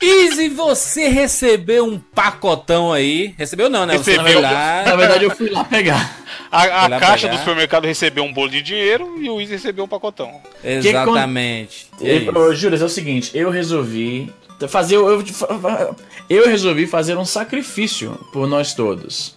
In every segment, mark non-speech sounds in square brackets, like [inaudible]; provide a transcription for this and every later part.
Easy, você recebeu um pacotão aí. Recebeu não, né? Recebeu. Você, na, verdade... Na verdade, eu fui lá pegar. A, a caixa pegar. do supermercado recebeu um bolo de dinheiro e o Easy recebeu um pacotão. Exatamente. É Eu, Júlio, é o seguinte, eu resolvi fazer. Eu, eu resolvi fazer um sacrifício por nós todos.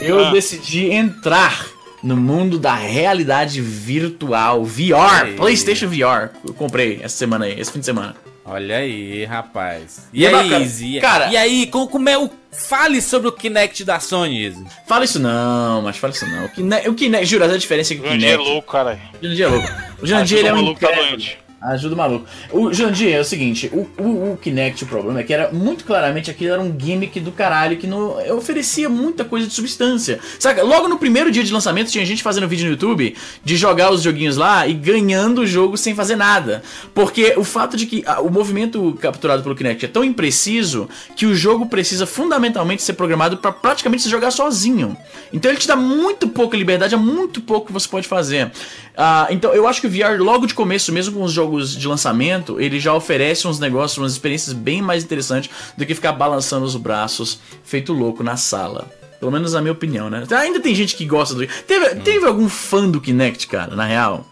Eu Ah. decidi entrar no mundo da realidade virtual, VR, Ei. PlayStation VR. Eu comprei essa semana aí, esse fim de semana. Olha aí, rapaz. E, E é aí. Easy? Cara- e aí, como, como é o. Fale sobre o Kinect da Sony, Easy. Fala isso não, mas fala isso não. O Kinect, o Kinect juro, a diferença é que o O Jurandir é Kinect. louco, cara. O Jurandir é louco. O Jurandir ele é um maluco tá doente. Ajuda o maluco. O Jandir, é o seguinte, o, o, o Kinect, o problema é que era muito claramente aquilo era um gimmick do caralho que não oferecia muita coisa de substância. Saca? Logo no primeiro dia de lançamento tinha gente fazendo vídeo no YouTube de jogar os joguinhos lá e ganhando o jogo sem fazer nada. Porque o fato de que ah, o movimento capturado pelo Kinect é tão impreciso que o jogo precisa fundamentalmente ser programado para praticamente se jogar sozinho. Então ele te dá muito pouca liberdade, é muito pouco que você pode fazer. Ah, então eu acho que o VR logo de começo, mesmo com os jogos de lançamento, ele já oferece uns negócios, umas experiências bem mais interessantes do que ficar balançando os braços feito louco na sala. Pelo menos na minha opinião, né? Ainda tem gente que gosta do. Teve, teve algum fã do Kinect, cara, na real?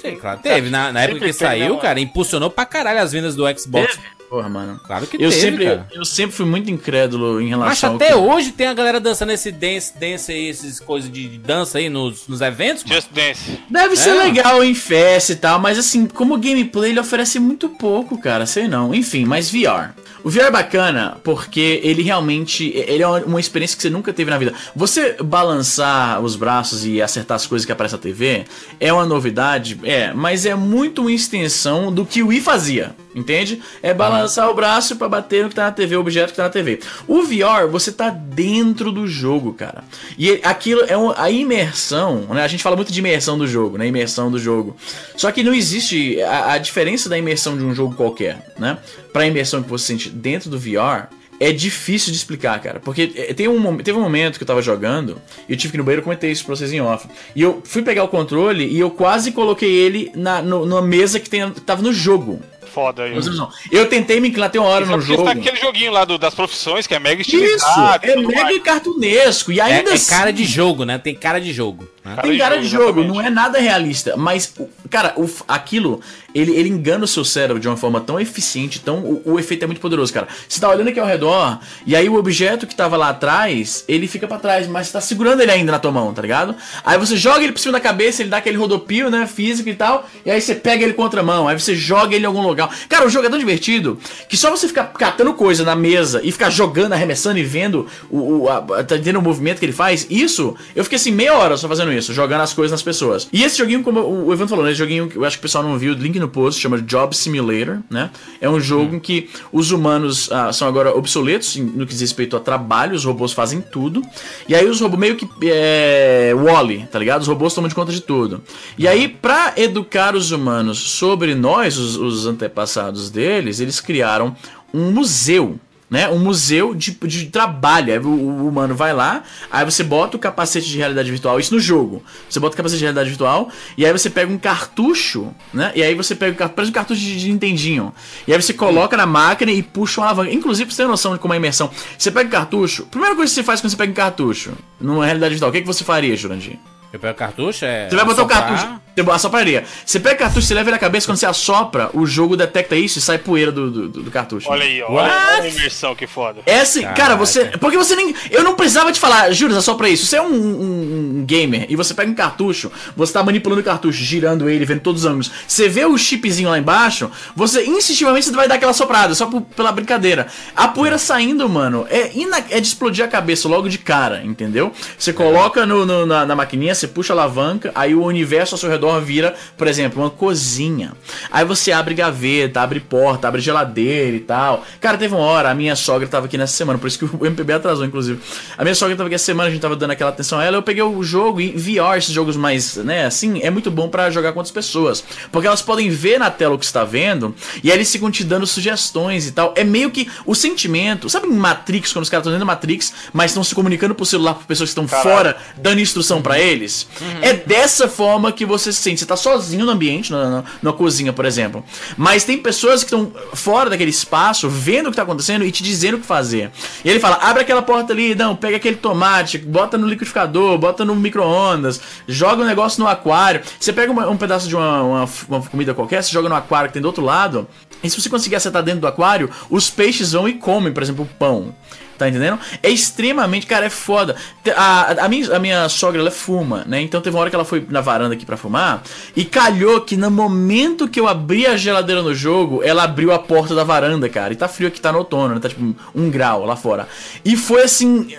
Sim, claro, teve. Na, na época que tem, saiu, né, cara, impulsionou pra caralho as vendas do Xbox. Porra, mano. Claro que Eu teve, sempre, cara. eu sempre fui muito incrédulo em Mas relação até ao. hoje tem a galera dançando esse dance, dance aí, essas coisas de dança aí nos, nos eventos, mano. Just Dance. Deve ser É. legal em festa e tal, mas assim, como gameplay ele oferece muito pouco, cara, sei não. Enfim, mas VR. O VR é bacana porque ele realmente ele é uma- uma experiência que você nunca teve na vida. Você balançar os braços e acertar as coisas que aparecem na TV é uma novidade, é, mas é muito uma extensão do que o Wii fazia. Entende? É balançar o braço pra bater no que tá na TV, o objeto que tá na TV. O VR, você tá dentro do jogo, cara. E aquilo é um- a imersão, né? A gente fala muito de imersão do jogo, né? Imersão do jogo. Só que não existe a, a diferença da imersão de um jogo qualquer, né? Pra imersão que você sente dentro do VR. É difícil de explicar, cara. Porque eh, tem um, teve um momento que eu tava jogando e eu tive que ir no banheiro, eu comentei isso pra vocês em off. E eu fui pegar o controle e eu quase coloquei ele na, no- numa mesa que, tem, que tava no jogo. Foda aí. Eu tentei me inclinar, tem uma hora no Porque jogo. tá aquele joguinho lá do- das profissões que é mega Isso, estilizado. e é mega mais. cartunesco. E É, ainda é assim, cara de jogo, né? Tem cara de jogo. Né? Cara tem de cara jogo, de jogo, exatamente. não é nada realista. Mas, cara, o aquilo, ele, ele engana o seu cérebro de uma forma tão eficiente, tão. O, o efeito é muito poderoso, cara. Você tá olhando aqui ao redor, e aí o objeto que tava lá atrás, ele fica pra trás, mas você tá segurando ele ainda na tua mão, tá ligado? Aí você joga ele por cima da cabeça, ele dá aquele rodopio, né, físico e tal, e aí você pega ele contra a mão, aí você joga ele em algum lugar. Cara, o jogo é tão divertido que só você ficar catando coisa na mesa e ficar jogando, arremessando e vendo o, o a, tá entendendo o movimento que ele faz, isso, eu fiquei assim meia hora só fazendo isso, jogando as coisas nas pessoas. E esse joguinho, como o Evandro falou, né, esse joguinho que eu acho que o pessoal não viu, link no post, chama Job Simulator, né? É um jogo em que os humanos ah, são agora obsoletos no que diz respeito a trabalho, os robôs fazem tudo. E aí os robôs meio que é Wally, tá ligado? Os robôs tomam de conta de tudo. E aí pra educar os humanos sobre nós, os, os antepassados deles, eles criaram um museu né? Um museu de, de trabalho. Aí o, o humano vai lá, aí você bota o capacete de realidade virtual, isso no jogo. Você bota o capacete de realidade virtual, e aí você pega um cartucho, né? E aí você pega parece um cartucho de, de Nintendinho. E aí você coloca na máquina e puxa uma alavanca. Inclusive, você ter noção de como é a imersão, você pega o cartucho, primeira coisa que você faz quando você pega um cartucho, numa realidade virtual, o que, que você faria, Jurandir? Eu pego o cartuxo, é. Você vai botar o cartucho. Assopraria. Você pega o cartucho, você leva ele na cabeça, quando você assopra, o jogo detecta isso e sai poeira do, do, do cartucho. Olha aí, ó. What? Olha a imersão que foda. É assim, cara, Caraca. você. Porque você nem. Eu não precisava te falar, juro, só pra isso. Você é um, um- um gamer e você pega um cartucho, você tá manipulando o cartucho, girando ele, vendo todos os ângulos. Você vê o chipzinho lá embaixo, você instintivamente você vai dar aquela soprada, só por- pela brincadeira. A poeira saindo, mano, é, ina- é de explodir a cabeça logo de cara, entendeu? Você coloca no, no- na, na maquininha, você puxa a alavanca, aí o universo ao seu redor vira, por exemplo, uma cozinha. Aí você abre gaveta, abre porta, abre geladeira e tal. Cara, teve uma hora, a minha sogra tava aqui nessa semana, por isso que o [laughs] MPB atrasou, inclusive. A minha sogra tava aqui essa semana, a gente tava dando aquela atenção a ela, eu peguei o jogo e VR, esses jogos mais, né, assim, é muito bom pra jogar com outras pessoas. Porque elas podem ver na tela o que você tá vendo, e aí eles ficam te dando sugestões e tal. É meio que o sentimento, sabe em Matrix, quando os caras estão dentro da Matrix, mas estão se comunicando por celular por pessoas que estão fora, dando instrução pra eles? É dessa forma que você assim, você tá sozinho no ambiente, na, na, na cozinha, por exemplo. Mas tem pessoas que estão fora daquele espaço, vendo o que tá acontecendo e te dizendo o que fazer. E ele fala: abre aquela porta ali, não, pega aquele tomate, bota no liquidificador, bota no micro-ondas, joga o um negócio no aquário. Você pega uma, um pedaço de uma, uma, uma comida qualquer, você joga no aquário que tem do outro lado. E se você conseguir acertar dentro do aquário, os peixes vão e comem, por exemplo, o pão. Tá entendendo? É extremamente, cara, é foda. A, a, minha, a minha sogra, ela fuma, né? Então teve uma hora que ela foi na varanda aqui pra fumar. E calhou que no momento que eu abri a geladeira no jogo, ela abriu a porta da varanda, cara. E tá frio aqui, tá no outono, né? Tá tipo um grau lá fora. E foi assim.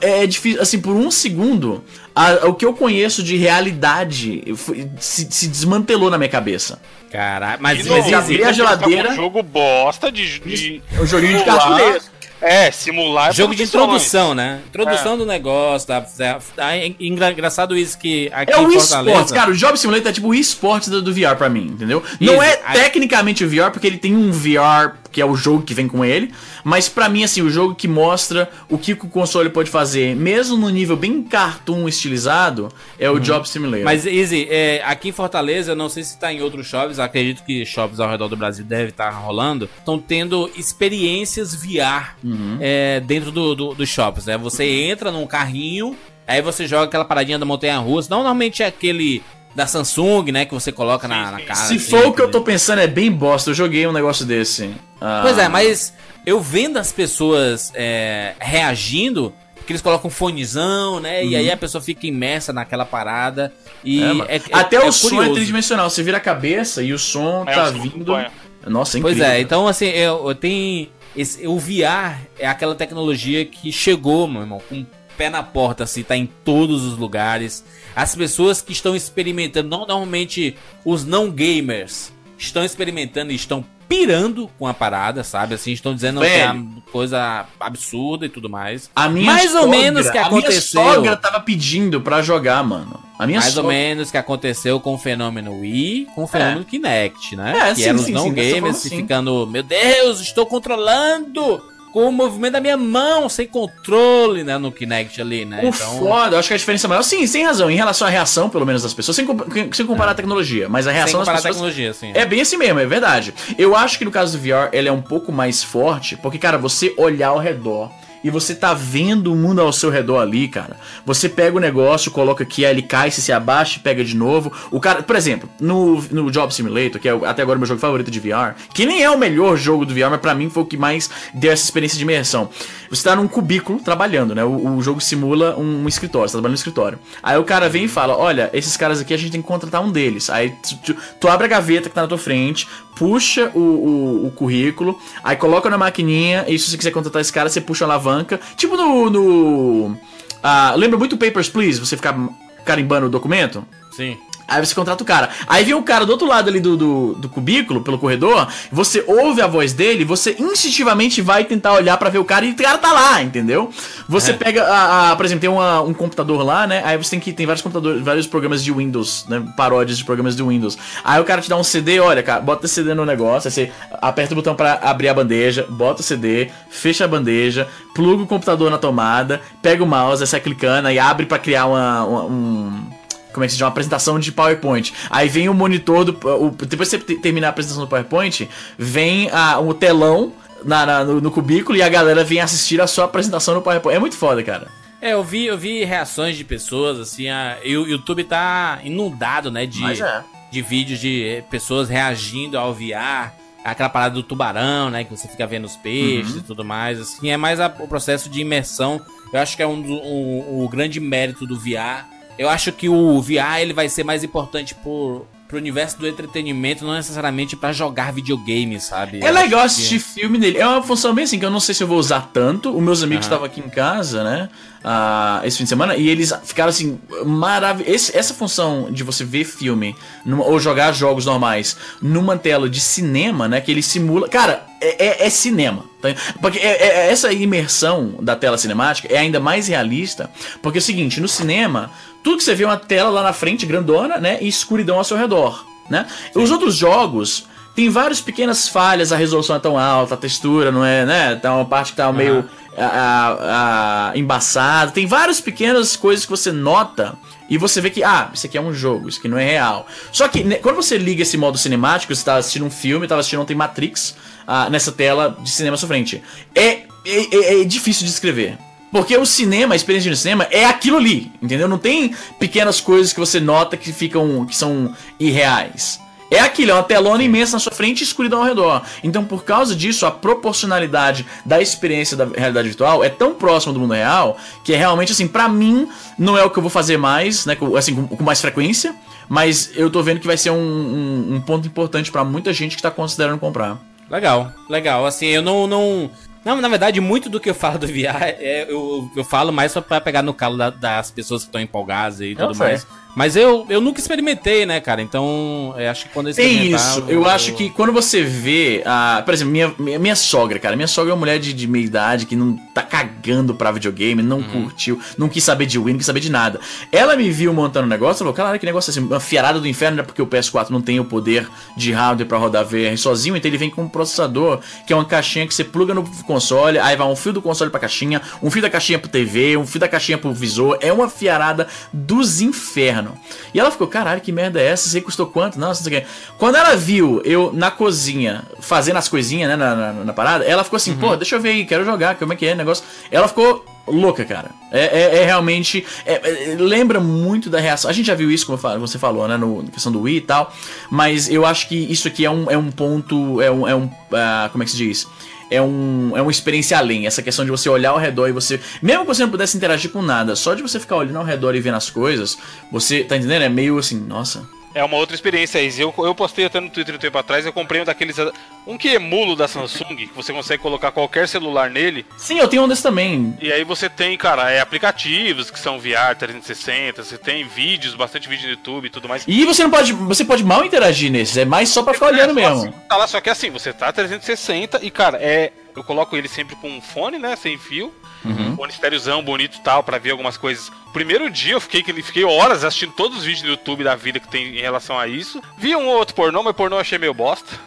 É difícil, assim, por um segundo, a, o que eu conheço de realidade foi, se, se desmantelou na minha cabeça. Caralho, mas, E mas abrir a geladeira- Um jogo bosta de. de Um joguinho de cartuleiro. É, simular. Jogo de introdução, né? Introdução É. do negócio. Da, da, da- é engra- engraçado isso que aqui É o em esportes, Fortaleza. cara. O Job Simulator é tipo o esportes do, do VR pra mim, entendeu? Não Isso, é a- tecnicamente o VR, porque ele tem um VR que é o jogo que vem com ele, mas pra mim, assim, o jogo que mostra o que o console pode fazer, mesmo no nível bem cartoon estilizado, é o Job Simulator. Uhum. Mas, Easy, é, aqui em Fortaleza, eu não sei se tá em outros shops, acredito que shops ao redor do Brasil deve estar rolando, estão tendo experiências VR Uhum. é, dentro do, do- dos shops, né? Você entra num carrinho, aí você joga aquela paradinha da montanha-russa, não normalmente é aquele da Samsung, né, que você coloca na, Sim, na cara. Se assim, for o que eu tô pensando, é bem bosta. Eu joguei um negócio desse. Ah, Pois é, mas eu vendo as pessoas é, reagindo, que eles colocam um fonezão, né? E aí a pessoa fica imersa naquela parada. E Uhum. é, é- é- Até é o som é curioso. tridimensional. Você vira a cabeça e o som É, tá o som vindo. acompanha. Nossa, é Pois incrível. é, então assim, eu, eu tenho. Esse, o VR é aquela tecnologia que chegou, meu irmão, com pé na porta, assim, tá em todos os lugares. As pessoas que estão experimentando, não, normalmente os não gamers, estão experimentando e estão pirando com a parada, sabe? Assim, estão dizendo que é Velho. uma coisa absurda e tudo mais. A minha Mais ou sogra- menos que A aconteceu. minha sogra tava pedindo pra jogar, mano. A minha Mais ou sogra- menos que aconteceu com o fenômeno Wii, com o fenômeno Kinect, né? É, que sim, eram sim, os não sim, gamers forma, sim. ficando, meu Deus, estou controlando com o movimento da minha mão, sem controle, né? No Kinect ali, né? O foda, eu acho que a diferença é maior. Sim, sem razão. Em relação à reação, pelo menos, das pessoas, sem, compa- sem comparar a tecnologia. Mas a reação das pessoas. tecnologia, assim. É bem assim mesmo, é verdade. Eu acho que no caso do VR, ele é um pouco mais forte, porque, cara, você olhar ao redor e você tá vendo o mundo ao seu redor ali, cara. Você pega o negócio, coloca aqui, aí ele cai, se se abaixa e pega de novo. O cara, por exemplo, no, no Job Simulator, que é até agora o meu jogo favorito de VR, que nem é o melhor jogo do VR, mas pra mim foi o que mais deu essa experiência de imersão. Você tá num cubículo trabalhando, né? O, o jogo simula um, um escritório, você tá trabalhando no escritório. Aí o cara vem e fala: Olha, esses caras aqui a gente tem que contratar um deles. Aí tu, tu- tu abre a gaveta que tá na tua frente, puxa o, o, o currículo, aí coloca na maquininha, e se você quiser contratar esse cara, você puxa a alavanca. Tipo no. no ah, lembra muito Papers, Please? Você ficar carimbando o documento? Sim. Aí você contrata o cara. Aí vem o cara do outro lado ali do, do, do cubículo, pelo corredor, você ouve a voz dele, você instintivamente vai tentar olhar pra ver o cara e o cara tá lá, entendeu? Você pega, a, a- por exemplo, tem uma- um computador lá, né? Aí você tem que tem vários computadores, vários programas de Windows, né? Paródias de programas de Windows. Aí o cara te dá um CD, olha, cara, bota esse CD no negócio, aí você aperta o botão pra abrir a bandeja, bota o CD, fecha a bandeja, pluga o computador na tomada, pega o mouse, aí sai clicando e abre pra criar uma- uma- um como é que se chama? Uma apresentação de PowerPoint. Aí vem o monitor do. O, depois que você te- terminar a apresentação do PowerPoint, vem a, o telão na, na- no, no cubículo e a galera vem assistir a sua apresentação no PowerPoint. É muito foda, cara. É, eu vi, eu vi reações de pessoas, assim, a, e o YouTube tá inundado, né, de, é. de vídeos de eh, pessoas reagindo ao VR, aquela parada do tubarão, né, que você fica vendo os peixes Uhum. e tudo mais, assim, é mais a- o processo de imersão, eu acho que é um, do- um- o grande mérito do VR, eu acho que o VR, ele vai ser mais importante por, pro universo do entretenimento, não necessariamente pra jogar videogame, sabe? É Eu legal acho que- assistir filme nele. É uma função bem assim que eu não sei se eu vou usar tanto. Os meus amigos estavam aqui em casa, né? ah, esse fim de semana, e eles ficaram assim, maravilhosos. Essa função de você ver filme numa- ou jogar jogos normais numa tela de cinema, né? Que ele simula. Cara, é, é- é cinema. tá? Porque é- é- é essa imersão da tela cinemática é ainda mais realista. Porque é o seguinte, no cinema, tudo que você vê é uma tela lá na frente, grandona, né? E escuridão ao seu redor, né? Os outros jogos tem várias pequenas falhas, a resolução é tão alta, a textura não é, né? Tá uma parte que tá meio a, a, embaçado. Tem várias pequenas coisas que você nota e você vê que, ah, isso aqui é um jogo, isso aqui não é real. Só que né, quando você liga esse modo cinemático, você tá assistindo um filme, tava assistindo ontem Matrix ah, nessa tela de cinema à sua frente. É, é, é, é difícil de escrever. Porque o cinema, a experiência de cinema é aquilo ali, entendeu? Não tem pequenas coisas que você nota que ficam que são irreais. É aquilo, é uma telona imensa na sua frente e escuridão ao redor. Então, por causa disso, a proporcionalidade da experiência da realidade virtual é tão próxima do mundo real que é realmente assim, para mim, não é o que eu vou fazer mais, né? Assim, com, com mais frequência. Mas eu tô vendo que vai ser um, um, um ponto importante para muita gente que tá considerando comprar. Legal, legal. Assim, eu não, não, não, na verdade, muito do que eu falo do VR, é, eu, eu falo mais só pra pegar no calo da, das pessoas que estão empolgadas e tudo mais. Mas eu, eu nunca experimentei, né, cara? Então, eu acho que quando eu Tem isso. Eu, eu, acho que quando você vê. A, por exemplo, minha, minha, minha, sogra, cara. Minha sogra é uma mulher de, de meia idade que não tá cagando pra videogame, não uhum. curtiu, não quis saber de Win, não quis saber de nada. Ela me viu montando um negócio e falou: cara, que negócio assim, uma fiarada do inferno, né? Porque o PS4 não tem o poder de hardware pra rodar VR sozinho, então ele vem com um processador, que é uma caixinha que você pluga no console, aí vai um fio do console pra caixinha, um fio da caixinha pro TV, um fio da caixinha pro visor. É uma fiarada dos infernos. E ela ficou, caralho, que merda é essa? Você custou quanto? Não, não sei o que. Quando ela viu eu na cozinha fazendo as coisinhas, né, na, na, na parada, ela ficou assim, uhum. pô, deixa eu ver aí, quero jogar, como é que é o negócio. Ela ficou louca, cara. É, é, é realmente. É, é, lembra muito da reação. A gente já viu isso, como você falou, né? No, na questão do Wii e tal. Mas eu acho que isso aqui é um, é um ponto. É um. É um uh, como é que se diz? É, um, é uma experiência além. Essa questão de você olhar ao redor e você. Mesmo que você não pudesse interagir com nada, só de você ficar olhando ao redor e vendo as coisas, você. Tá entendendo? É meio assim, nossa. É uma outra experiência aí. Eu, eu postei até no Twitter um tempo atrás, eu comprei um daqueles. Um que emulo da Samsung, que você consegue colocar qualquer celular nele. Sim, eu tenho um desse também. E aí você tem, cara, é aplicativos que são VR 360, você tem vídeos, bastante vídeo no YouTube e tudo mais. E você não pode. Você pode mal interagir nesses, é mais só pra ficar olhando mesmo. Assim, tá lá, só que assim, você tá 360 e, cara, é eu coloco ele sempre com um fone, né? Sem fio. Uhum. Um fone estéreozão, bonito e tal, para ver algumas coisas. Primeiro dia eu fiquei, fiquei horas assistindo todos os vídeos do YouTube da vida que tem em relação a isso. Vi um ou outro pornô, mas pornô eu achei meio bosta.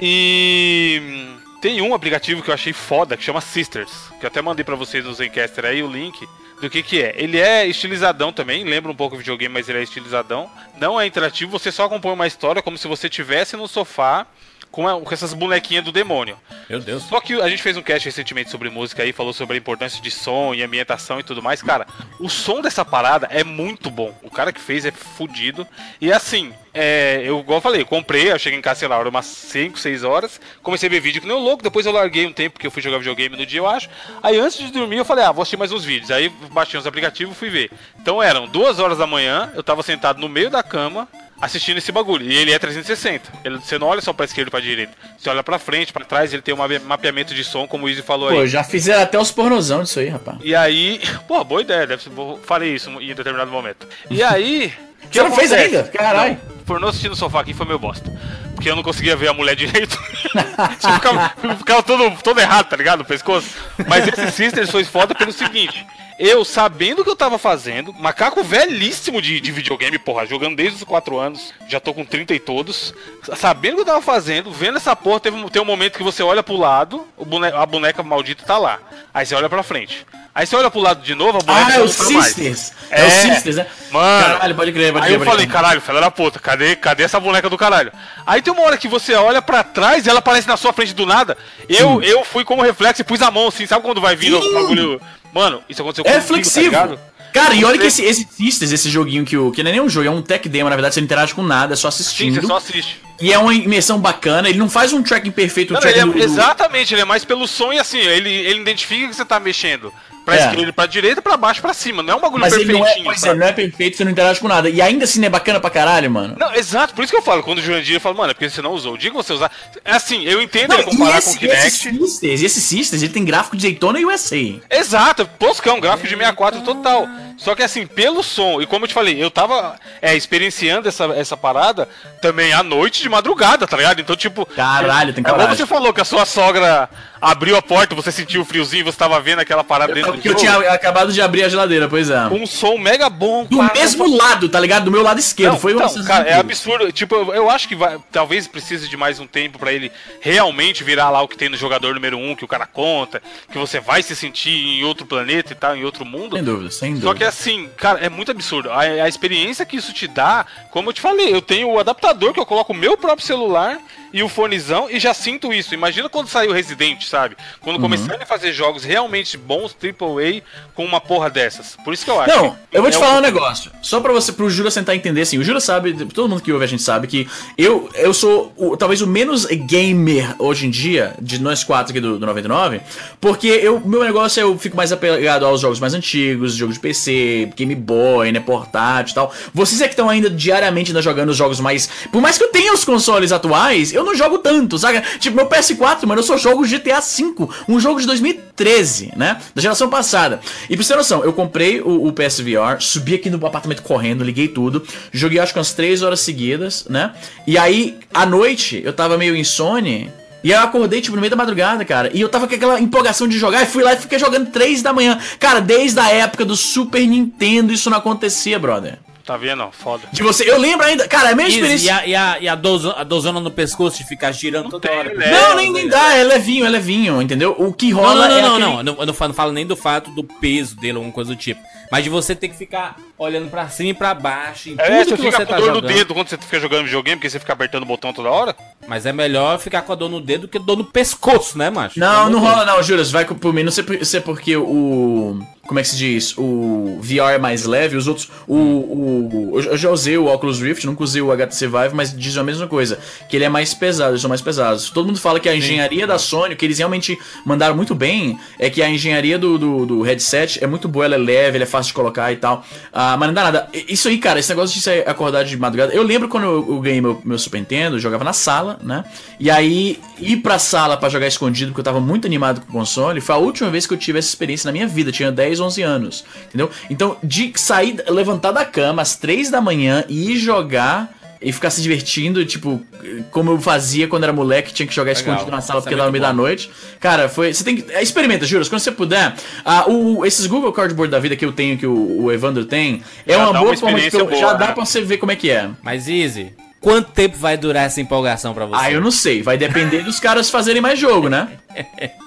E tem um aplicativo que eu achei foda, que chama Sisters, que eu até mandei para vocês no Zencaster aí o link do que que é. Ele é estilizadão também, lembra um pouco o videogame, mas ele é estilizadão. Não é interativo, você só acompanha uma história como se você tivesse no sofá com, a, com essas bonequinhas do demônio. Meu Deus. Só que a gente fez um cast recentemente sobre música aí, falou sobre a importância de som e ambientação e tudo mais. Cara, o som dessa parada é muito bom. O cara que fez é fudido. E assim, é, eu, igual eu falei, eu comprei, eu cheguei em casa, sei lá, umas 5, 6 horas. Comecei a ver vídeo que nem louco, depois eu larguei um tempo porque eu fui jogar videogame no dia, eu acho. Aí antes de dormir eu falei, ah, vou assistir mais uns vídeos. Aí baixei uns aplicativos e fui ver. Então eram duas horas da manhã, eu tava sentado no meio da cama assistindo esse bagulho. E ele é 360. Ele, você não olha só pra esquerda e pra direita. Você olha pra frente, pra trás, ele tem um mapeamento de som, como o Izzy falou aí. Pô, já fizeram até os pornozão disso aí, rapaz. E aí. [laughs] Pô, boa ideia, deve ser, falei isso em determinado momento. E aí. que [laughs] você não fez ainda? Caralho. Pornô assistindo no sofá aqui foi meu bosta. Porque eu não conseguia ver a mulher direito. [laughs] ficava, ficava todo, todo errado, tá ligado? No pescoço. Mas esse Sisters foi foda pelo seguinte eu, sabendo o que eu tava fazendo, macaco velhíssimo de, de videogame, porra, jogando desde os 4 anos, já tô com 30 e todos, sabendo o que eu tava fazendo, vendo essa porra, teve, tem um momento que você olha pro lado, a boneca maldita tá lá. Aí você olha pra frente. Aí você olha pro lado de novo, a boneca ah, é o Sisters. É, é o Sisters, né? Mano. Caralho, pode crer, pode Aí crer, eu falei, crer. caralho, filha da puta, cadê, cadê essa boneca do caralho? Aí tem uma hora que você olha pra trás e ela aparece na sua frente do nada. Eu, eu fui como reflexo e pus a mão assim, sabe quando vai vindo o bagulho Mano, isso aconteceu é comigo, tá flexível. Tá Cara, e olha que esse, esse Sisters, esse joguinho que o. Que não é nem um jogo, é um tech demo, na verdade, você não interage com nada, é só assistindo. Sim, você só assiste. E é uma imersão bacana, ele não faz um tracking perfeito, um não, tracking ele é, do... Exatamente, ele é mais pelo som e assim, ele, ele identifica que você tá mexendo pra é. esquerda, pra direita, pra baixo, pra cima. Não é um bagulho Mas perfeitinho. Ele não é, pois é, não é perfeito, você não interage com nada. E ainda assim não é bacana pra caralho, mano. Não, exato, por isso que eu falo, quando o Jurandir fala, mano, é porque você não usou. Diga você usar. É assim, eu entendo não, ele comparar esse, com o Kinect. Esse Sisters, esse Sisters, ele tem gráfico de Daytona USA. Exato, poscão, gráfico de 64 total. Só que assim, pelo som, e como eu te falei, eu tava é, experienciando essa, essa parada também à noite de madrugada, tá ligado? Então, tipo. Caralho, tem igual caralho. você falou que a sua sogra abriu a porta, você sentiu o friozinho, você tava vendo aquela parada dentro do Porque eu jogo. tinha acabado de abrir a geladeira, pois é. Um som mega bom. Do caramba. mesmo lado, tá ligado? Do meu lado esquerdo. Não, foi uma então, cara, é absurdo. Tipo, eu, eu acho que vai, talvez precise de mais um tempo pra ele realmente virar lá o que tem no jogador número um, que o cara conta, que você vai se sentir em outro planeta e tal, em outro mundo. Sem dúvida, sem dúvida. Só que assim, cara, é muito absurdo. A, a experiência que isso te dá, como eu te falei, eu tenho o adaptador que eu coloco o meu próprio celular e o fonezão e já sinto isso. Imagina quando saiu Resident, sabe? Quando Uhum. começarem a fazer jogos realmente bons, AAA, com uma porra dessas. Por isso que eu acho. Não, eu vou te É falar um- negócio. Só pra você, pro Jura sentar entender assim. O Jura sabe, todo mundo que ouve a gente sabe que eu, eu sou o- talvez o menos gamer hoje em dia, de nós quatro aqui do, do 99, porque eu, meu negócio é eu fico mais apegado aos jogos mais antigos, jogos de PC, Game Boy, né, portátil e tal. Vocês é que estão ainda diariamente ainda jogando os jogos mais. Por mais que eu tenha os consoles atuais, eu não jogo tanto, sabe? Tipo, meu PS4, mano, eu só jogo GTA V, um jogo de 2013, né? Da geração passada. E pra você ter noção, eu comprei o, o PSVR, subi aqui no apartamento correndo, liguei tudo, joguei acho que umas 3 horas seguidas, né? E aí, à noite, eu tava meio insone. E eu acordei, tipo, no meio da madrugada, cara. E eu tava com aquela empolgação de jogar. E fui lá e fiquei jogando 3 da manhã. Cara, desde a época do Super Nintendo isso não acontecia, brother. Tá vendo? Foda. De você. Eu lembro ainda. Cara, é a minha Easy, experiência. E a, e a, e a, dozo- a dozona no pescoço de ficar girando toda tem, hora. né? Não, nem, nem dá, é levinho, é levinho, entendeu? O que Não, rola não, é não, não, aquele- não. Eu não, eu não falo, não falo nem do fato do peso dele ou alguma coisa do tipo. Mas de você ter que ficar olhando pra cima e pra baixo em É, tudo você que fica você com tá dor no jogando. dedo quando você fica jogando videogame, porque você fica apertando o botão toda hora. Mas é melhor ficar com a dor no dedo do que dor no pescoço, né, macho? Não, não rola não, Juras, vai por mim, não sei, por- sei porque o... Como é que se diz? O VR é mais leve, os outros... O, o, eu já usei o Oculus Rift, nunca usei o HTC Vive, mas diz a mesma coisa, que ele é mais pesado, eles são mais pesados. Todo mundo fala que a engenharia da Sony, o que eles realmente mandaram muito bem, é que a engenharia do, do, do headset é muito boa, ela é leve, ela é fácil de colocar e tal. Ah, mas não dá nada. Isso aí, cara, esse negócio de acordar de madrugada... Eu lembro quando eu, eu ganhei meu, meu Super Nintendo, eu jogava na sala, né? E aí, ir pra sala pra jogar escondido, porque eu tava muito animado com o console, foi a última vez que eu tive essa experiência na minha vida. Eu tinha 10, 11 anos, entendeu? Então, de sair, levantar da cama às 3 da manhã e ir jogar e ficar se divertindo, tipo, como eu fazia quando era moleque, tinha que jogar Legal. escondido na sala Isso é porque dava muito meio da noite. Cara, foi. Você tem que. é, Experimenta, juros, quando você puder. Ah, o, esses Google Cardboard da vida que eu tenho, que o, o Evandro tem, é Já uma boa uma forma de. experiência já boa, dá né? pra você ver como é que é. Mas, Easy, quanto tempo vai durar essa empolgação pra você? Ah, eu não sei. Vai depender dos caras fazerem mais jogo, né? [laughs]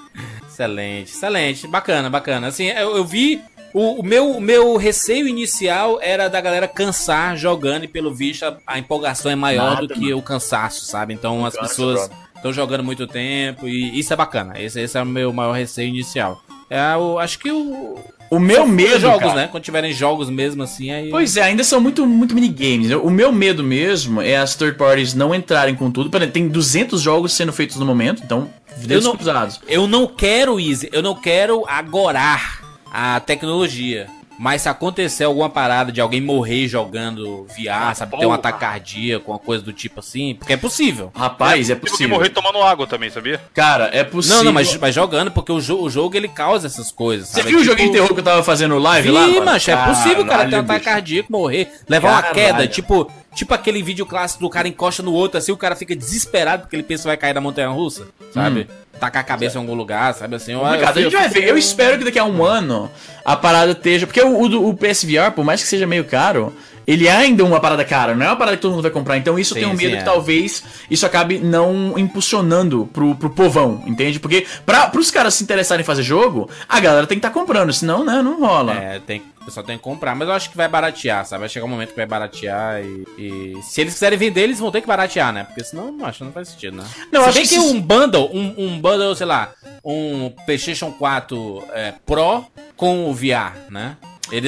Excelente, excelente. Bacana, bacana. Assim, eu, eu vi. O, o meu, o meu receio inicial era da galera cansar jogando, e pelo visto a, a empolgação é maior Nada, do que o cansaço, sabe? Então as pessoas estão jogando muito tempo e isso é bacana. Esse, esse é o meu maior receio inicial. É, o, acho que o. O meu medo. jogos, cara, né? Quando tiverem jogos mesmo assim, aí. Pois é, ainda são muito, muito minigames. O meu medo mesmo é as third parties não entrarem com tudo. Tem 200 jogos sendo feitos no momento, então, dedos não- cruzados. Eu não quero, Easy, eu não quero agorar a tecnologia. Mas se acontecer alguma parada de alguém morrer jogando VR, sabe, ter um ataque cardíaco, uma coisa do tipo assim, porque é possível. Rapaz, é que possível. morrer tomando água também, sabia? Cara, é possível. Não, não, mas, mas jogando, porque o, jo- o jogo ele causa essas coisas. Você sabe? viu o Tipo, joguinho de terror que eu tava fazendo live Vi, lá? mano? mancha, é possível o cara ter um ataque bicho. cardíaco, morrer, levar uma Caralho. queda, tipo, tipo aquele vídeo clássico do cara encosta no outro, assim, o cara fica desesperado porque ele pensa que vai cair da montanha russa, sabe? Tacar a cabeça em algum lugar, sabe assim? eu-. Complicado. A eu gente vai ver. Eu espero que daqui a um ano a parada esteja. Porque o, o, o PSVR, por mais que seja meio caro, ele é ainda uma parada cara, não é uma parada que todo mundo vai comprar. Então isso eu Sim, tenho medo sim, que é. talvez isso acabe não impulsionando pro, pro povão, entende? Porque pra, pros caras se interessarem em fazer jogo, a galera tem que estar comprando, senão, né, não rola. É, tem, o pessoal tem que comprar, mas eu acho que vai baratear, sabe? Vai chegar um momento que vai baratear e, e se eles quiserem vender, eles vão ter que baratear, né? Porque senão, acho que não faz sentido, né? Não, se acho bem que que, se- um bundle, um, um bundle, sei lá, um PlayStation 4 é, Pro com o VR, né?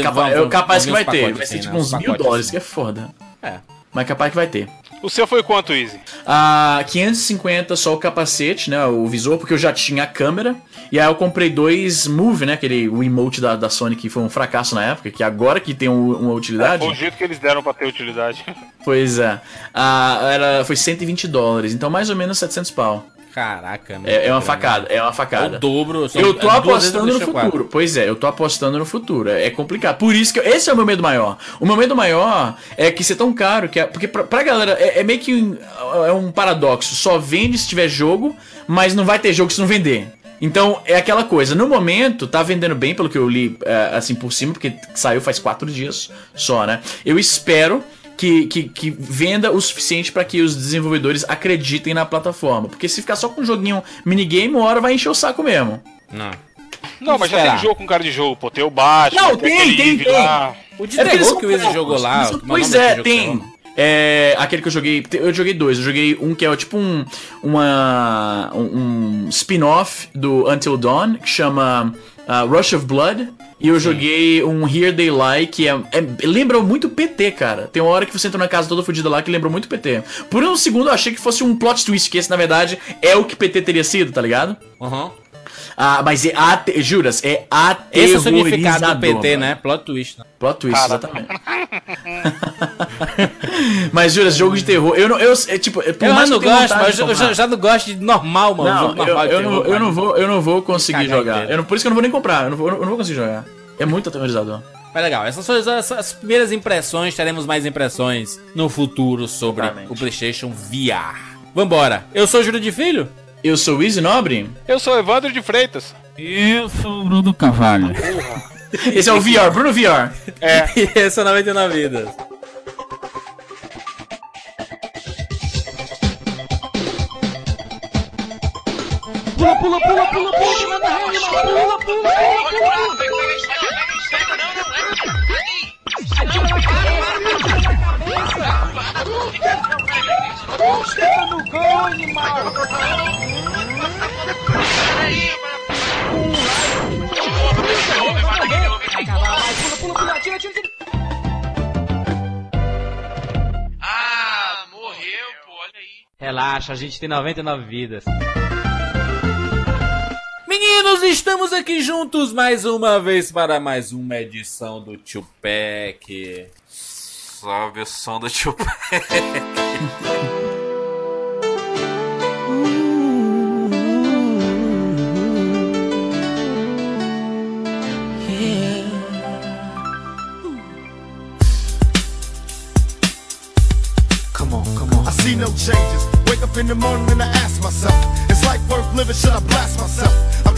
Capa- é vão- capaz que vai ter. Vai ser tipo né? uns mil dólares, que é foda. É. Mas capaz que vai ter. O seu foi quanto, Easy? Ah, 550 só o capacete, né? O visor, porque eu já tinha a câmera. E aí eu comprei dois Move, né? Aquele Wiimote da, da Sony que foi um fracasso na época, que agora que tem um- uma utilidade. Foi o jeito que eles deram pra ter utilidade. Pois é. Ah, era, foi 120 dólares, então mais ou menos 700 pau. Caraca, meu É, é uma Deus, facada, é uma É facada. o dobro. Eu tô é vezes apostando no futuro. Pois é, eu tô apostando no futuro. É é complicado. Por isso que. eu- esse é o meu medo maior. O meu medo maior é que ser tão caro que. é- porque pra, pra galera é, é meio que um, é um paradoxo. Só vende se tiver jogo, mas não vai ter jogo se não vender. Então é aquela coisa. No momento, tá vendendo bem, pelo que eu li é, assim por cima, porque saiu faz quatro dias só, né? Eu espero. Que, que, que venda o suficiente pra que os desenvolvedores acreditem na plataforma. Porque se ficar só com um joguinho minigame, uma hora vai encher o saco mesmo. Não. Não, mas já tem jogo com cara de jogo, pô. Tem o Batman, Não, tem, tem, tem. lá. O É são que o Izzy poucos, jogou lá. Pois é, jogo tem. É, aquele que eu joguei. Eu joguei dois. Eu joguei um que é tipo um. Uma. Um, um spin-off do Until Dawn, que chama uh, Rush of Blood. E eu joguei um Here They Lie, que é, é- Lembra muito PT, cara. Tem uma hora que você entra na casa toda fodida lá que lembrou muito PT. Por um segundo eu achei que fosse um plot twist, que esse na verdade é o que PT teria sido, tá ligado? Aham. Ah, mas é ate... Juras, é Esse é o aterrorizador. significado do PT, mano. né? Plot twist. Né? Plot twist, Cara. exatamente. [laughs] mas, Juras, jogo de terror. Eu não. Eu, é, tipo, por Eu mais não gosto, mas eu, eu já, já não gosto de normal, mano. Não, jogo eu, normal eu, não, terror, eu, não vou, eu não vou conseguir jogar. Eu não- por isso que eu não vou nem comprar. Eu não vou, eu não vou conseguir jogar. É muito aterrorizador. Mas legal, essas são as, as- as primeiras impressões, teremos mais impressões no futuro sobre Exatamente. o PlayStation VR. Vambora. Eu sou o Júlio de Filho. Eu sou o Easy Nobre. Eu sou Evandro de Freitas. Eu sou o Bruno Cavalho. Esse é o VR, Bruno VR. É. e esse é o 99 Vidas. Ah, morreu, pô, olha aí. Relaxa, a gente tem 99 vidas. Meninos, estamos aqui juntos mais uma vez para mais uma edição do Tupac. Salve o som do tio Come on, come on. I see no changes. Wake up in the morning and I ask myself, is life worth living? Should I blast myself? I'm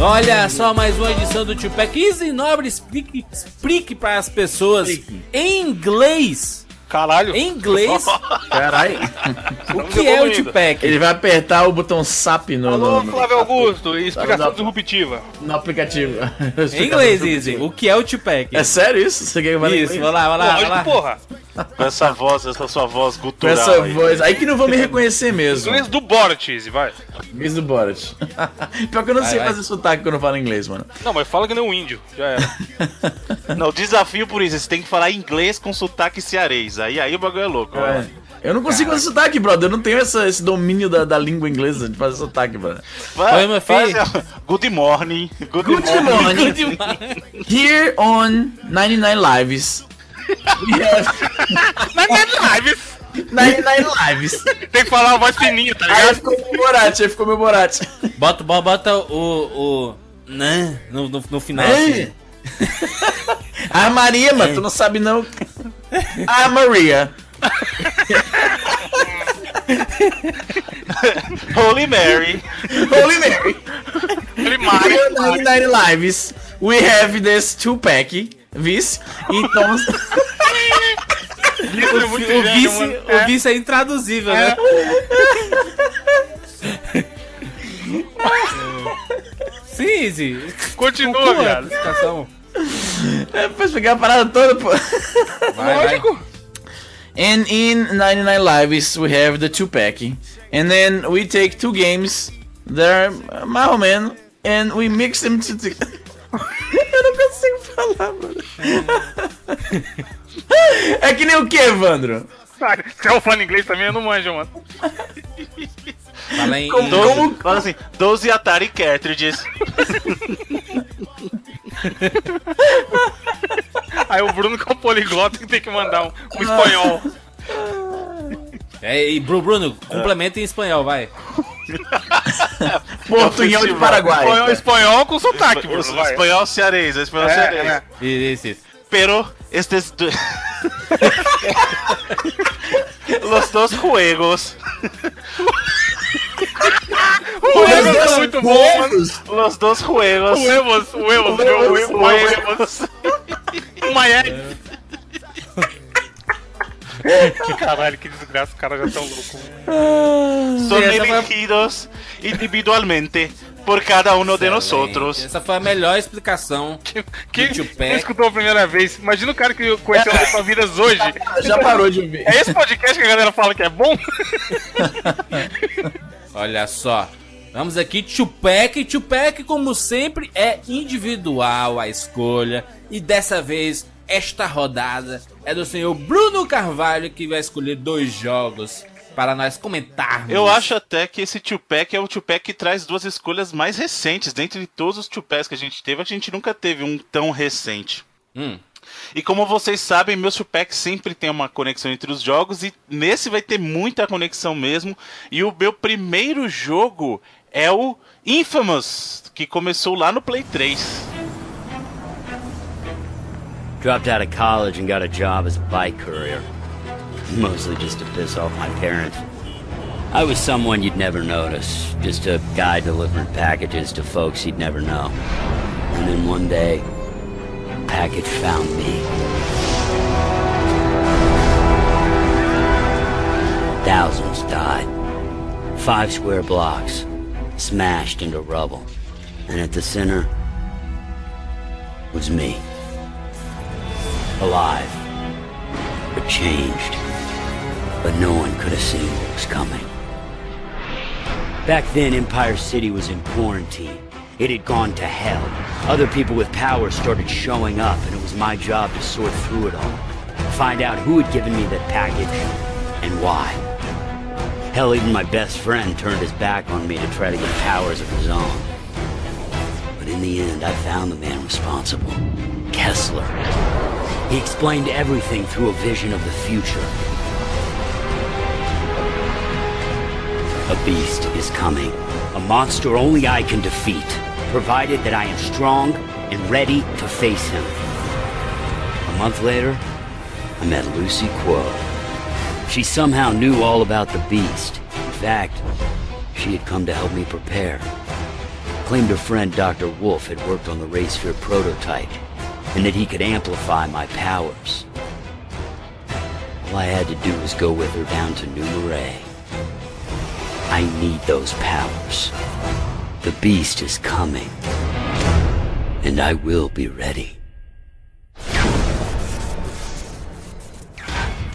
Olha só mais uma edição do Tupac. Easy Nobre, explique, explique para as pessoas em inglês. Caralho. Em inglês, [laughs] Caralho. o que é o Tupac? Ele vai apertar o botão SAP no, Alô, no, Flávio Augusto, explicação Tá, tá. disruptiva. no aplicativo. Em inglês, Easy. O que é o Tupac? É sério isso? Você quer que Isso, vai lá, vai lá, vai Lógico, lá. porra. Com essa voz, essa sua voz Com gutural essa aí. voz. Aí que não vão me reconhecer mesmo. Inglês do Borat, Easy, vai. Inglês do Borat. [laughs] Pior que eu não Vai, sei vai. fazer sotaque quando eu falo inglês, mano. Não, mas fala que nem um índio. Já era. [laughs] Não, desafio por isso, você tem que falar inglês com sotaque cearês. Aí, aí o bagulho é louco. É. Eu não consigo fazer sotaque, brother. Eu não tenho essa- esse domínio da, da língua inglesa de fazer sotaque, brother. Vai, Oi, meu faz- filho. Good morning. Good, Good morning. morning. [laughs] Here on 99 Lives. We have Lives. 99 Lives. Tem que falar uma voz fininha, tá Aí ligado? ficou meu Borat, aí ficou meu Borat. Bota, bo- bota o. o né, no, no, no final. É. assim. [laughs] Ah, Maria, mano, tu não sabe não. Ah, Maria. [laughs] Holy Mary. Holy Mary. Here on 99 Lives. we have this two pack, this. Então, é O, o gênio, vice, mano. o vice é intraduzível, né? Sim, Izzy. Continua, Conclua viado. é pra explicar a parada toda, pô. Vai, vai. And in 99 lives we have the two pack. And then we take two games that are uh, mais ou menos. And we mix them to. [laughs] Eu não consigo falar, mano. É que nem o que, Evandro? Você é o fã de inglês também? Eu não manjo, mano. Fala em. Como- como- Fala assim, 12 Atari Cartridges. Aí o Bruno que é o poliglota que tem que mandar um, um espanhol. [laughs] É, e Bru- Bruno, complementa em espanhol, vai. [laughs] Portunhol de Paraguai. Espanhol, espanhol com sotaque, Bruno. vai. espanhol cearês, o espanhol É, cearês. é. Isso, isso. Pero estes. [laughs] Los dos juegos. O Evos é muito bom, mano. Los dos juegos. O Evos, o Evos, o Evos, [laughs] [laughs] Caralho, que desgraça, os caras já tão loucos. Essa foi- elegidos individualmente por cada uno de nosotros. Essa foi a melhor explicação. Quem, Do quem escutou a primeira vez? Imagina o cara que conheceu as sua vidas hoje. Já parou de ouvir. É esse podcast que a galera fala que é bom? [laughs] Olha só. Vamos aqui, Tupac. Tupac, como sempre, é individual a escolha. E dessa vez, esta rodada é do senhor Bruno Carvalho que vai escolher dois jogos para nós comentarmos. Eu acho até que esse Tupac é o Tupac que traz duas escolhas mais recentes. Dentre todos os Tupacs que a gente teve, a gente nunca teve um tão recente. Hum. E como vocês sabem, meus Tupac sempre tem uma conexão entre os jogos e nesse vai ter muita conexão mesmo. E o meu primeiro jogo é o Infamous, que começou lá no Play 3. Dropped out of college and got a job as a bike courier. Mostly just to piss off my parents. I was someone you'd never notice, just a guy delivering packages to folks you'd never know. And then one day, a package found me. Thousands died. Five square blocks, smashed into rubble. And at the center was me alive, but changed. But no one could have seen what was coming. Back then, Empire City was in quarantine. It had gone to hell. Other people with power started showing up, and it was my job to sort through it all. Find out who had given me that package and why. Hell, even my best friend turned his back on me to try to get powers of his own. But in the end, I found the man responsible Kessler. He explained everything through a vision of the future. A beast is coming. A monster only I can defeat, provided that I am strong and ready to face him. A month later, I met Lucy Quo. She somehow knew all about the beast. In fact, she had come to help me prepare. Claimed her friend Dr. Wolf had worked on the Raysphere prototype and that he could amplify my powers. All I had to do was go with her down to New Marais. I need those powers. The beast is coming. And I will be ready.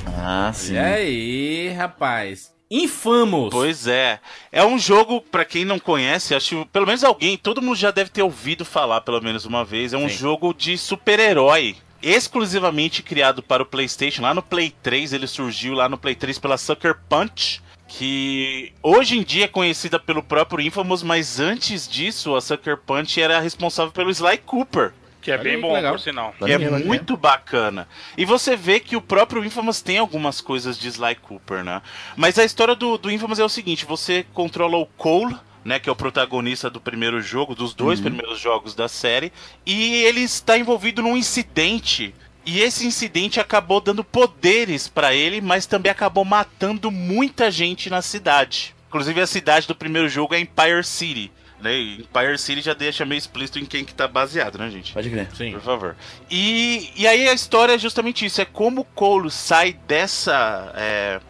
Ah, sim. E aí, rapaz? Infamos. Pois é. É um jogo, pra quem não conhece, acho que pelo menos alguém, todo mundo já deve ter ouvido falar pelo menos uma vez. É um Sim. jogo de super-herói. Exclusivamente criado para o PlayStation. Lá no Play 3, ele surgiu lá no Play 3 pela Sucker Punch. Que hoje em dia é conhecida pelo próprio Infamous, mas antes disso, a Sucker Punch era responsável pelo Sly Cooper. Que é Olha bem aí, bom, legal. por sinal. Que é muito bacana. E você vê que o próprio Infamous tem algumas coisas de Sly Cooper, né? Mas a história do, do Infamous é o seguinte: você controla o Cole. Né, que é o protagonista do primeiro jogo, dos dois primeiros jogos da série, e ele está envolvido num incidente. E esse incidente acabou dando poderes pra ele, mas também acabou matando muita gente na cidade. Inclusive a cidade do primeiro jogo é Empire City Né? E Empire City já deixa meio explícito em quem que tá baseado, né, gente? Pode crer. Sim. Por favor. E, e aí a história é justamente isso: é como o Cole sai dessa. é,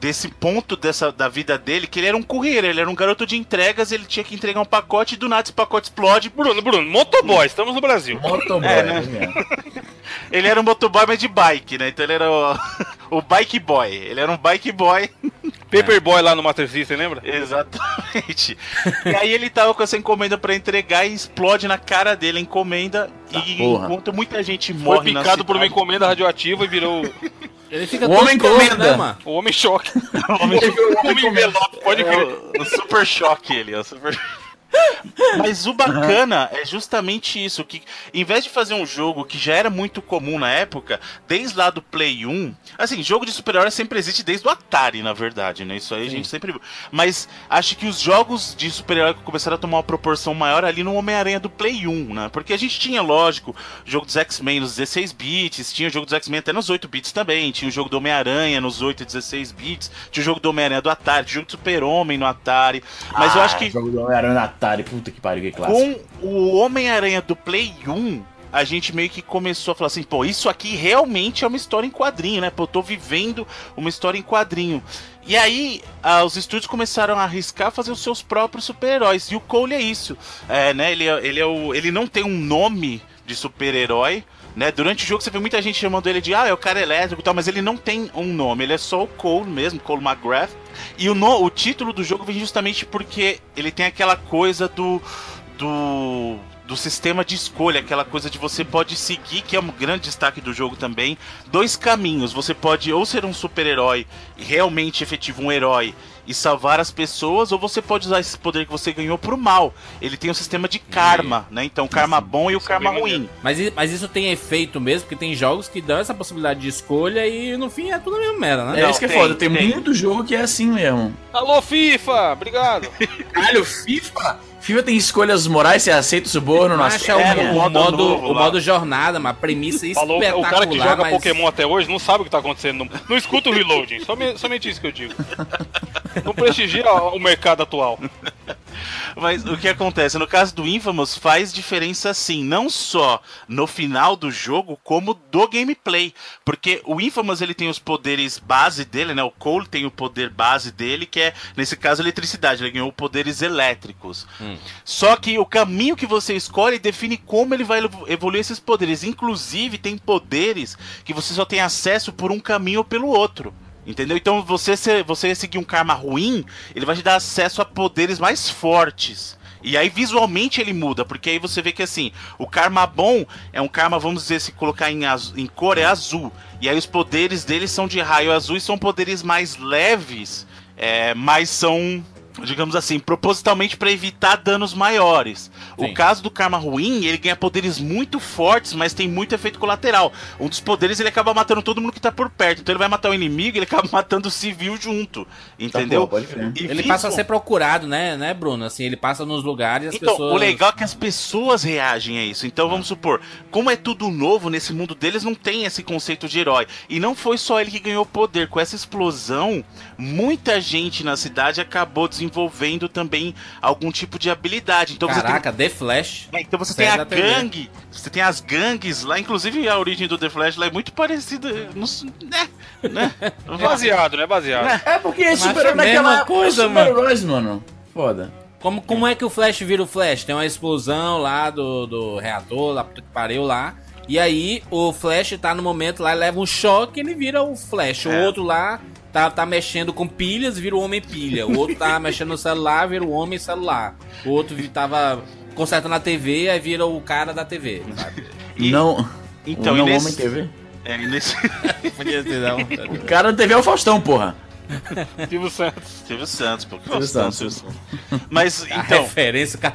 desse ponto dessa, da vida dele, que ele era um courrier, ele era um garoto de entregas, ele tinha que entregar um pacote e do nada esse pacote explode. Bruno, Bruno, motoboy, estamos no Brasil. Motoboy, É, né? né? [laughs] Ele era um motoboy, mas de bike, né? Então ele era o, [laughs] o bike boy. Ele era um bike boy. [laughs] Paperboy lá no Master System, lembra? Exatamente. e aí ele tava com essa encomenda pra entregar e explode na cara dele a encomenda. e porra. enquanto muita gente Foi morre na picado por uma encomenda radioativa e virou Ele fica O homem encomenda. né, mano? o Homem Choque. [laughs] o homem- O Homem Envelope, pode É crer. o, o super choque ele, é o super... Mas o bacana é justamente isso, que em vez de fazer um jogo que já era muito comum na época, desde lá do Play 1, assim, jogo de super-herói sempre existe desde o Atari, na verdade, né? Isso aí a gente sempre viu. Mas acho que os jogos de super-herói começaram a tomar uma proporção maior ali no Homem-Aranha do Play 1, né? Porque a gente tinha, lógico, jogo dos X-Men nos 16 bits, tinha o jogo dos X-Men até nos 8 bits também, tinha o jogo do Homem-Aranha nos 8 e 16 bits, tinha o jogo do Homem-Aranha do Atari, tinha o jogo do Super-Homem no Atari. Mas eu Ah, acho que Jogo do Homem-Aranha na Atari, puta que pariu, que clássico. com o Homem-Aranha do Play 1, a gente meio que começou a falar assim, pô, isso aqui realmente é uma história em quadrinho, né? Pô, eu tô vivendo uma história em quadrinho. E aí, ah, os estúdios começaram a arriscar fazer os seus próprios super-heróis. E o Cole é isso. É, né? Ele, é- ele, é o, ele não tem um nome de super-herói. Né? Durante o jogo você vê muita gente chamando ele de ah, é o cara elétrico e tal, mas ele não tem um nome, ele é só o Cole mesmo, Cole McGrath. E o, no- o título do jogo vem justamente porque ele tem aquela coisa do. do. Do sistema de escolha, aquela coisa de você pode seguir, que é um grande destaque do jogo também, dois caminhos. Você pode ou ser um super-herói e realmente efetivo um herói e salvar as pessoas, ou você pode usar esse poder que você ganhou pro mal. Ele tem um sistema de karma, né? Então, o karma bom e o Isso é karma ruim. Mas, mas isso tem efeito mesmo, porque tem jogos que dão essa possibilidade de escolha e no fim é tudo a mesma merda, né? É Não, isso que é tem, foda, tem, tem. muito jogo que é assim mesmo. Alô, FIFA! Obrigado. [laughs] Caralho, FIFA? FIFA tem escolhas morais, você aceita o suborno, não Acha o, aceita. É, no o modo modo, novo o modo jornada, uma premissa [laughs] Falou, espetacular. o cara que joga mas- Pokémon até hoje não sabe o que tá acontecendo. Não, não escuta o reloading. Somente, somente isso que eu digo. Não prestigia o mercado atual. Mas o que acontece? No caso do Infamous, faz diferença sim, não só no final do jogo, como do gameplay. Porque o Infamous ele tem os poderes base dele, né? O Cole tem o poder base dele, que é, nesse caso, eletricidade. Ele ganhou poderes elétricos. Só que o caminho que você escolhe define como ele vai evo- evoluir esses poderes. Inclusive, tem poderes que você só tem acesso por um caminho ou pelo outro. Entendeu? Então, você, você seguir um karma ruim, ele vai te dar acesso a poderes mais fortes. E aí, visualmente, ele muda, porque aí você vê que assim, o karma bom é um karma, vamos dizer, se colocar em, azu- em cor, é azul. E aí, os poderes dele são de raio azul e são poderes mais leves, é, mas são, digamos assim, propositalmente para evitar danos maiores. O Sim. caso do karma ruim, ele ganha poderes muito fortes, mas tem muito efeito colateral. Um dos poderes ele acaba matando todo mundo que tá por perto. Então ele vai matar o inimigo, ele acaba [laughs] matando o civil junto. Entendeu? crer. E Ele passa a ser procurado, né, né, Bruno? Assim, ele passa nos lugares e as Então, pessoas. o legal é que as pessoas reagem a isso. Então, vamos supor, como é tudo novo nesse mundo deles, não tem esse conceito de herói. E não foi só ele que ganhou poder. Com essa explosão, muita gente na cidade acabou desenvolvendo também algum tipo de habilidade. Então, você tem Caraca, The Flash. É, então você tem a da TV. gangue, você tem as gangues lá, inclusive a origem do The Flash lá é muito parecida, não né? né? Baseado, né? Baseado. É porque super é mesma naquela coisa, super-heróis, mano. Foda. Como, como é que o Flash vira o Flash? Tem uma explosão lá do, do reator, lá que pariu lá. E aí o Flash tá no momento lá, leva um choque ele vira o Flash. O É. outro lá tá, tá mexendo com pilhas, vira o Homem Pilha. O outro tá mexendo no celular, vira o Homem Celular. O outro tava consertando a TV, aí vira o cara da TV. Sabe? E- não. Então, o e não nesse- Homem TV. É, nesse [laughs] Podia ser, não. O cara da TV é o Faustão, porra. Silvio Santos. Silvio Santos, pô. que Silvio Faustão, Santos. Silvio Santos. Mas A então, referência, o cara,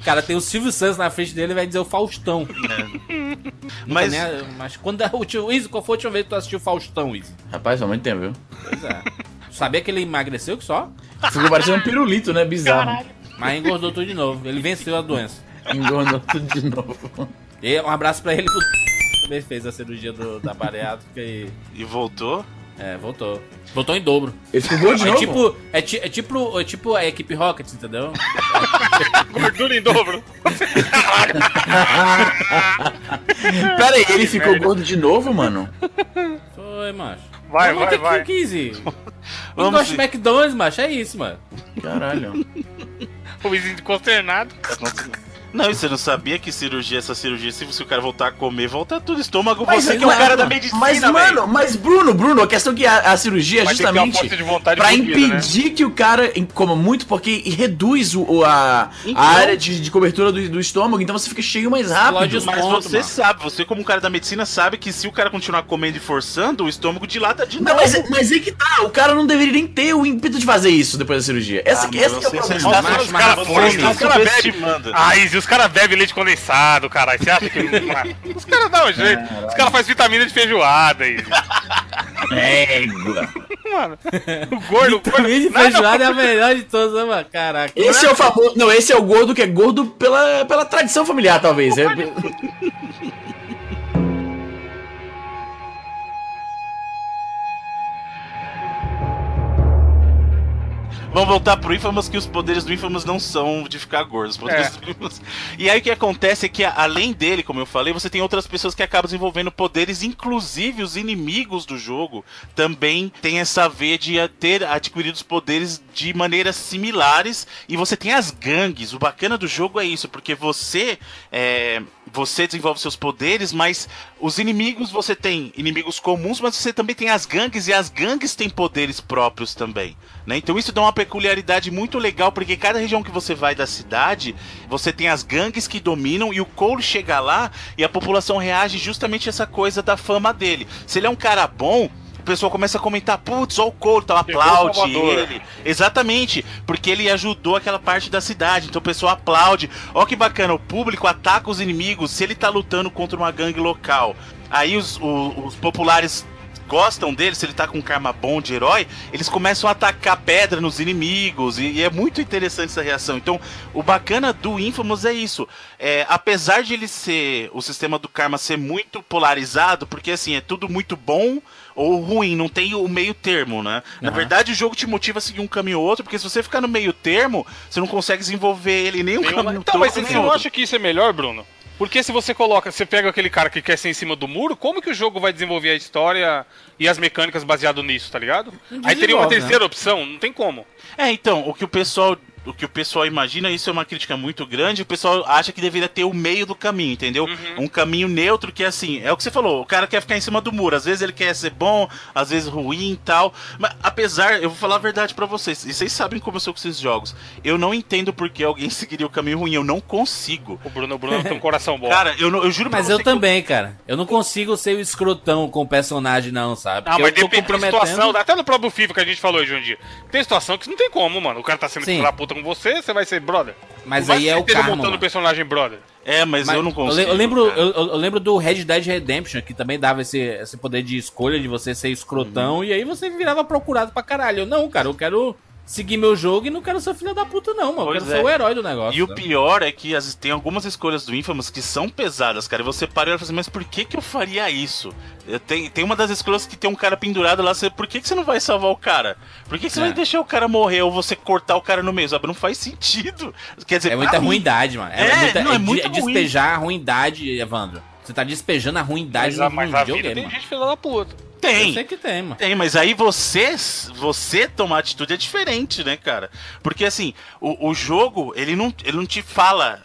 o cara tem o Silvio Santos na frente dele e vai dizer o Faustão. mas Mas, mas quando é o tio Izzy, qual foi a última vez que tu assistiu Faustão, Izzy? Rapaz, faz muito tempo, viu? Pois é. Sabia que ele emagreceu que só? Ficou parecendo um pirulito, né? Bizarro. Mas engordou tudo de novo. Ele venceu a doença. Engordou tudo de novo. E um abraço pra ele. pro- [laughs] Também fez a cirurgia do, da bariátrica e e voltou. É, voltou. Voltou em dobro. Ele ficou gordo de É novo? tipo, é, ti- é tipo, é tipo a equipe Rocket, entendeu? [laughs] Gordura em dobro. [laughs] Pera aí, ele ficou gordo de novo, mano? Foi, macho. Vai, Não, vai, vai. 15. Não [laughs] Vamos gosto de. McDonald's, macho. É isso, mano. Caralho. O vizinho consternado. Não, e você não sabia que cirurgia, essa cirurgia, se o cara voltar a comer, volta tudo. Estômago, Mas, você que é o mas- cara da medicina, Mas, velho. mano, mas Bruno, Bruno, a questão é que a, a cirurgia é ter uma justamente fodida, né? impedir que o cara coma muito, porque reduz o, a, Então. a área de, de cobertura do, do estômago, então você fica cheio mais rápido. Mas ponto, você mano. sabe, você como um cara da medicina sabe que se o cara continuar comendo e forçando, o estômago dilata de Não, novo. mas, mas aí que tá, o cara não deveria nem ter o ímpeto de fazer isso depois da cirurgia. Essa, Ah, esse mas que é o você- você problema. os caras você bebem. subestimando. E os caras bebem leite condensado, caralho. Você acha que. Os caras dão um jeito. Os caras fazem vitamina de feijoada aí. Égua. Mano, o gordo. Vitamina de Nada- feijoada é a melhor de todas, né, mano? Caraca. Esse é o famoso. Não, esse é o gordo que é gordo pela, pela tradição familiar, talvez. É, [laughs] Vamos voltar pro Infamous, que os poderes do Infamous não são de ficar gordo. Os poderes É. do Infamous... E aí o que acontece é que, além dele, como eu falei, você tem outras pessoas que acabam desenvolvendo poderes, inclusive os inimigos do jogo também tem essa veia de ter adquirido os poderes de maneiras similares. E você tem as gangues. O bacana do jogo é isso, porque você. é, Você desenvolve seus poderes, mas os inimigos você tem inimigos comuns, mas você também tem as gangues e as gangues têm poderes próprios também. Né? Então isso dá uma peculiaridade muito legal, porque cada região que você vai da cidade, você tem as gangues que dominam e o Cole chega lá e a população reage justamente a essa coisa da fama dele. Se ele é um cara bom, pessoal começa a comentar, putz, ó o Cole, então Chegou o aplaude ele. Exatamente, porque ele ajudou aquela parte da cidade, então o pessoal aplaude. Ó que bacana, o público ataca os inimigos se ele tá lutando contra uma gangue local. Aí os, o- os populares gostam dele, se ele tá com um karma bom de herói, eles começam a atacar pedra nos inimigos, e, e é muito interessante essa reação. Então, o bacana do Infamous é isso. É, apesar de ele ser, o sistema do karma ser muito polarizado, porque assim, é tudo muito bom ou ruim, não tem o meio termo, né? Na Aham. verdade, o jogo te motiva a seguir um caminho ou outro, porque se você ficar no meio termo, você não consegue desenvolver ele nem um caminho Então, mas você não acha que isso é melhor, Bruno? Porque se você coloca, você pega aquele cara que quer ser em cima do muro, como que o jogo vai desenvolver a história e as mecânicas baseado nisso, tá ligado? Aí teria uma desenvolve, né? terceira opção, não tem como. É, então, o que o pessoal. O que o pessoal imagina, isso é uma crítica muito grande, o pessoal acha que deveria ter o meio do caminho, entendeu? Uhum. Um caminho neutro que assim, é o que você falou, o cara quer ficar em cima do muro, às vezes ele quer ser bom, às vezes ruim e tal. Mas apesar, eu vou falar a verdade pra vocês, e vocês sabem como eu sou com esses jogos. Eu não entendo por que alguém [laughs] seguiria o caminho ruim, eu não consigo. O Bruno, o Bruno tem um coração bom. [laughs] Cara, eu, não- eu juro pra Mas você eu que também, cara. Eu não consigo ser o escrotão com o personagem, não, sabe? Ah, Porque mas eu depende da situação, até no próprio FIFA que a gente falou hoje um dia. Tem situação que não tem como, mano. O cara tá sendo filho da puta com você, você vai ser brother. Mas aí é o karma, montando mano. o personagem brother. É, mas, Mas eu não consigo. Eu, lembro, eu, eu lembro do Red Dead Redemption, que também dava esse, esse poder de escolha de você ser escrotão, e aí você virava procurado pra caralho. Eu, não, cara, eu quero seguir meu jogo e não quero ser filho da puta, não, mano. Eu Pois quero é. ser o herói do negócio. E o né? pior é que as- tem algumas escolhas do Infamous que são pesadas, cara. E você para e fala assim, mas por que que eu faria isso? Eu tenho, tem uma das escolhas que tem um cara pendurado lá, você, por que que você não vai salvar o cara? Por que que você É. vai deixar o cara morrer ou você cortar o cara no meio? Sabe? Não faz sentido. [laughs] Quer dizer, É muita mim- ruindade, mano. É, É, muita, não, é é muito é ruim. despejar a ruindade, Evandro. Você tá despejando a ruindade Mas, a- no mas vida tem mano. gente filha da puta. Eu Tem. sei que tem, mano. Tem, mas aí você, você tomar atitude é diferente, né, cara? Porque assim, o, o jogo, ele não, ele não te fala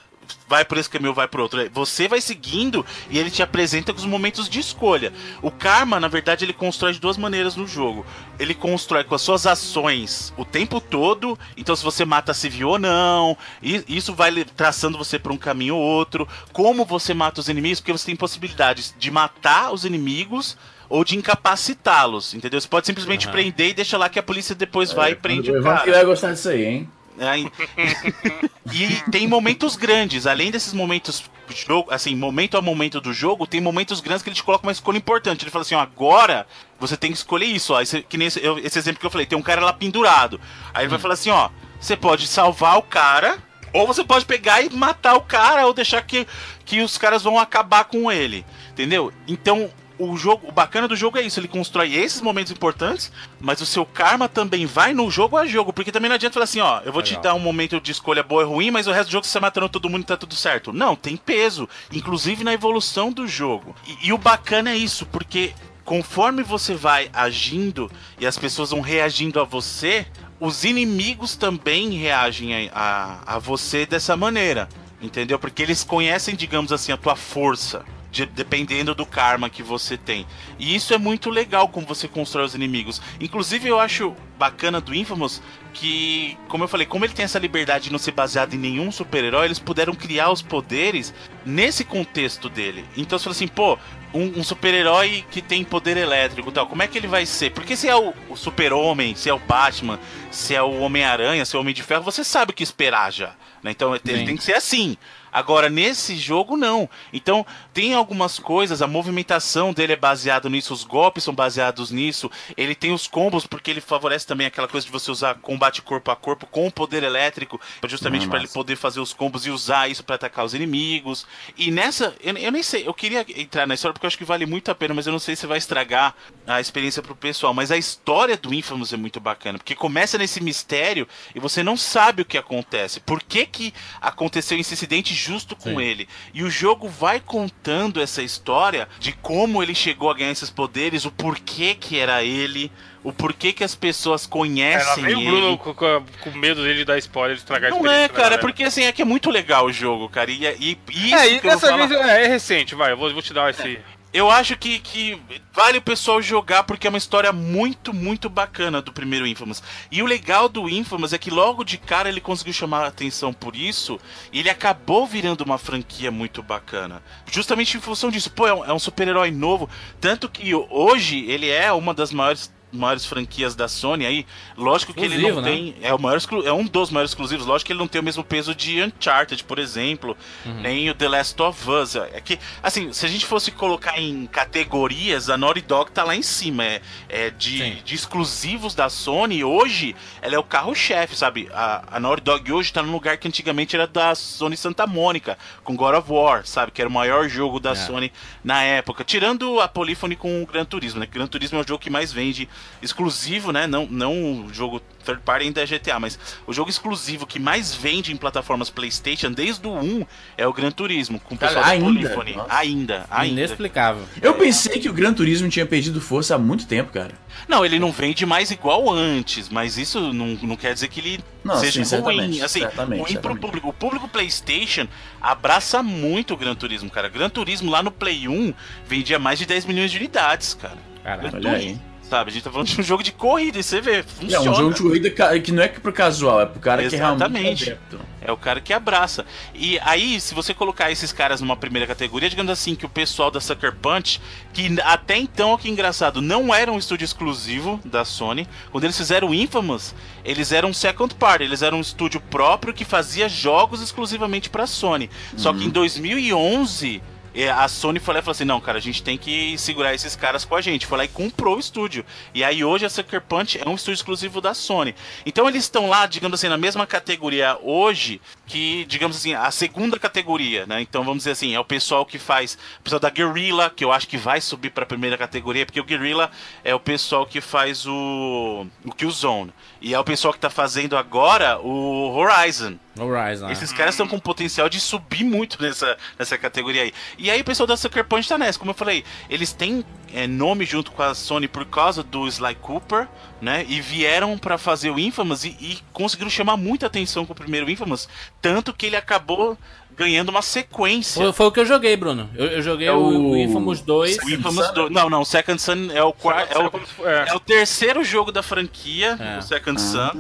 vai por esse caminho, vai por outro. Você vai seguindo e ele te apresenta com os momentos de escolha. O karma, na verdade, ele constrói de duas maneiras no jogo. Ele constrói com as suas ações o tempo todo. Então, se você mata civil ou não, isso vai traçando você para um caminho ou outro. Como você mata os inimigos, porque você tem possibilidades de matar os inimigos ou de incapacitá-los, entendeu? Você pode simplesmente prender e deixa lá que a polícia depois vai e prende o cara. que vai gostar disso aí, hein? É, [laughs] e- tem momentos grandes, além desses momentos de jogo, assim, momento a momento do jogo, tem momentos grandes que ele te coloca uma escolha importante. Ele fala assim, ó, agora você tem que escolher isso, ó. Esse, que nem esse, eu- esse exemplo que eu falei, tem um cara lá pendurado. Aí ele vai falar assim, ó, você pode salvar o cara, ou você pode pegar e matar o cara, ou deixar que, que os caras vão acabar com ele. Entendeu? Então, o jogo, o bacana do jogo é isso, ele constrói esses momentos importantes, mas o seu karma também vai no jogo a jogo, porque também não adianta falar assim, ó, eu vou te Legal. dar um momento de escolha boa e ruim, mas o resto do jogo você tá matando todo mundo e tá tudo certo. Não, tem peso, inclusive na evolução do jogo. E, e o bacana é isso, porque conforme você vai agindo e as pessoas vão reagindo a você, os inimigos também reagem a, a, a você dessa maneira. Entendeu? Porque eles conhecem, digamos assim, a tua força. De- dependendo do karma que você tem. E isso é muito legal como você constrói os inimigos. Inclusive, eu acho bacana do Infamous que, como eu falei, como ele tem essa liberdade de não ser baseado em nenhum super-herói, eles puderam criar os poderes nesse contexto dele. Então você fala assim, pô, um, um super-herói que tem poder elétrico e tal, como é que ele vai ser? Porque se é o, o super-homem, se é o Batman, se é o Homem-Aranha, se é o Homem de Ferro, você sabe o que esperar já. Né? Então ele Sim. tem que ser assim. Agora, nesse jogo, não. Então, tem algumas coisas, a movimentação dele é baseado nisso, os golpes são baseados nisso. Ele tem os combos, porque ele favorece também aquela coisa de você usar combate corpo a corpo com o poder elétrico, justamente para ele poder fazer os combos e usar isso para atacar os inimigos. E nessa, eu, eu nem sei, eu queria entrar na história porque eu acho que vale muito a pena, mas eu não sei se vai estragar a experiência pro pessoal. Mas a história do Infamous é muito bacana, porque começa nesse mistério e você não sabe o que acontece. Por que, que aconteceu esse incidente justo com Sim. ele? E o jogo vai contando essa história de como ele chegou a ganhar esses poderes, o porquê que era ele, o porquê que as pessoas É, conhecem o ele. Bruno com, com- medo dele de dar spoiler, de estragar a Não é, cara, é porque assim, é que é muito legal o jogo, cara. E, e, e isso É, e que eu vou dessa falar- vez é, é recente, vai, eu vou, vou te dar esse. Eu acho que, que vale o pessoal jogar porque é uma história muito, muito bacana do primeiro Infamous. E o legal do Infamous é que logo de cara ele conseguiu chamar a atenção por isso e ele acabou virando uma franquia muito bacana. Justamente em função disso. Pô, é um, é um super-herói novo. Tanto que hoje ele é uma das maiores maiores franquias da Sony aí, lógico que ele Exclusivo, não né? tem, é o maior é um dos maiores exclusivos, lógico que ele não tem o mesmo peso de Uncharted, por exemplo, Uhum. nem o The Last of Us. É que, assim, se a gente fosse colocar em categorias, a Naughty Dog tá lá em cima. É, é de, de exclusivos da Sony, hoje ela é o carro-chefe, sabe? A, a Naughty Dog hoje tá num lugar que antigamente era da Sony Santa Mônica, com God of War, sabe? Que era o maior jogo da É. Sony na época. Tirando a Polyphony com o Gran Turismo, né? Gran Turismo é o jogo que mais vende exclusivo, né? Não, não o jogo third party ainda é GTA, mas o jogo exclusivo que mais vende em plataformas PlayStation desde o 1 é o Gran Turismo, com o Cara, pessoal da ainda? Polyphony. Nossa. Ainda, ainda. Inexplicável. Eu pensei que o Gran Turismo tinha perdido força há muito tempo, cara. Não, ele não vende mais igual antes, mas isso não, não quer dizer que ele Não, seja sim, ruim. Assim, certamente, ruim pro certamente. público. O público PlayStation abraça muito o Gran Turismo, cara. Gran Turismo lá no Play 1 vendia mais de 10 milhões de unidades, cara. Caralho. Olha aí. Sabe, a gente tá falando de um jogo de corrida e você vê, É funciona. um jogo de corrida que não é pro casual, é pro cara que realmente Exatamente. é adepto. É o cara que abraça. E aí, se você colocar esses caras numa primeira categoria, digamos assim, que o pessoal da Sucker Punch, que até então, que engraçado, não era um estúdio exclusivo da Sony. Quando eles fizeram Infamous, eles eram um second party, eles eram um estúdio próprio que fazia jogos exclusivamente pra Sony. Só que em 2011. Eh, A Sony foi lá e falou assim: não, cara, a gente tem que segurar esses caras com a gente. Foi lá e comprou o estúdio. E aí hoje a Sucker Punch é um estúdio exclusivo da Sony. Então eles estão lá, digamos assim, na mesma categoria hoje que, digamos assim, a segunda categoria, né? Então vamos dizer assim, é o pessoal que faz, o pessoal da Guerrilla, que eu acho que vai subir pra primeira categoria, porque o Guerrilla é o pessoal que faz o o Killzone. E é o pessoal que tá fazendo agora o Horizon. Horizon. Esses caras estão com potencial de subir muito nessa, nessa categoria aí. E aí o pessoal da Sucker Punch tá nessa. Como eu falei, eles têm é, nome junto com a Sony por causa do Sly Cooper, né? E vieram pra fazer o Infamous e, e conseguiram chamar muita atenção com o primeiro Infamous. Tanto que ele acabou ganhando uma sequência. Foi, foi o que eu joguei, Bruno. Eu, eu joguei É o, o- Infamous 2. O Infamous 2. Não, não, o Second Son é o, quar- é o, for- é. é o terceiro jogo da franquia, É. o Second Son.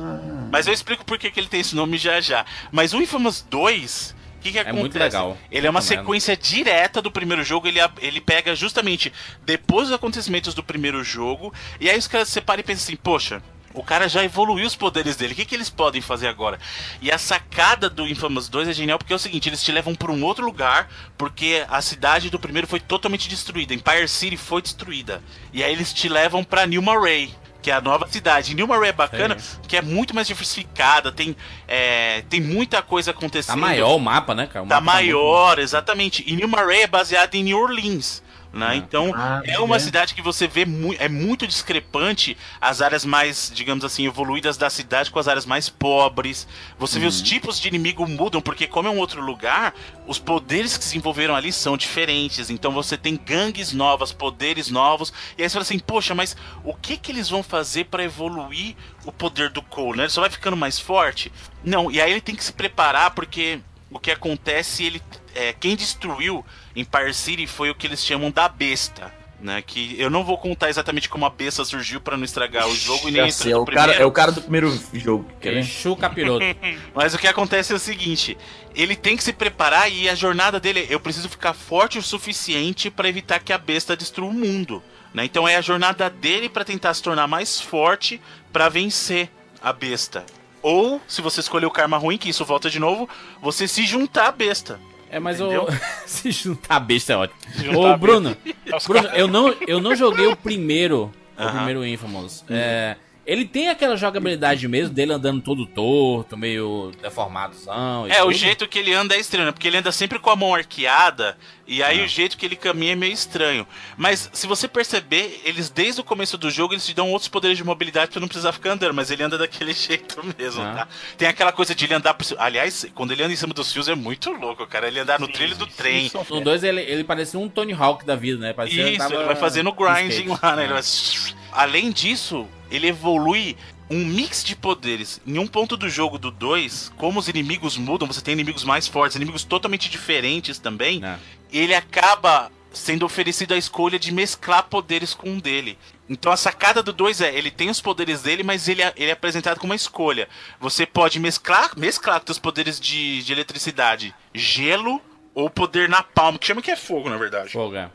Mas eu explico por que que ele tem esse nome já já. Mas o Infamous 2, o que, que acontece? muito legal. Ele é uma sequência direta do primeiro jogo. Ele, ele pega justamente depois dos acontecimentos do primeiro jogo. E aí os caras separam e pensam assim: poxa. O cara já evoluiu os poderes dele. O que, que eles podem fazer agora? E a sacada do Infamous 2 é genial porque é o seguinte: eles te levam para um outro lugar porque a cidade do primeiro foi totalmente destruída. Empire City foi destruída. E aí eles te levam para New Marais. Que é a nova cidade. New Marais é bacana, Sim. que é muito mais diversificada, tem, é, tem muita coisa acontecendo. Tá maior o mapa, né, cara? O Tá mapa muito- maior, exatamente. E New Marais é baseado em New Orleans. Né? Então, Ah, é uma é. cidade que você vê mu é muito discrepante as áreas mais, digamos assim, evoluídas da cidade com as áreas mais pobres. Você vê os tipos de inimigo mudam, porque como é um outro lugar, os poderes que se envolveram ali são diferentes. Então você tem gangues novas, poderes novos. E aí você fala assim, poxa, mas o que que eles vão fazer para evoluir o poder do Cole? Né? Ele só vai ficando mais forte? Não, e aí ele tem que se preparar, porque o que acontece, ele. É, quem destruiu em Par City foi o que eles chamam da besta. Né, que eu não vou contar exatamente como a besta surgiu pra não estragar o jogo e nem sei, é, o cara, primeiro. é o cara do primeiro jogo. Quer ver? Capiroto. [laughs] Mas o que acontece é o seguinte: ele tem que se preparar e a jornada dele, eu preciso ficar forte o suficiente pra evitar que a besta destrua o mundo. Né? Então é a jornada dele pra tentar se tornar mais forte pra vencer a besta. Ou, se você escolher o karma ruim, que isso volta de novo, você se juntar à besta. É, mas o. [laughs] Se juntar besta é ótimo. Ô, Bruno, Bruno, eu não, eu não joguei o primeiro. O Aham. primeiro Infamous. É, ele tem aquela jogabilidade mesmo dele andando todo torto, meio deformadozão. É, o tudo? jeito que ele anda é estranho, né? Porque ele anda sempre com a mão arqueada, e aí Ah. o jeito que ele caminha é meio estranho. Mas se você perceber, eles desde o começo do jogo, eles te dão outros poderes de mobilidade pra não precisar ficar andando, mas ele anda daquele [laughs] jeito mesmo, Ah. tá? Tem aquela coisa de ele andar por cima. Aliás, quando ele anda em cima dos fios é muito louco, cara. Ele andar no trilho do trem. No 2 ele, ele parecia um Tony Hawk da vida, né? Parecia Isso, tava ele vai fazendo no grinding skate. lá, né? É. Ele vai... [laughs] Além disso, ele evolui um mix de poderes. Em um ponto do jogo do 2, como os inimigos mudam, você tem inimigos mais fortes, inimigos totalmente diferentes também, É. ele acaba sendo oferecido a escolha de mesclar poderes com um dele. Então a sacada do 2 é, ele tem os poderes dele, mas ele é, ele é apresentado com uma escolha. Você pode mesclar, mesclar com seus poderes de, de eletricidade, gelo ou poder na palma, que chama que é fogo, na verdade. Fogo, é.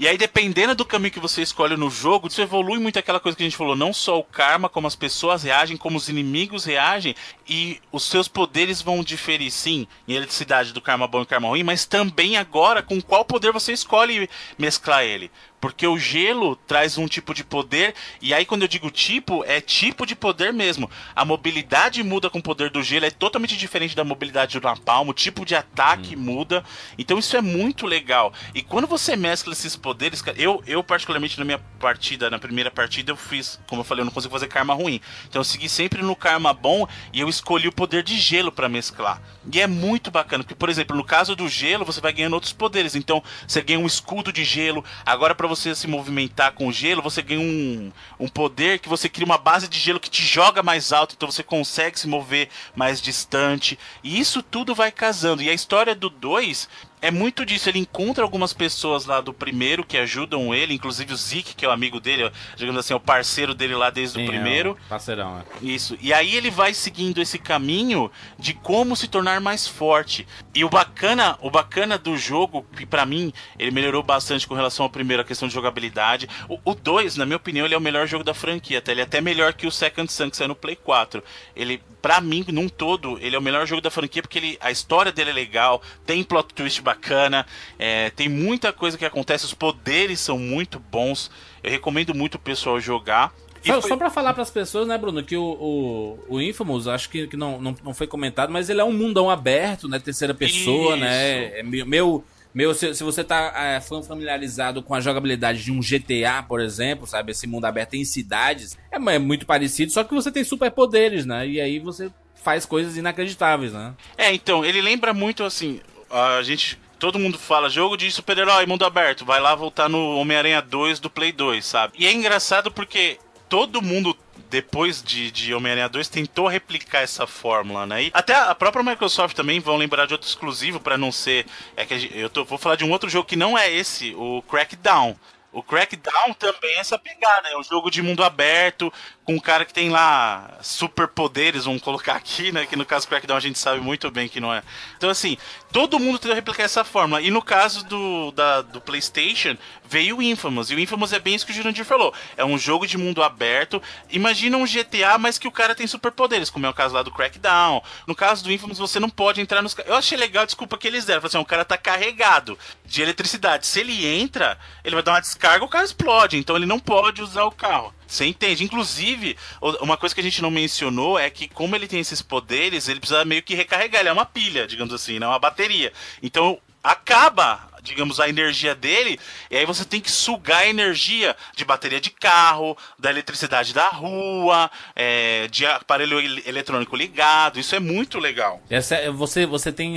E aí, dependendo do caminho que você escolhe no jogo, isso evolui muito aquela coisa que a gente falou. Não só o karma, como as pessoas reagem, como os inimigos reagem. E os seus poderes vão diferir, sim, em eletricidade do karma bom e karma ruim, mas também agora com qual poder você escolhe mesclar ele. Porque o gelo traz um tipo de poder, e aí quando eu digo tipo, é tipo de poder mesmo. A mobilidade muda com o poder do gelo, é totalmente diferente da mobilidade do napalm, o tipo de ataque muda. Então isso é muito legal. E quando você mescla esses poderes, eu, eu particularmente na minha partida, na primeira partida, eu fiz, como eu falei, eu não consigo fazer karma ruim. Então eu segui sempre no karma bom e eu escolhi o poder de gelo pra mesclar. E é muito bacana, porque, por exemplo, no caso do gelo, você vai ganhando outros poderes. Então, você ganha um escudo de gelo. Agora, pra você se movimentar com gelo, você ganha um, um poder que você cria uma base de gelo que te joga mais alto. Então, você consegue se mover mais distante. E isso tudo vai casando. E a história do 2 é muito disso. Ele encontra algumas pessoas lá do primeiro que ajudam ele, inclusive o Zeke, que é o amigo dele, digamos assim, é o parceiro dele lá desde Sim, o é primeiro. o parceirão, é. Isso. E aí ele vai seguindo esse caminho de como se tornar mais forte. E o bacana, o bacana do jogo, que pra mim ele melhorou bastante com relação ao primeiro, a questão de jogabilidade. O 2, na minha opinião, ele é o melhor jogo da franquia, até ele é até melhor que o Second Sun que saiu no Play 4. Ele, pra mim, num todo, ele é o melhor jogo da franquia porque ele, a história dele é legal, tem plot twist bacana, é, tem muita coisa que acontece, os poderes são muito bons. Eu recomendo muito o pessoal jogar. Só, foi- só pra falar pras pessoas, né, Bruno, que o, o, o Infamous, acho que, que não, não, não foi comentado, mas ele é um mundão aberto, né, terceira pessoa, Isso. né, é meu, meu, se, se você tá é, fam- familiarizado com a jogabilidade de um GTA, por exemplo, sabe, esse mundo aberto em cidades, é, é muito parecido, só que você tem superpoderes, né, e aí você faz coisas inacreditáveis, né. É, então, ele lembra muito assim. A gente. Todo mundo fala jogo de super-herói, mundo aberto. Vai lá voltar no Homem-Aranha 2 do Play 2, sabe? E é engraçado porque todo mundo. Depois de, de Homem-Aranha 2, tentou replicar essa fórmula, né? E até a própria Microsoft também vão lembrar de outro exclusivo pra não ser. É que eu tô- vou falar de um outro jogo que não é esse, o Crackdown. O Crackdown também é essa pegada, é um jogo de mundo aberto, um cara que tem lá superpoderes, vamos colocar aqui, né? Que no caso do Crackdown a gente sabe muito bem que não é. Então, assim, todo mundo tentou replicar essa fórmula. E no caso do, da- do PlayStation, veio o Infamous. E o Infamous é bem isso que o Jurandir falou. É um jogo de mundo aberto. Imagina um GTA, mas que o cara tem superpoderes, como é o caso lá do Crackdown. No caso do Infamous, você não pode entrar nos. Eu achei legal a desculpa que eles deram. Assim, o cara tá carregado de eletricidade. Se ele entra, ele vai dar uma descarga, o cara explode. Então ele não pode usar o carro. Você entende? Inclusive, uma coisa que a gente não mencionou é que, como ele tem esses poderes, ele precisa meio que recarregar. Ele é uma pilha, digamos assim, não é uma bateria. Então, acaba digamos, a energia dele, e aí você tem que sugar a energia de bateria de carro, da eletricidade da rua, é, de aparelho el- eletrônico ligado. Isso é muito legal. Essa, é- você, você tem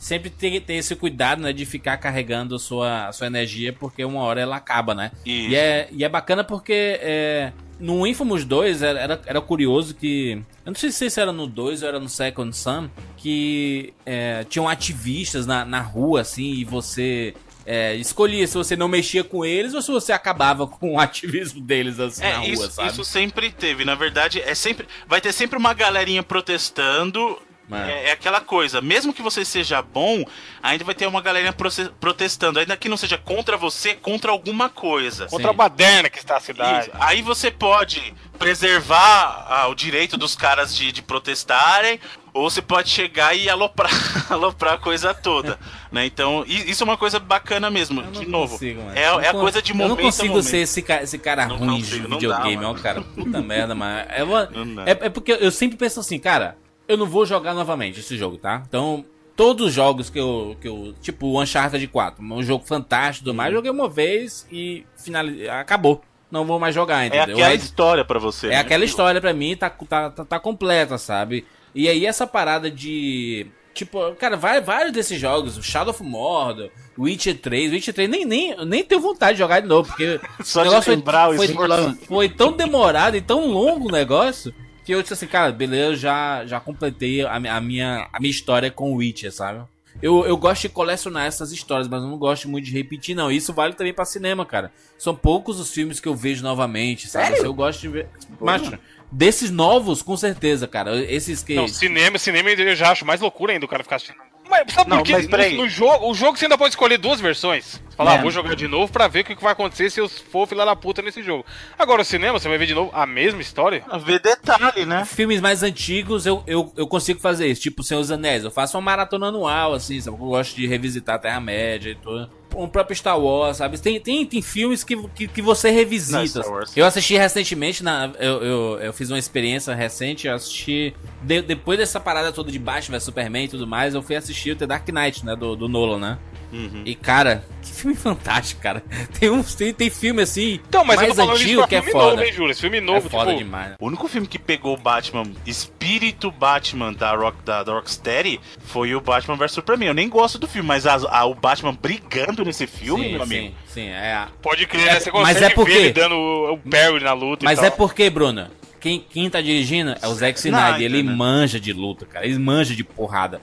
sempre ter, ter esse cuidado, né, de ficar carregando sua, sua energia, porque uma hora ela acaba, né? Isso. E é, e é bacana porque é, no Infamous 2 era, era, era curioso que. Eu não sei se era no 2 ou era no Second Sun, que é, tinham ativistas na, na rua, assim, e você. é, escolhia se você não mexia com eles ou se você acabava [laughs] com o ativismo deles assim, na É, rua, isso, sabe? isso sempre teve. Na verdade, é sempre. Vai ter sempre uma galerinha protestando. É. É, é aquela coisa, mesmo que você seja bom, ainda vai ter uma galerinha proce- protestando. Ainda que não seja contra você, contra alguma coisa. Contra Sim. a baderna que está a cidade. Isso. Aí você pode preservar ah, o direito dos caras de, de protestarem, ou você pode chegar e aloprar, [laughs] aloprar a coisa toda. [laughs] né? Então, isso é uma coisa bacana mesmo. Eu não De novo, consigo, é, Eu é a não coisa de Eu momento não a consigo momento. ser esse cara, esse cara Não ruim consigo, de não videogame, dá, ó, cara. Puta [laughs] merda, mano. É, Não é, é porque eu sempre penso assim, cara, eu não vou jogar novamente esse jogo, tá? Então, todos os jogos que eu. Que eu tipo, o Uncharted 4, um jogo fantástico tudo mais, joguei uma vez e finaliz... acabou. Não vou mais jogar, É entendeu? aquela Aí- história pra você. é né? aquela história pra mim, tá, tá, tá, tá completa, sabe? E aí essa parada de. Tipo, cara, vários desses jogos, o Shadow of Mordor, Witcher 3, Witcher 3, nem, nem, nem tenho vontade de jogar de novo, porque [laughs] Só o negócio foi, foi, foi tão demorado e tão longo o negócio que eu disse assim, cara, beleza, eu já, já completei a, a minha, a minha história com o Witcher, sabe? Eu, eu gosto de colecionar essas histórias, mas eu não gosto muito de repetir, não. Isso vale também pra cinema, cara. São poucos os filmes que eu vejo novamente, sabe? Eu gosto de ver. Macho, desses novos, com certeza, cara. Esses que. Não, cinema, cinema eu já acho mais loucura ainda o cara ficar assistindo. Mas sabe Não, por quê? mas peraí. No, no jogo, o jogo você ainda pode escolher duas versões. Você fala, É. ah, vou jogar de novo pra ver o que vai acontecer se eu for filha da puta nesse jogo. Agora, o cinema, você vai ver de novo a mesma história. A ver detalhe, né? Filmes mais antigos eu, eu, eu consigo fazer isso, tipo Senhor dos Anéis. Eu faço uma maratona anual, assim, sabe? Eu gosto de revisitar a Terra-média e tudo. O próprio Star Wars, sabe? Tem, tem, tem filmes que, que, que você revisita. Eu assisti recentemente, na, eu, eu, eu fiz uma experiência recente, eu assisti. de- depois dessa parada toda de Batman vs Superman e tudo mais, eu fui assistir o The Dark Knight, né? Do, do Nolan, né? Uhum. E, cara, que filme fantástico, cara. [laughs] Tem, uns, tem, tem filme assim. Então, mas eu mais tô falando isso antigo que é filme foda. novo, hein, Júlio? Esse filme é novo, foda tipo... demais. O único filme que pegou o Batman, espírito Batman da, Rock, da, da Rocksteady, foi o Batman vs Superman. Eu nem gosto do filme, mas a- a- o Batman brigando nesse filme, sim, meu amigo. sim, sim, é. a- Pode crer, né? Você Mas consegue é porque- ver ele dando o, parry na luta Mas é porque, Bruno, quem, quem tá dirigindo é o Zack Snyder. ele né? manja de luta, cara. Ele manja de porrada.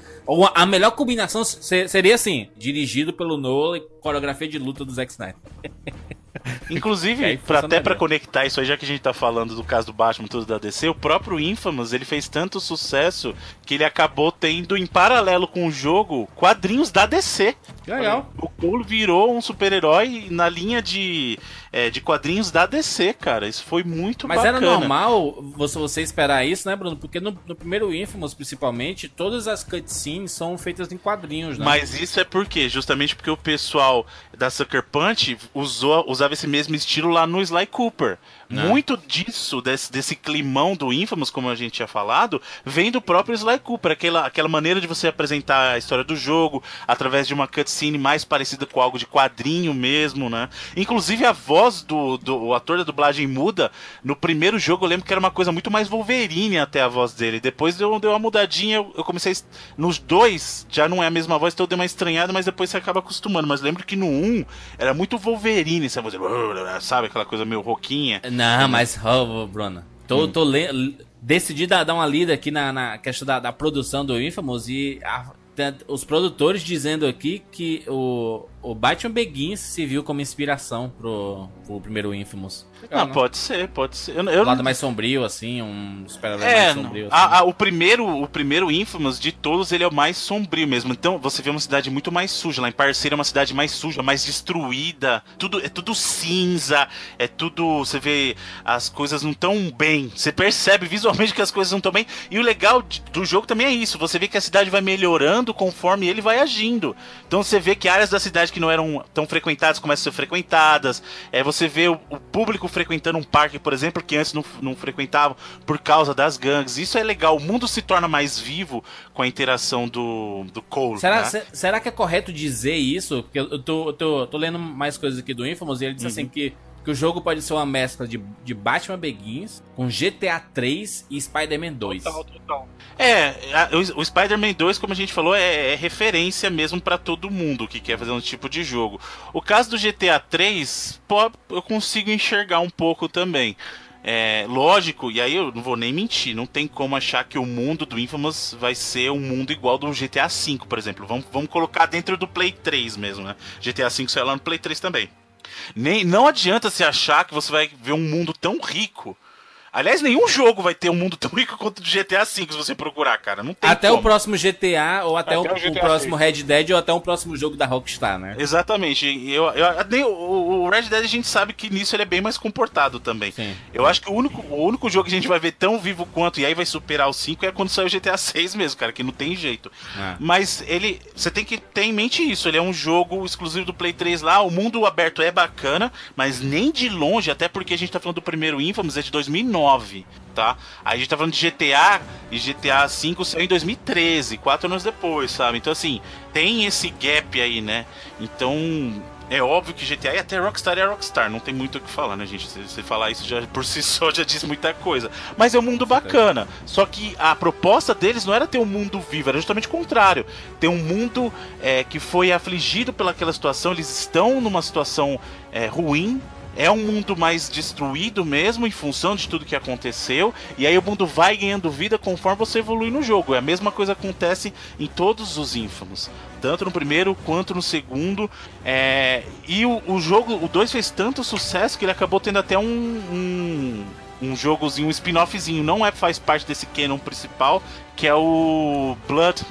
A melhor combinação se- seria assim: dirigido pelo Nolan e coreografia de luta do Zack Snyder. [laughs] [laughs] Inclusive, aí pra, até pra melhor. conectar isso aí, já que a gente tá falando do caso do Batman tudo da DC, o próprio Infamous, ele fez tanto sucesso que ele acabou tendo, em paralelo com o jogo, quadrinhos da DC. Legal. O Cole virou um super-herói na linha de, é, de quadrinhos da DC, cara. Isso foi muito Mas bacana. era normal você, você esperar isso, né, Bruno? Porque no, no primeiro Infamous, principalmente, todas as cutscenes são feitas em quadrinhos, né? Mas isso é porque, justamente porque o pessoal da Sucker Punch usou, usava esse mesmo estilo lá no Sly Cooper. Né? Muito disso, desse, desse climão do Infamous, como a gente tinha falado, vem do próprio Sly Cooper. Aquela, aquela maneira de você apresentar a história do jogo através de uma cutscene mais parecida com algo de quadrinho mesmo, né? Inclusive a voz do, do o ator da dublagem muda. No primeiro jogo eu lembro que era uma coisa muito mais Wolverine até a voz dele. Depois deu, deu uma mudadinha, eu, eu comecei. Nos dois já não é a mesma voz, então eu dei uma estranhada, mas depois você acaba acostumando. Mas lembro que no 1 era muito Wolverine, essa voz, sabe? Aquela coisa meio roquinha. Não, mas, ô, Bruno, tô, Hum. tô le- decidi dar, uma lida aqui na, na questão da, da produção do Infamous e a- os produtores dizendo aqui que o, o Batman Begins se viu como inspiração pro, pro primeiro Infamous. Legal, Ah, né? pode ser, pode ser. Eu, Um eu lado mais sombrio, assim, um super-herói É, mais sombrio. a- assim. a- o primeiro, o primeiro Infamous de todos, ele é o mais sombrio mesmo. Então, você vê uma cidade muito mais suja. Lá em Parceira é uma cidade mais suja, mais destruída. Tudo é tudo cinza, é tudo, você vê as coisas não tão bem. Você percebe visualmente que as coisas não estão bem. E o legal do jogo também é isso, você vê que a cidade vai melhorando conforme ele vai agindo. Então você vê que áreas da cidade que não eram tão frequentadas começam a ser frequentadas. É, você vê o, o público frequentando um parque, por exemplo, que antes não, não frequentavam por causa das gangues. Isso é legal. O mundo se torna mais vivo com a interação do, do Cole. Será, né? se- será que é correto dizer isso? Porque eu tô, eu tô, tô lendo mais coisas aqui do Infamous e ele disse Uhum. assim que, que o jogo pode ser uma mescla de, de Batman Begins com GTA 3 e Spider-Man 2. Total, total. É, a- o, o Spider-Man 2, como a gente falou, é, é referência mesmo pra todo mundo que quer fazer um tipo de jogo. O caso do GTA 3, pô, eu consigo enxergar um pouco também. É, lógico, e aí eu não vou nem mentir, não tem como achar que o mundo do Infamous vai ser um mundo igual do GTA V, por exemplo. Vamos, vamos colocar dentro do Play 3 mesmo, né? GTA V saiu lá no Play 3 também. Nem, não adianta se achar que você vai ver um mundo tão rico. Aliás, nenhum jogo vai ter um mundo tão rico quanto o do GTA V se você procurar, cara. Não tem Até como. o próximo GTA, ou até, Até o, o o próximo 6. Red Dead, ou até um próximo jogo da Rockstar, né? Exatamente. Eu, eu, nem- o, o Red Dead a gente sabe que nisso ele é bem mais comportado também. Sim. Eu acho que o único, o único jogo que a gente vai ver tão vivo quanto, e aí vai superar o 5, é quando sair o GTA 6 mesmo, cara, que não tem jeito. Ah. Mas ele. Você tem que ter em mente isso. Ele é um jogo exclusivo do Play 3 lá. O mundo aberto é bacana, mas nem de longe, até porque a gente tá falando do primeiro Infamous, é de 2009. Tá? Aí a gente tá falando de GTA e GTA V saiu em 2013, quatro anos depois, sabe? Então, assim, tem esse gap aí, né? Então, é óbvio que GTA e até Rockstar é Rockstar, não tem muito o que falar, né, gente? Se você falar isso já por [laughs] si só já diz muita coisa. Mas é um mundo bacana. Só que a proposta deles não era ter um mundo vivo, era justamente o contrário. Ter um mundo é, que foi afligido pelaquela situação, eles estão numa situação é, ruim. É um mundo mais destruído mesmo em função de tudo que aconteceu. E aí o mundo vai ganhando vida conforme você evolui no jogo. É a mesma coisa que acontece em todos os Infamous. Tanto no primeiro quanto no segundo. É, E o, o jogo, o 2 fez tanto sucesso que ele acabou tendo até um. um um jogozinho, um spin-offzinho, não é faz parte desse canon principal, que é o Blood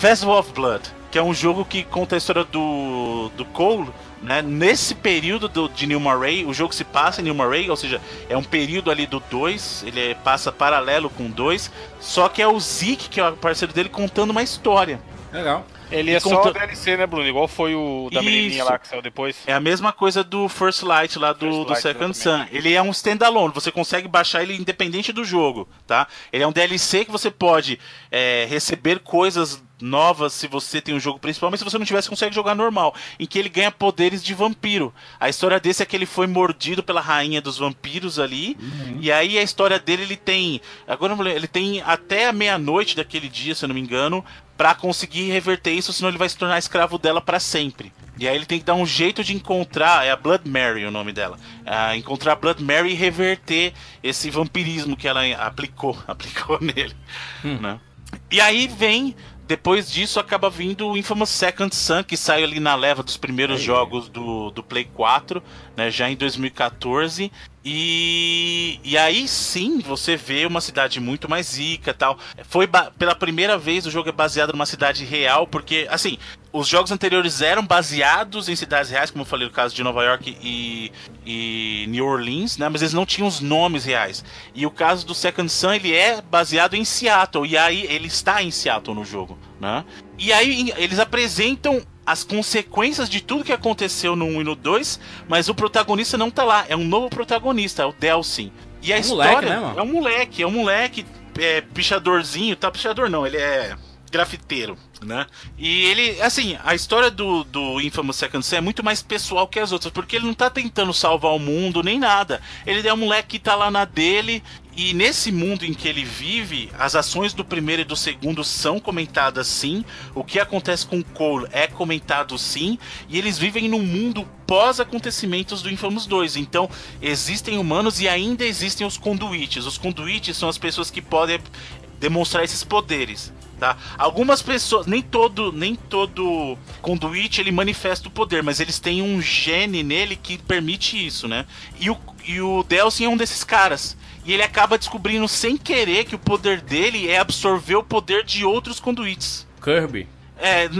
Festival of Blood, que é um jogo que conta a história do, do Cole, né? Nesse período do, de New Murray, o jogo se passa em New Murray, ou seja, é um período ali do 2, ele é- passa paralelo com o 2, só que é o Zeke, que é o parceiro dele, contando uma história. Legal. Ele é E só conta- DLC, né, Bruno? Igual foi o da menininha Isso. lá que saiu depois. É a mesma coisa do First Light lá do, Light, Second Sun. exatamente. Ele é um standalone, você consegue baixar ele independente do jogo, tá? Ele é um DLC que você pode é, receber coisas novas se você tem um jogo principal, mas se você não você consegue jogar normal. Em que ele ganha poderes de vampiro. A história desse é que ele foi mordido pela rainha dos vampiros ali. E aí a história dele, ele tem. Agora eu não lembro, ele tem até a meia-noite daquele dia, se eu não me engano, pra conseguir reverter isso, senão ele vai se tornar escravo dela pra sempre. E aí ele tem que dar um jeito de encontrar, é a Blood Mary o nome dela, ah, encontrar a Blood Mary e reverter esse vampirismo que ela aplicou, [laughs] aplicou nele, né? E aí vem, depois disso acaba vindo o Infamous Second Sun, que saiu ali na leva dos primeiros jogos do, do Play 4, né, já em 2014. E, e aí sim você vê uma cidade muito mais rica tal. Foi pela primeira vez o jogo é baseado numa cidade real, porque assim, os jogos anteriores eram baseados em cidades reais, como eu falei no caso de Nova York e, e New Orleans, né? Mas eles não tinham os nomes reais. E o caso do Second Sun, ele é baseado em Seattle, e aí ele está em Seattle no jogo, né? E aí eles apresentam as consequências de tudo que aconteceu no 1 e no 2, mas o protagonista não tá lá, é um novo protagonista, é o Delsin. E a É um história moleque, né, é um moleque, é um moleque é, pichadorzinho, tá? Pichador não, ele é grafiteiro, né? E ele, assim, a história do, do Infamous Second Son é muito mais pessoal que as outras, porque ele não tá tentando salvar o mundo nem nada. Ele é um moleque que tá lá na dele, e nesse mundo em que ele vive, as ações do primeiro e do segundo são comentadas sim, o que acontece com Cole é comentado sim, e eles vivem num mundo pós-acontecimentos do Infamous 2. Então, existem humanos e ainda existem os conduites. Os conduites são as pessoas que podem demonstrar esses poderes. Tá? Algumas pessoas, nem todo, nem todo conduíte ele manifesta o poder, mas eles têm um gene nele que permite isso, né? E o, e o Delsin é um desses caras. E ele acaba descobrindo sem querer que o poder dele é absorver o poder de outros conduítes. Kirby. É,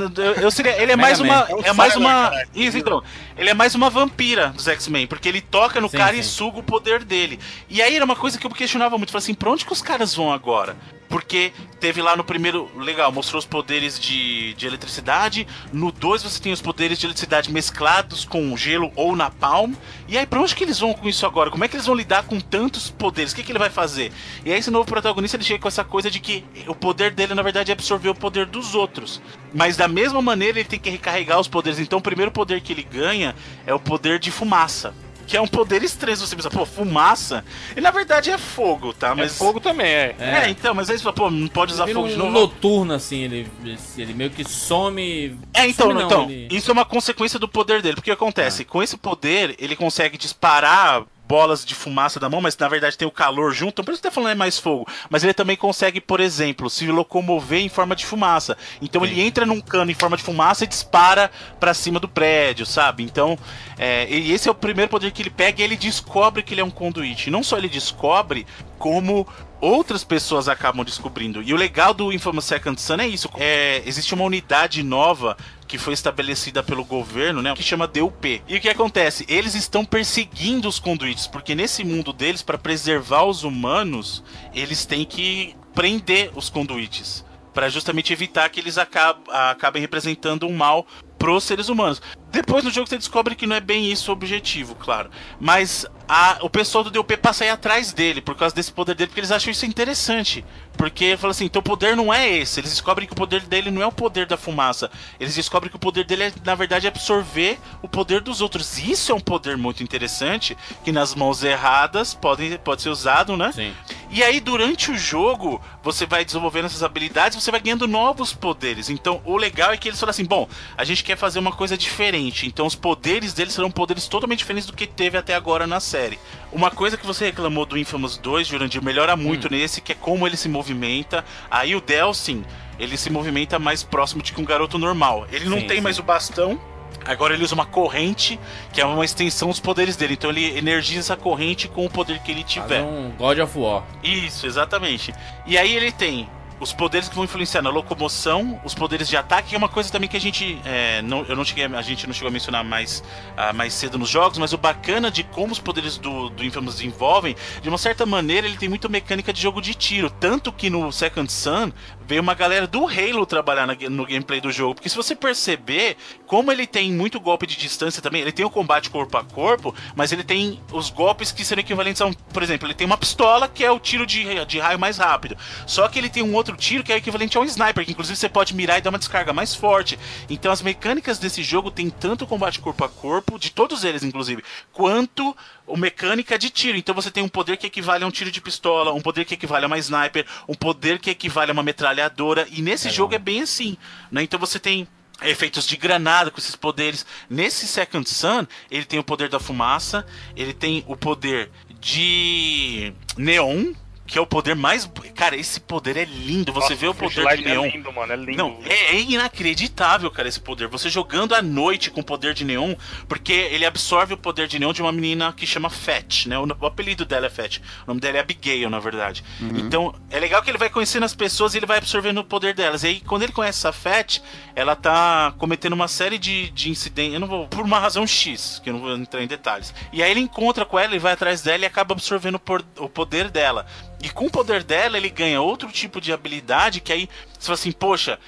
eu, seria, ele é mais uma, É é mais Cylon, uma, isso então, ele é mais uma vampira dos X-Men, porque ele toca no Sim, cara e sim. suga o poder dele. E aí era uma coisa que eu questionava muito, falei assim, pra onde que os caras vão agora? Porque teve lá no primeiro, legal, mostrou os poderes de, de eletricidade. No 2 você tem os poderes de eletricidade mesclados com gelo ou napalm. E aí, pra onde que eles vão com isso agora? Como é que eles vão lidar com tantos poderes? O que, que ele vai fazer? E aí, esse novo protagonista ele chega com essa coisa de que o poder dele, na verdade, é absorver o poder dos outros. Mas da mesma maneira, ele tem que recarregar os poderes. Então, o primeiro poder que ele ganha é o poder de fumaça. Que é um poder estranho. Você pensa, pô, fumaça. E na verdade é fogo, tá? Mas Mas. fogo também, é. É, então, mas aí você fala, pô, não pode usar Vira fogo de um novo. noturno, assim, ele, ele meio que some. É, então, some não, então ele- isso é uma consequência do poder dele. Porque o que acontece? Com esse poder, ele consegue disparar bolas de fumaça da mão, mas na verdade tem o calor junto, então por isso que tá falando é mais fogo. Mas ele também consegue, por exemplo, se locomover em forma de fumaça. Então ele entra num cano em forma de fumaça e dispara pra cima do prédio, sabe? Então, é, e esse é o primeiro poder que ele pega e ele descobre que ele é um conduíte. Não só ele descobre, como outras pessoas acabam descobrindo. E o legal do Infamous Second Son é isso. É, existe uma unidade nova que foi estabelecida pelo governo, né, que chama DUP. E o que acontece? Eles estão perseguindo os conduítes, porque nesse mundo deles, para preservar os humanos, eles têm que prender os conduítes, para justamente evitar que eles acab- acabem representando um mal pros seres humanos. Depois no jogo você descobre que não é bem isso o objetivo, claro. Mas a- o pessoal do DUP passa a ir atrás dele por causa desse poder dele, porque eles acham isso interessante. Porque fala assim, então o poder não é esse. Eles descobrem que o poder dele não é o poder da fumaça. Eles descobrem que o poder dele é, na verdade, absorver o poder dos outros. Isso é um poder muito interessante, que nas mãos erradas pode, pode ser usado, né? Sim. E aí, durante o jogo, você vai desenvolvendo essas habilidades, você vai ganhando novos poderes. Então, o legal é que eles falam assim: bom, a gente quer fazer uma coisa diferente. Então, os poderes deles serão poderes totalmente diferentes do que teve até agora na série. Uma coisa que você reclamou do Infamous 2, Jurandir, melhora muito nesse, que é como ele se movimenta. Aí, o Delsin, ele se movimenta mais próximo de que um garoto normal. Ele não Sim, tem sim. mais o bastão. Agora ele usa uma corrente, que é uma extensão dos poderes dele. Então ele energiza essa corrente com o poder que ele Faz tiver. um God of War. Isso, exatamente. E aí ele tem os poderes que vão influenciar na locomoção, os poderes de ataque, que é uma coisa também que a gente é, não, eu não cheguei, a gente não chegou a mencionar mais, ah, mais cedo nos jogos, mas o bacana de como os poderes do, do Infamous desenvolvem, de uma certa maneira ele tem muita mecânica de jogo de tiro, tanto que no Second Sun veio uma galera do Halo trabalhar na- no gameplay do jogo, porque se você perceber, como ele tem muito golpe de distância também, ele tem o combate corpo a corpo, mas ele tem os golpes que seriam equivalentes a um, por exemplo, ele tem uma pistola que é o tiro de, de raio mais rápido, só que ele tem um outro tiro que é equivalente a um sniper, que inclusive você pode mirar e dar uma descarga mais forte. Então as mecânicas desse jogo tem tanto combate corpo a corpo, de todos eles inclusive, quanto o mecânica de tiro. Então você tem um poder que equivale a um tiro de pistola, um poder que equivale a uma sniper, um poder que equivale a uma metralhadora. E nesse jogo é bem assim, né? Então você tem efeitos de granada com esses poderes. Nesse Second Sun, ele tem o poder da fumaça, ele tem o poder de neon, que é o poder mais. Cara, esse poder é lindo. Você Nossa, vê o poder de neon. É lindo, mano. É lindo. Não, é, é inacreditável, cara, esse poder. Você jogando à noite com o poder de neon, porque ele absorve o poder de neon de uma menina que chama Fat, né? O, o apelido dela é Fat. O nome dela é Abigail, na verdade. Então, é legal que ele vai conhecendo as pessoas e ele vai absorvendo o poder delas. E aí, quando ele conhece essa Fat, ela tá cometendo uma série de, de incidentes. Eu não vou. Por uma razão X, que eu não vou entrar em detalhes. E aí ele encontra com ela, ele vai atrás dela e acaba absorvendo o poder dela. E com o poder dela, ele ganha outro tipo de habilidade que aí você fala assim, poxa,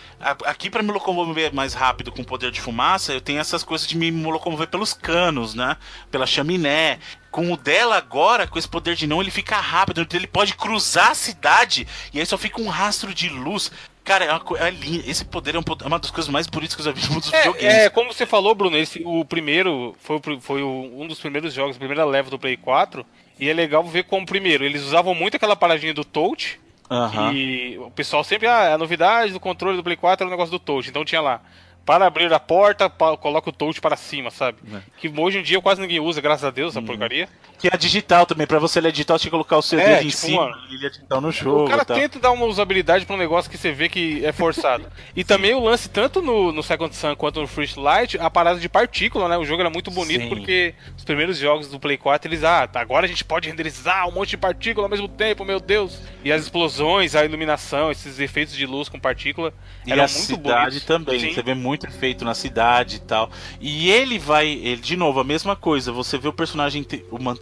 aqui pra me locomover mais rápido com o poder de fumaça, eu tenho essas coisas de me locomover pelos canos, né? Pela chaminé. Com o dela agora, com esse poder de não, ele fica rápido, então ele pode cruzar a cidade e aí só fica um rastro de luz. Cara, é, uma, é. Esse poder é, um é uma das coisas mais bonitas que eu já vi nos videogames. É, é, como você falou, Bruno, esse, o primeiro foi, foi o- um dos primeiros jogos, a primeira leva do Play 4. E é legal ver como, primeiro, eles usavam muito aquela paradinha do touch. Aham. E o pessoal sempre, ah, a novidade do controle do Play 4 era o negócio do touch. Então tinha lá, para abrir a porta, coloca o touch para cima, sabe? É. Que hoje em dia quase ninguém usa, graças a Deus, essa Uhum. porcaria. Que é digital também, pra você ler digital, você tem que colocar o seu É, dedo em tipo, cima mano, e ele é digital no jogo. O cara e tenta dar uma usabilidade pra um negócio que você vê que é forçado. [laughs] e também o lance, tanto no, no Second Sun quanto no First Light, a parada de partícula, né? O jogo era muito bonito Sim. porque os primeiros jogos do Play 4, eles, ah, tá, agora a gente pode renderizar um monte de partícula ao mesmo tempo, meu Deus. E as explosões, a iluminação, esses efeitos de luz com partícula, E eram a muito cidade bonitos. também. Sim. Você vê muito efeito na cidade e tal. E ele vai, ele de novo a mesma coisa. Você vê o personagem,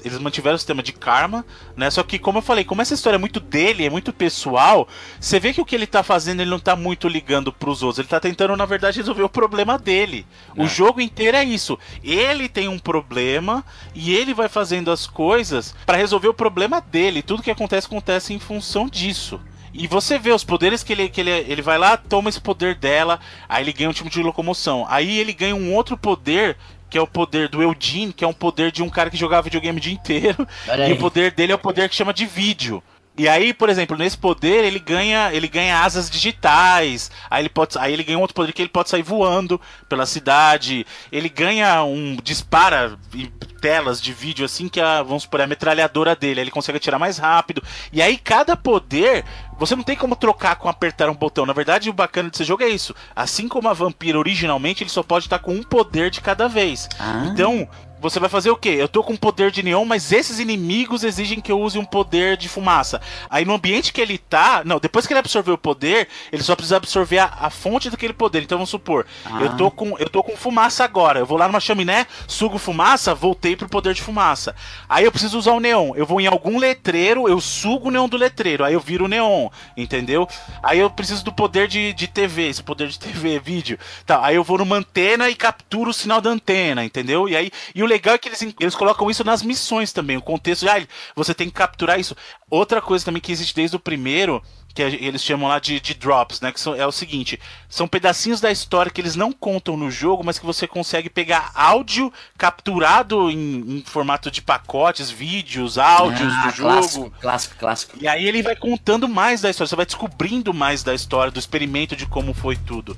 eles mantiveram o sistema de karma, né? Só que como eu falei, como essa história é muito dele, é muito pessoal, você vê que o que ele tá fazendo, ele não tá muito ligando pros outros. Ele tá tentando na verdade resolver o problema dele. O jogo inteiro é isso. Ele tem um problema e ele vai fazendo as coisas pra resolver o problema dele. Tudo que acontece acontece em função disso. E você vê os poderes que ele, que ele, ele vai lá, toma esse poder dela, aí ele ganha um tipo de locomoção. Aí ele ganha um outro poder, que é o poder do Eugene, que é um poder de um cara que jogava videogame o dia inteiro. E o poder dele é o poder que chama de vídeo. E aí, por exemplo, nesse poder ele ganha, ele ganha asas digitais. Aí ele pode, aí ele ganha um outro poder que ele pode sair voando pela cidade. Ele ganha um dispara em telas de vídeo assim que a, vamos supor, é a metralhadora dele, aí ele consegue atirar mais rápido. E aí cada poder você não tem como trocar com apertar um botão. Na verdade, o bacana desse jogo é isso. Assim como a vampira originalmente, ele só pode estar com um poder de cada vez. Ah. Então, você vai fazer o quê? Eu tô com poder de neon, mas esses inimigos exigem que eu use um poder de fumaça. Aí no ambiente que ele tá. Não, depois que ele absorver o poder, ele só precisa absorver a, a fonte daquele poder. Então vamos supor, Ah. eu tô com eu tô com fumaça agora. Eu vou lá numa chaminé, sugo fumaça, voltei pro poder de fumaça. Aí eu preciso usar o neon. Eu vou em algum letreiro, eu sugo o neon do letreiro, aí eu viro o neon, entendeu? Aí eu preciso do poder de, de TV, esse poder de TV, vídeo. Tá, aí eu vou numa antena e capturo o sinal da antena, entendeu? E aí e o legal é que eles, eles colocam isso nas missões também, o contexto de, ah, você tem que capturar isso. Outra coisa também que existe desde o primeiro, que eles chamam lá de, de drops, né? Que são- é o seguinte: são pedacinhos da história que eles não contam no jogo, mas que você consegue pegar áudio capturado em, em formato de pacotes, vídeos, áudios Ah, do jogo. clássico, clássico, clássico. E aí ele vai contando mais da história, você vai descobrindo mais da história, do experimento de como foi tudo.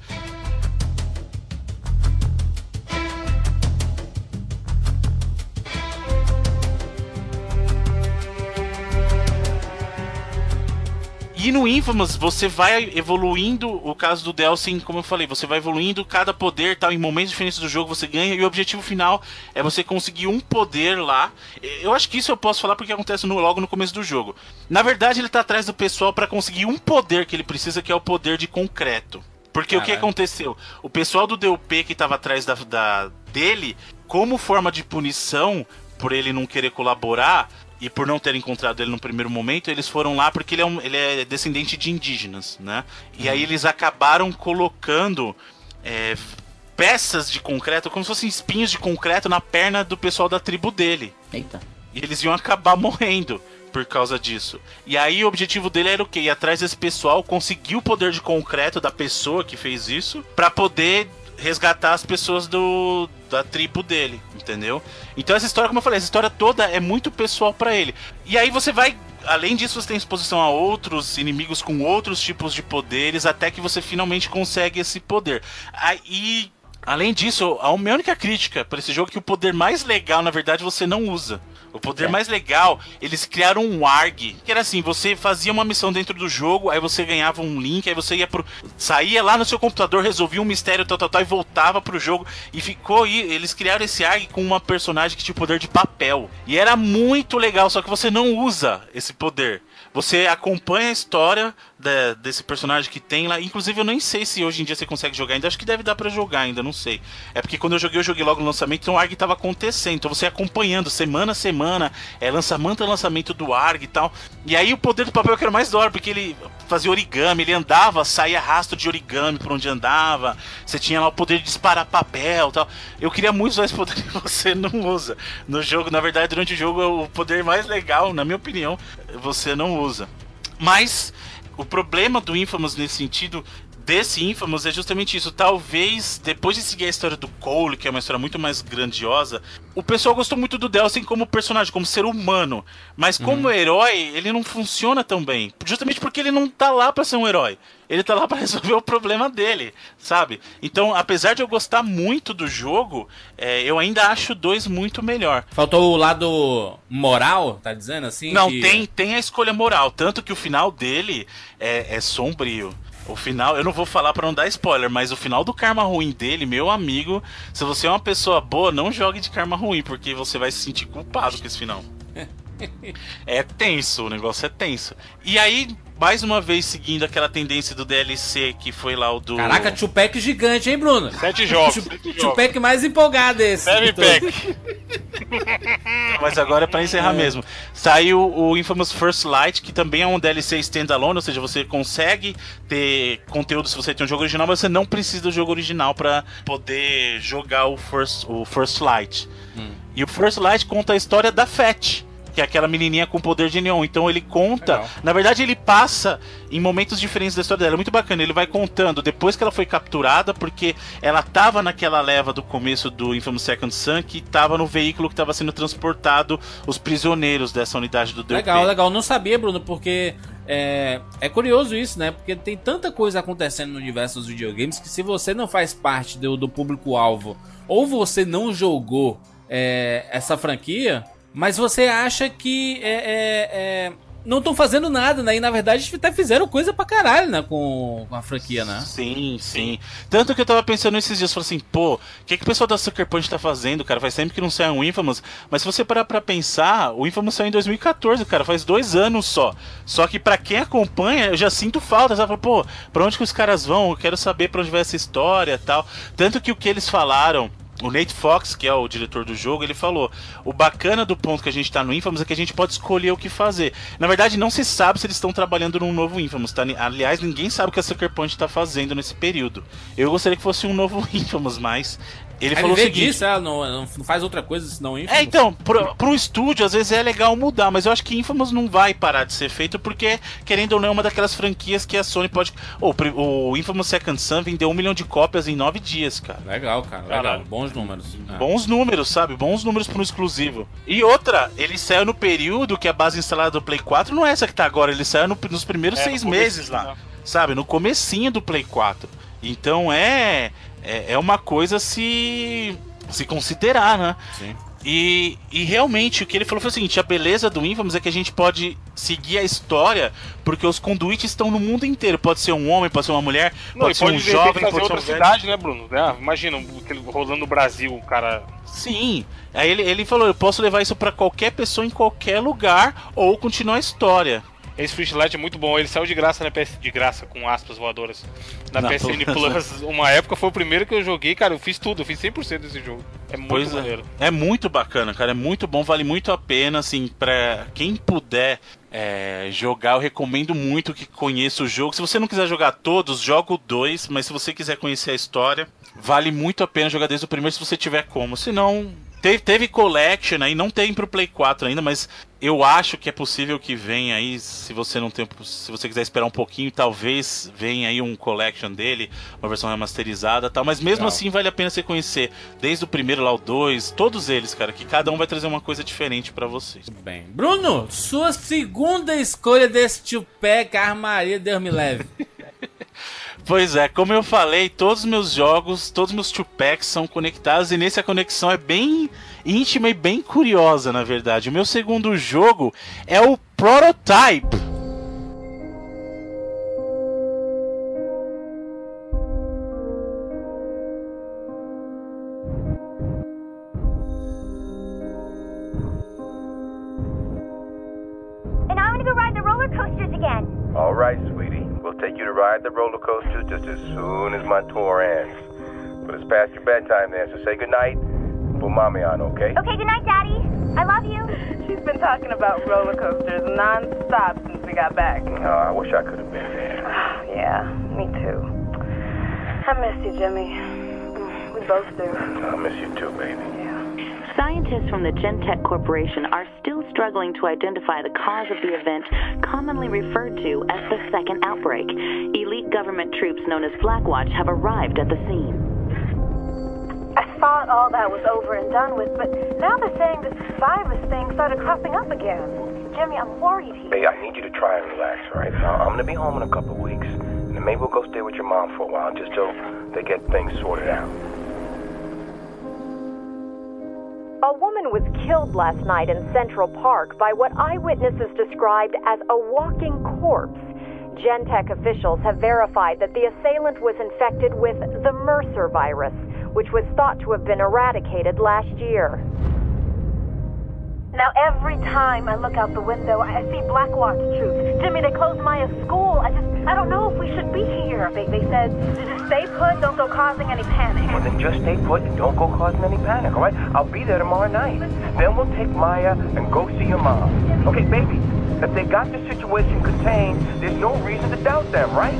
E no Infamous você vai evoluindo o caso do Delsin, como eu falei, você vai evoluindo cada poder, tal, em momentos diferentes do jogo você ganha, e o objetivo final é você conseguir um poder lá. Eu acho que isso eu posso falar porque acontece no- logo no começo do jogo. Na verdade, ele tá atrás do pessoal pra conseguir um poder que ele precisa, que é o poder de concreto. Porque o que aconteceu? O pessoal do DUP que tava atrás da, da- dele, como forma de punição por ele não querer colaborar e por não ter encontrado ele no primeiro momento, eles foram lá porque ele é, um- ele é descendente de indígenas, né? E aí eles acabaram colocando é, peças de concreto, como se fossem espinhos de concreto na perna do pessoal da tribo dele. Eita. E eles iam acabar [laughs] morrendo por causa disso. E aí o objetivo dele era o quê? Ir atrás desse pessoal, conseguir o poder de concreto da pessoa que fez isso, pra poder resgatar as pessoas do da tribo dele, entendeu? Então essa história, como eu falei, essa história toda é muito pessoal pra ele. E aí você vai Além disso, você tem exposição a outros inimigos com outros tipos de poderes, até que você finalmente consegue esse poder. Aí, além disso, a minha única crítica para esse jogo é que o poder mais legal, na verdade, você não usa. O poder É. mais legal, eles criaram um ARG, que era assim, você fazia uma missão dentro do jogo, aí você ganhava um link, aí você ia pro. saía lá no seu computador, resolvia um mistério, tal, tal, tal, e voltava pro jogo. E ficou aí. Eles criaram esse ARG com uma personagem que tinha o poder de papel. E era muito legal, só que você não usa esse poder. Você acompanha a história da- desse personagem que tem lá. Inclusive, eu nem sei se hoje em dia você consegue jogar ainda. Acho que deve dar pra jogar ainda, não sei. É porque quando eu joguei, eu joguei logo no lançamento, então o ARG tava acontecendo. Então você acompanhando semana a semana, é, lançamento lançamento do ARG e tal. E aí o poder do papel que era mais da hora, porque ele fazia origami, ele andava, saía rastro de origami por onde andava. Você tinha lá o poder de disparar papel e tal. Eu queria muito usar esse poder e você não usa. No jogo, na verdade, durante o jogo, é o poder mais legal, na minha opinião, você não usa. Mas o problema do Infamous nesse sentido, desse Infamous, é justamente isso. Talvez, depois de seguir a história do Cole, que é uma história muito mais grandiosa, o pessoal gostou muito do Delsin como personagem, como ser humano. Mas como herói, ele não funciona tão bem. Justamente porque ele não tá lá pra ser um herói. Ele tá lá [laughs] pra resolver o problema dele, sabe? Então, apesar de eu gostar muito do jogo, é, eu ainda acho o 2 muito melhor. Faltou o lado moral, tá dizendo assim? Não, que- tem, tem a escolha moral. Tanto que o final dele é, é sombrio. O final, eu não vou falar pra não dar spoiler, mas o final do karma ruim dele, meu amigo, se você é uma pessoa boa, não jogue de karma ruim, porque você vai se sentir culpado com esse final. [laughs] É tenso, o negócio é tenso. E aí, mais uma vez, seguindo aquela tendência do DLC, que foi lá o do. Caraca, Tupac gigante, hein, Bruno? Sete jogos. Tupac mais empolgado esse. Seven pack. [laughs] [laughs] Mas agora é pra encerrar mesmo. Saiu o Infamous First Light, que também é um DLC standalone, ou seja, você consegue ter conteúdo se você tem um jogo original, mas você não precisa do jogo original pra poder jogar o First, o First Light. E o First Light conta a história da Fat. Que é aquela menininha com poder de neon. Então ele conta. Legal. Na verdade, ele passa em momentos diferentes da história dela. É muito bacana. Ele vai contando depois que ela foi capturada, porque ela tava naquela leva do começo do Infamous Second Son, que tava no veículo que tava sendo transportado os prisioneiros dessa unidade do DP. Legal, legal. Não sabia, Bruno, porque é, é curioso isso, né? Porque tem tanta coisa acontecendo no universo dos videogames que se você não faz parte do, do público-alvo ou você não jogou é, essa franquia, mas você acha que é, é, é, não estão fazendo nada, né? E na verdade até fizeram coisa pra caralho, né? Com, a franquia, né? Sim, sim. Tanto que eu tava pensando esses dias, falei assim, pô, o que, que o pessoal da Sucker Punch tá fazendo, cara? Faz tempo que não sai um Infamous. Mas se você parar pra pensar, o Infamous saiu em 2014, cara, faz dois anos só. Só que pra quem acompanha, eu já sinto falta, sabe? Pô, pra onde que os caras vão? Eu quero saber pra onde vai essa história tal. Tanto que o que eles falaram. O Nate Fox, que é o diretor do jogo, ele falou: o bacana do ponto que a gente tá no Infamous é que a gente pode escolher o que fazer. Na verdade, não se sabe se eles estão trabalhando num novo Infamous, tá? Aliás, ninguém sabe o que a Sucker Punch tá fazendo nesse período. Eu gostaria que fosse um novo [laughs] Infamous, mas ele falou o seguinte. disso, ela não, não faz outra coisa senão Infamous. É, então, pro, pro estúdio, às vezes é legal mudar, mas eu acho que Infamous não vai parar de ser feito, porque, querendo ou não, é uma daquelas franquias que a Sony pode. Ô, o Infamous Second Son vendeu um milhão de cópias em nove dias, cara. Legal, cara. Legal. Caralho. Bons números. É. Bons números, sabe? Bons números para um exclusivo. E outra, ele saiu no período que a base instalada do Play 4 não é essa que tá agora, ele saiu no- nos primeiros É, no seis comecinho, meses lá. né? Sabe? No comecinho do Play 4. Então é. É, é uma coisa se. se considerar, né? Sim. E, e realmente o que ele falou foi o seguinte: a beleza do Infamous é que a gente pode seguir a história, porque os conduítes estão no mundo inteiro. Pode ser um homem, pode ser uma mulher, Não, pode ser pode um jovem, pode ser outra cidade, né, Bruno? Né? Imagina, rolando no Brasil, o cara. Sim. Aí ele, ele falou: eu posso levar isso pra qualquer pessoa em qualquer lugar ou continuar a história. Esse First Light é muito bom, ele saiu de graça na PS. De graça, com aspas voadoras. Na PSN. [laughs] Plus. Uma época foi o primeiro que eu joguei, cara. Eu fiz tudo, eu fiz 100% desse jogo. É muito Pois maneiro. é. É muito bacana, cara. É muito bom, vale muito a pena, assim, pra quem puder é, jogar, eu recomendo muito que conheça o jogo. Se você não quiser jogar todos, joga o 2, mas se você quiser conhecer a história, vale muito a pena jogar desde o primeiro se você tiver como. Se não. Teve, teve Collection aí, não tem pro Play 4 ainda, mas eu acho que é possível que venha aí, se você não tem. Se você quiser esperar um pouquinho, talvez venha aí um Collection dele, uma versão remasterizada e tal. Mas mesmo Legal. assim vale a pena você conhecer. Desde o primeiro lá, o 2, todos eles, cara, que cada um vai trazer uma coisa diferente pra vocês. Bem. Bruno, sua segunda escolha desse Tupac, armaria, Deus me leve. [laughs] Pois é, como eu falei, todos os meus jogos, todos os meus Tupacs são conectados e nesse a conexão é bem íntima e bem curiosa, na verdade. O meu segundo jogo é o Prototype. To ride the roller coaster just as soon as my tour ends. But it's past your bedtime there, so say goodnight. Put mommy on, okay? Okay, goodnight, Daddy. I love you. She's been talking about roller coasters non-stop since we got back. Oh, I wish I could have been there. [sighs] Yeah, me too. I miss you, Jimmy. We both do. I miss you too, baby. Yeah. Scientists from the Gentech Corporation are still struggling to identify the cause of the event commonly referred to as the second outbreak. Elite government troops known as Blackwatch have arrived at the scene. I thought all that was over and done with, but now they're saying this virus thing started cropping up again. Jimmy, I'm worried here. Hey, I need you to try and relax, all right? Now, I'm gonna be home in a couple of weeks, and then maybe we'll go stay with your mom for a while, just till they get things sorted out. Woman was killed last night in Central Park by what eyewitnesses described as a walking corpse. Gentech officials have verified that the assailant was infected with the Mercer virus, which was thought to have been eradicated last year. Now, every time I look out the window, I see Blackwatch troops. Jimmy, they closed Maya's school. I just, I don't know if we should be here. They, they said, just stay put, don't go causing any panic. Well, then just stay put and don't go causing any panic, all right? I'll be there tomorrow night. Then we'll take Maya and go see your mom. Okay, baby, if they got the situation contained, there's no reason to doubt them, right?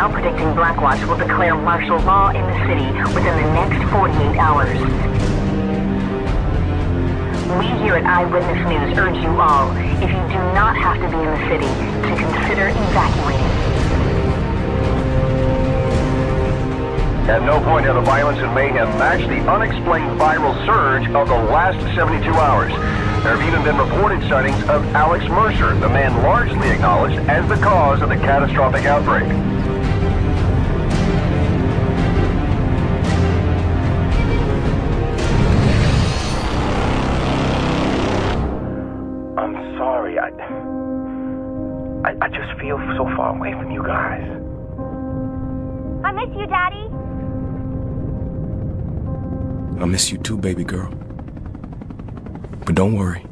Now predicting Blackwatch will declare martial law in the city within the next 48 hours. We here at Eyewitness News urge you all, if you do not have to be in the city, to consider evacuating. At no point have the violence and mayhem matched the unexplained viral surge of the last 72 hours. There have even been reported sightings of Alex Mercer, the man largely acknowledged as the cause of the catastrophic outbreak. Miss you too, baby girl. But don't worry.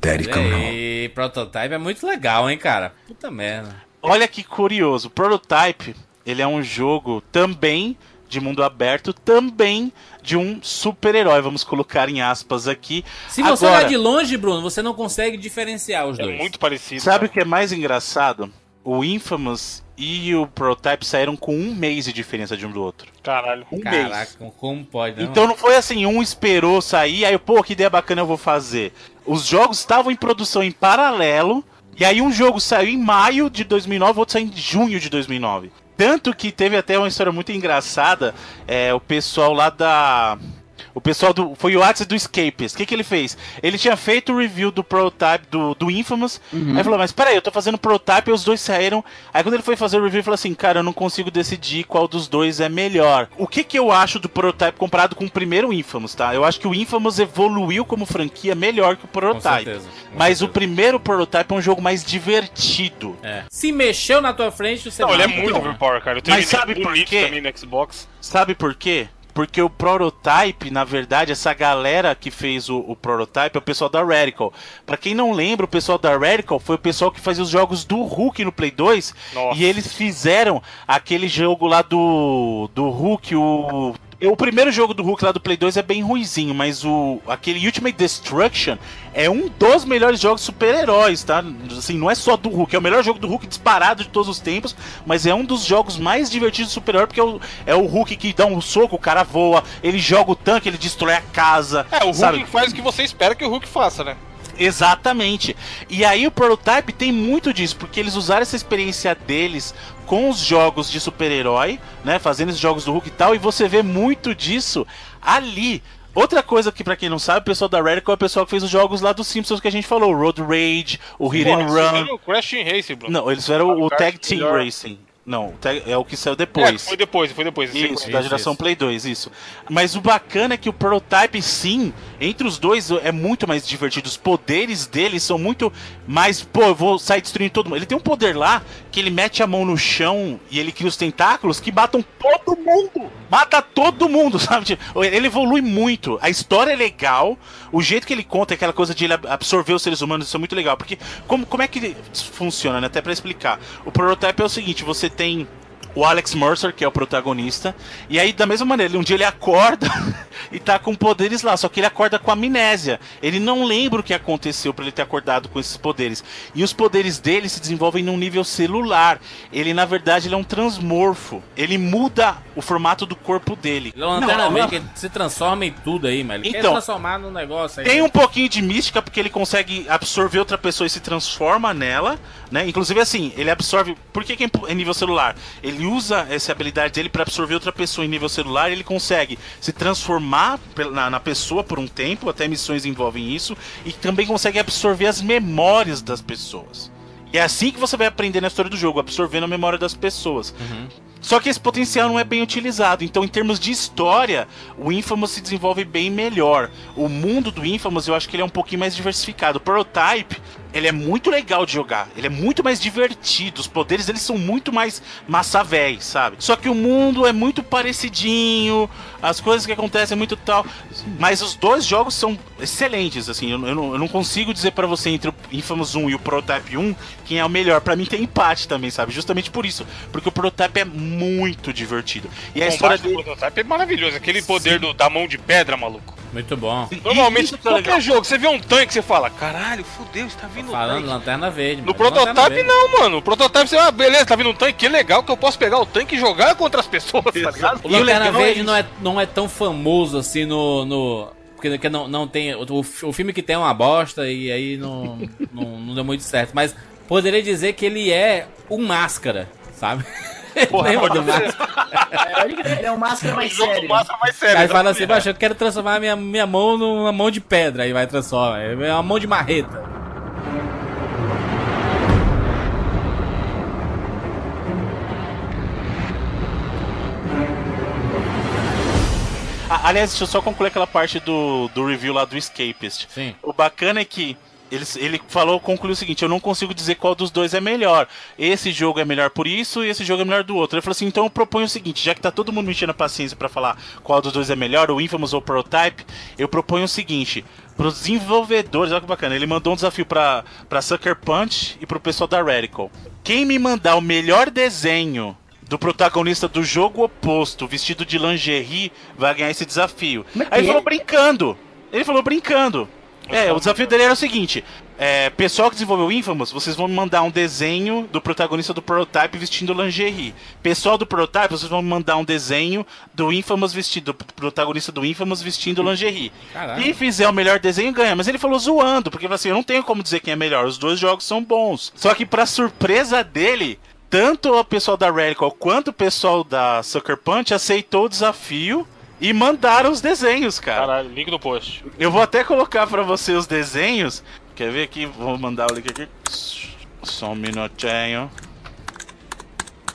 Daddy's coming home. E Prototype é muito legal, hein, cara? Puta merda. Olha que curioso. Prototype, ele é um jogo também de mundo aberto, também de um super-herói. Vamos colocar em aspas aqui. Se você Agora, olhar de longe, Bruno, você não consegue diferenciar os dois. É muito parecido. Sabe o que é mais engraçado? O Infamous e o Prototype saíram com um mês de diferença de um do outro. Caralho. Um Caraca, mês. como pode, não? Então não foi assim, um esperou sair, aí, pô, que ideia bacana eu vou fazer. Os jogos estavam em produção em paralelo, e aí um jogo saiu em maio de 2009, outro saiu em junho de 2009. Tanto que teve até uma história muito engraçada, é, o pessoal lá da... O pessoal do. Foi o Axis do Escapist. O que, que ele fez? Ele tinha feito o review do prototype do, do Infamous. Aí falou, mas peraí, eu tô fazendo prototype e os dois saíram. Aí quando ele foi fazer o review, ele falou assim: Cara, eu não consigo decidir qual dos dois é melhor. O que, que eu acho do prototype comparado com o primeiro Infamous, tá? Eu acho que o Infamous evoluiu como franquia melhor que o prototype. certeza, com mas o primeiro prototype é um jogo mais divertido. É. Se mexeu na tua frente, você Não, ele é muito overpower, cara. Eu Mas terminei sabe por quê? também no Xbox. Sabe por quê? Porque o Prototype, na verdade, essa galera que fez o, o Prototype é o pessoal da Radical. Pra quem não lembra, o pessoal da Radical foi o pessoal que fazia os jogos do Hulk no Play 2. Nossa. E eles fizeram aquele jogo lá do, do Hulk, o o primeiro jogo do Hulk lá do Play 2 é bem ruizinho, mas o aquele Ultimate Destruction é um dos melhores jogos super-heróis, tá? Assim, não é só do Hulk, é o melhor jogo do Hulk disparado de todos os tempos, mas é um dos jogos mais divertidos de super-herói porque é o, é o Hulk que dá um soco, o cara voa, ele joga o tanque, ele destrói a casa. É, o Hulk sabe? faz o que você espera que o Hulk faça, né? Exatamente. E aí o Prototype tem muito disso, porque eles usaram essa experiência deles com os jogos de super-herói, né, fazendo esses jogos do Hulk e tal, e você vê muito disso ali. Outra coisa que, pra quem não sabe, o pessoal da Radical é o pessoal que fez os jogos lá dos Simpsons que a gente falou, o Road Rage, o Hit Porra, and eles Run. fizeram o Crash Racing, Bruno. Não, eles fizeram o, Kart Tag Team melhor. Racing. Não, é o que saiu É, depois. foi depois, foi depois. Isso, é. da geração Play 2, isso. Mas o bacana é que o Prototype, sim, entre os dois é muito mais divertido. Os poderes dele são muito mais. Pô, eu vou sair destruindo todo mundo. Ele tem um poder lá que ele mete a mão no chão e ele cria os tentáculos que matam todo mundo. Mata todo mundo, [laughs] sabe? Tipo, Ele evolui muito. A história é legal. O jeito que ele conta, aquela coisa de ele ab- absorver os seres humanos, isso é muito legal. Porque como, como é que funciona, né? Até pra explicar. O Prototype é o seguinte: você tem o Alex Mercer, que é o protagonista. E aí, da mesma maneira, um dia ele acorda [laughs] e tá com poderes lá, só que ele acorda com amnésia. Ele não lembra o que aconteceu pra ele ter acordado com esses poderes. E os poderes dele se desenvolvem num nível celular. Ele, na verdade, ele é um transmorfo. Ele muda o formato do corpo dele. Ele é uma lanterna verde que se transforma em tudo aí, mas ele quer Então, transformar num negócio aí. Tem um pouquinho de mística porque ele consegue absorver outra pessoa e se transforma nela, né? Inclusive assim, ele absorve. Por que, que é é nível celular? Ele usa essa habilidade dele para absorver outra pessoa em nível celular. e Ele consegue se transformar na, na pessoa por um tempo, até missões envolvem isso, e também consegue absorver as memórias das pessoas. E é assim que você vai aprender na história do jogo, absorvendo a memória das pessoas. Só que esse potencial não é bem utilizado. Então, em termos de história, o Infamous se desenvolve bem melhor. O mundo do Infamous, eu acho que ele é um pouquinho mais diversificado. O Prototype, ele é muito legal de jogar. Ele é muito mais divertido. Os poderes, eles são muito mais massa véi, sabe? Só que o mundo é muito parecidinho. As coisas que acontecem é muito tal. Mas os dois jogos são excelentes, assim. Eu, eu não, eu não consigo dizer pra você entre o Infamous 1 e o Prototype 1 quem é o melhor. Pra mim tem empate também, sabe? Justamente por isso. Porque o Prototype é muito divertido. E a O história combate do dele... prototype é maravilhoso. Aquele poder do- da mão de pedra, maluco. Muito bom. Normalmente, isso é qualquer legal. jogo, você vê um tanque, você fala, caralho, fudeu, está vindo um Falando tanque. lanterna verde. No prototype verde. não, mano. O prototype você, ah, beleza, tá vindo um tanque, que legal que eu posso pegar o tanque e jogar contra as pessoas, tá ligado? O [laughs] E o Lanterna é Verde não, é, não é tão famoso assim no. no porque não, não tem. O, o filme que tem é uma bosta e aí não, não, não deu muito certo. Mas poderia dizer que ele é o máscara, sabe? [laughs] [laughs] Lembra do máscara? Ele é um máscara mais sério. massa mais Aí sério. fala assim, baixo, eu quero transformar minha, minha mão numa mão de pedra. Aí vai transformar. É uma mão de marreta. Ah, aliás, deixa eu só concluir aquela parte do, do review lá do Escapist. Sim. O bacana é que ele, ele falou, concluiu o seguinte: eu não consigo dizer qual dos dois é melhor. Esse jogo é melhor por isso e esse jogo é melhor do outro. Ele falou assim: então eu proponho o seguinte: já que tá todo mundo me enchendo a paciência pra falar qual dos dois é melhor, o Infamous ou o Prototype, eu proponho o seguinte. Pros desenvolvedores, olha que bacana, ele mandou um desafio pra, pra Sucker Punch e pro pessoal da Radical. Quem me mandar o melhor desenho do protagonista do jogo oposto, vestido de lingerie, vai ganhar esse desafio. Aí ele falou brincando. Ele falou brincando. É, o desafio dele era o seguinte: é, pessoal que desenvolveu Infamous, vocês vão me mandar um desenho do protagonista do Prototype vestindo lingerie. Pessoal do Prototype, vocês vão me mandar um desenho do Infamous vestido, do protagonista do Infamous vestindo lingerie. Caralho. Quem fizer o melhor desenho ganha. Mas ele falou zoando, porque assim: eu não tenho como dizer quem é melhor. Os dois jogos são bons. Só que, pra surpresa dele, tanto o pessoal da Radical quanto o pessoal da Sucker Punch aceitou o desafio e mandaram os desenhos, cara. Caralho, link no post. Eu vou até colocar pra você os desenhos. Quer ver aqui? Vou mandar o link aqui. Só um minutinho.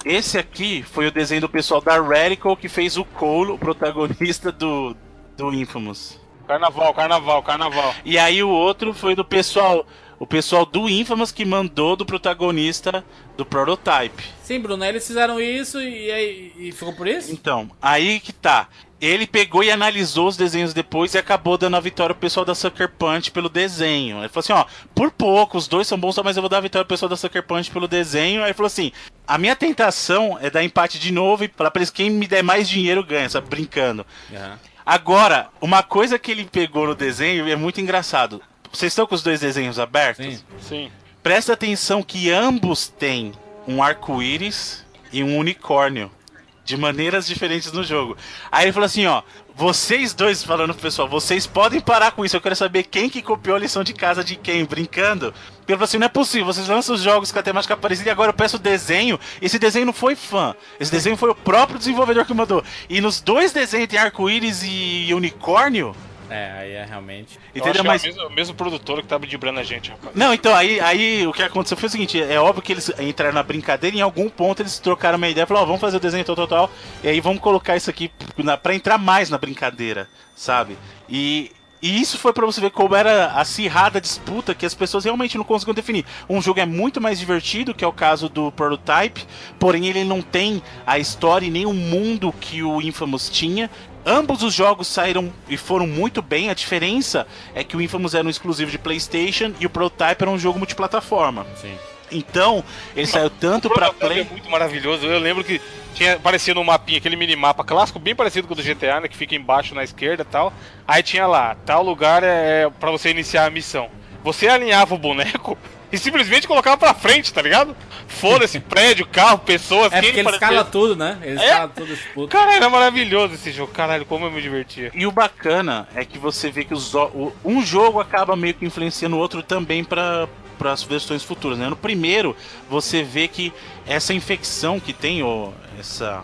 Esse aqui foi o desenho do pessoal da Radical que fez o Cole, o protagonista do, do Infamous. Carnaval, carnaval, carnaval. E aí o outro foi do pessoal, o pessoal do Infamous que mandou do protagonista do Prototype. Sim, Bruno, eles fizeram isso e, aí e ficou por isso? Então, aí que tá. Ele pegou e analisou os desenhos depois e acabou dando a vitória pro pessoal da Sucker Punch pelo desenho. Ele falou assim, ó, por pouco, os dois são bons, mas eu vou dar a vitória pro pessoal da Sucker Punch pelo desenho. Aí ele falou assim, a minha tentação é dar empate de novo e falar pra eles quem me der mais dinheiro ganha, sabe, brincando. Aham. Agora, uma coisa que ele pegou no desenho é muito engraçado. Vocês estão com os dois desenhos abertos? Sim. Sim. Presta atenção que ambos têm um arco-íris e um unicórnio. De maneiras diferentes no jogo. Aí ele falou assim, ó. Vocês dois, falando pro pessoal, vocês podem parar com isso. Eu quero saber quem que copiou a lição de casa de quem, brincando. Ele falou assim, não é possível, vocês lançam os jogos com a temática parecida e agora eu peço desenho. Esse desenho não foi fã. Esse desenho foi o próprio desenvolvedor que mandou. E nos dois desenhos tem arco-íris e unicórnio. É, aí é realmente. Eu Entendeu? Mas é o mesmo, o mesmo produtor que tá ludibrando a gente, rapaz. Não, então, aí, aí o que aconteceu foi o seguinte: é óbvio que eles entraram na brincadeira e em algum ponto eles trocaram uma ideia e falaram, ó, vamos fazer o desenho tal, tal, tal, e aí vamos colocar isso aqui na, pra entrar mais na brincadeira, sabe? E. E isso foi pra você ver como era acirrada a disputa que as pessoas realmente não conseguiam definir. Um jogo é muito mais divertido, que é o caso do Prototype, porém ele não tem a história e nem o mundo que o Infamous tinha. Ambos os jogos saíram e foram muito bem. A diferença é que o Infamous era um exclusivo de PlayStation e o Prototype era um jogo multiplataforma. Sim. Então, ele saiu tanto pra Prototype Play. é muito maravilhoso. Eu lembro que tinha aparecia no mapinha aquele minimapa clássico, bem parecido com o do GTA, né? Que fica embaixo na esquerda e tal. Aí tinha lá, tal lugar é para você iniciar a missão. Você alinhava o boneco e simplesmente colocava pra frente, tá ligado? Foda-se, [laughs] prédio, carro, pessoas, É porque ele escala tudo, né? Ele É? escala tudo esse puto. Cara, era maravilhoso esse jogo. Caralho, como eu me divertia. E o bacana é que você vê que os, o- um jogo acaba meio que influenciando o outro também para para as versões futuras, né? No primeiro, você vê que essa infecção que tem, ou essa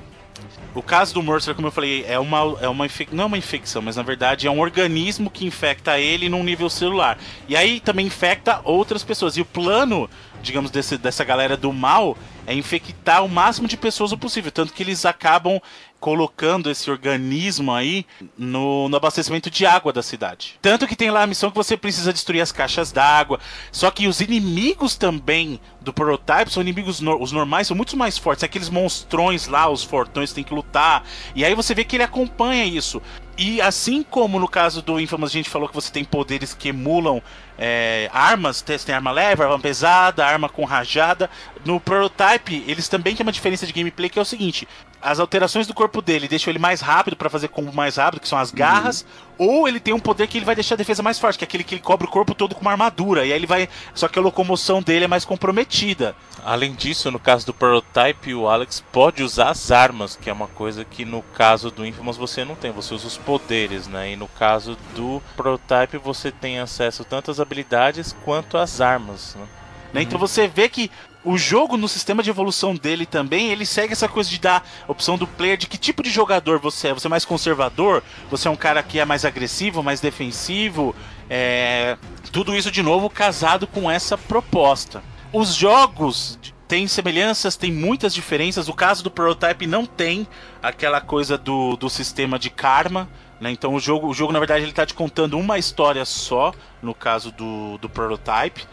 o caso do Mercer, como eu falei, é uma, é uma infec... não é uma infecção, mas na verdade é um organismo que infecta ele num nível celular. E aí também infecta outras pessoas. E o plano, digamos, desse, dessa galera do mal é infectar o máximo de pessoas o possível. Tanto que eles acabam colocando esse organismo aí no, no abastecimento de água da cidade. Tanto que tem lá a missão que você precisa destruir as caixas d'água. Só que os inimigos também do prototype são inimigos no, os normais são muito mais fortes. Aqueles monstrões lá, os fortões tem que lutar. E aí você vê que ele acompanha isso. E assim como no caso do Infamous a gente falou que você tem poderes que emulam é, armas, tem arma leve, arma pesada, arma com rajada. No Prototype, eles também têm uma diferença de gameplay que é o seguinte: as alterações do corpo dele deixam ele mais rápido para fazer combo mais rápido, que são as garras, ou ele tem um poder que ele vai deixar a defesa mais forte, que é aquele que ele cobre o corpo todo com uma armadura, e aí ele vai. Só que a locomoção dele é mais comprometida. Além disso, no caso do Prototype, o Alex pode usar as armas, que é uma coisa que no caso do Infamous você não tem, você usa os poderes, né? E no caso do Prototype você tem acesso tanto às habilidades quanto às armas, né? Né? Então você vê que o jogo, no sistema de evolução dele também, ele segue essa coisa de dar opção do player de que tipo de jogador você é. Você é mais conservador? Você é um cara que é mais agressivo, mais defensivo? É... Tudo isso, de novo, casado com essa proposta. Os jogos têm semelhanças, tem muitas diferenças. O caso do Prototype não tem aquela coisa do, do sistema de karma. Né? Então o jogo, o jogo, na verdade, ele está te contando uma história só, no caso do, do Prototype.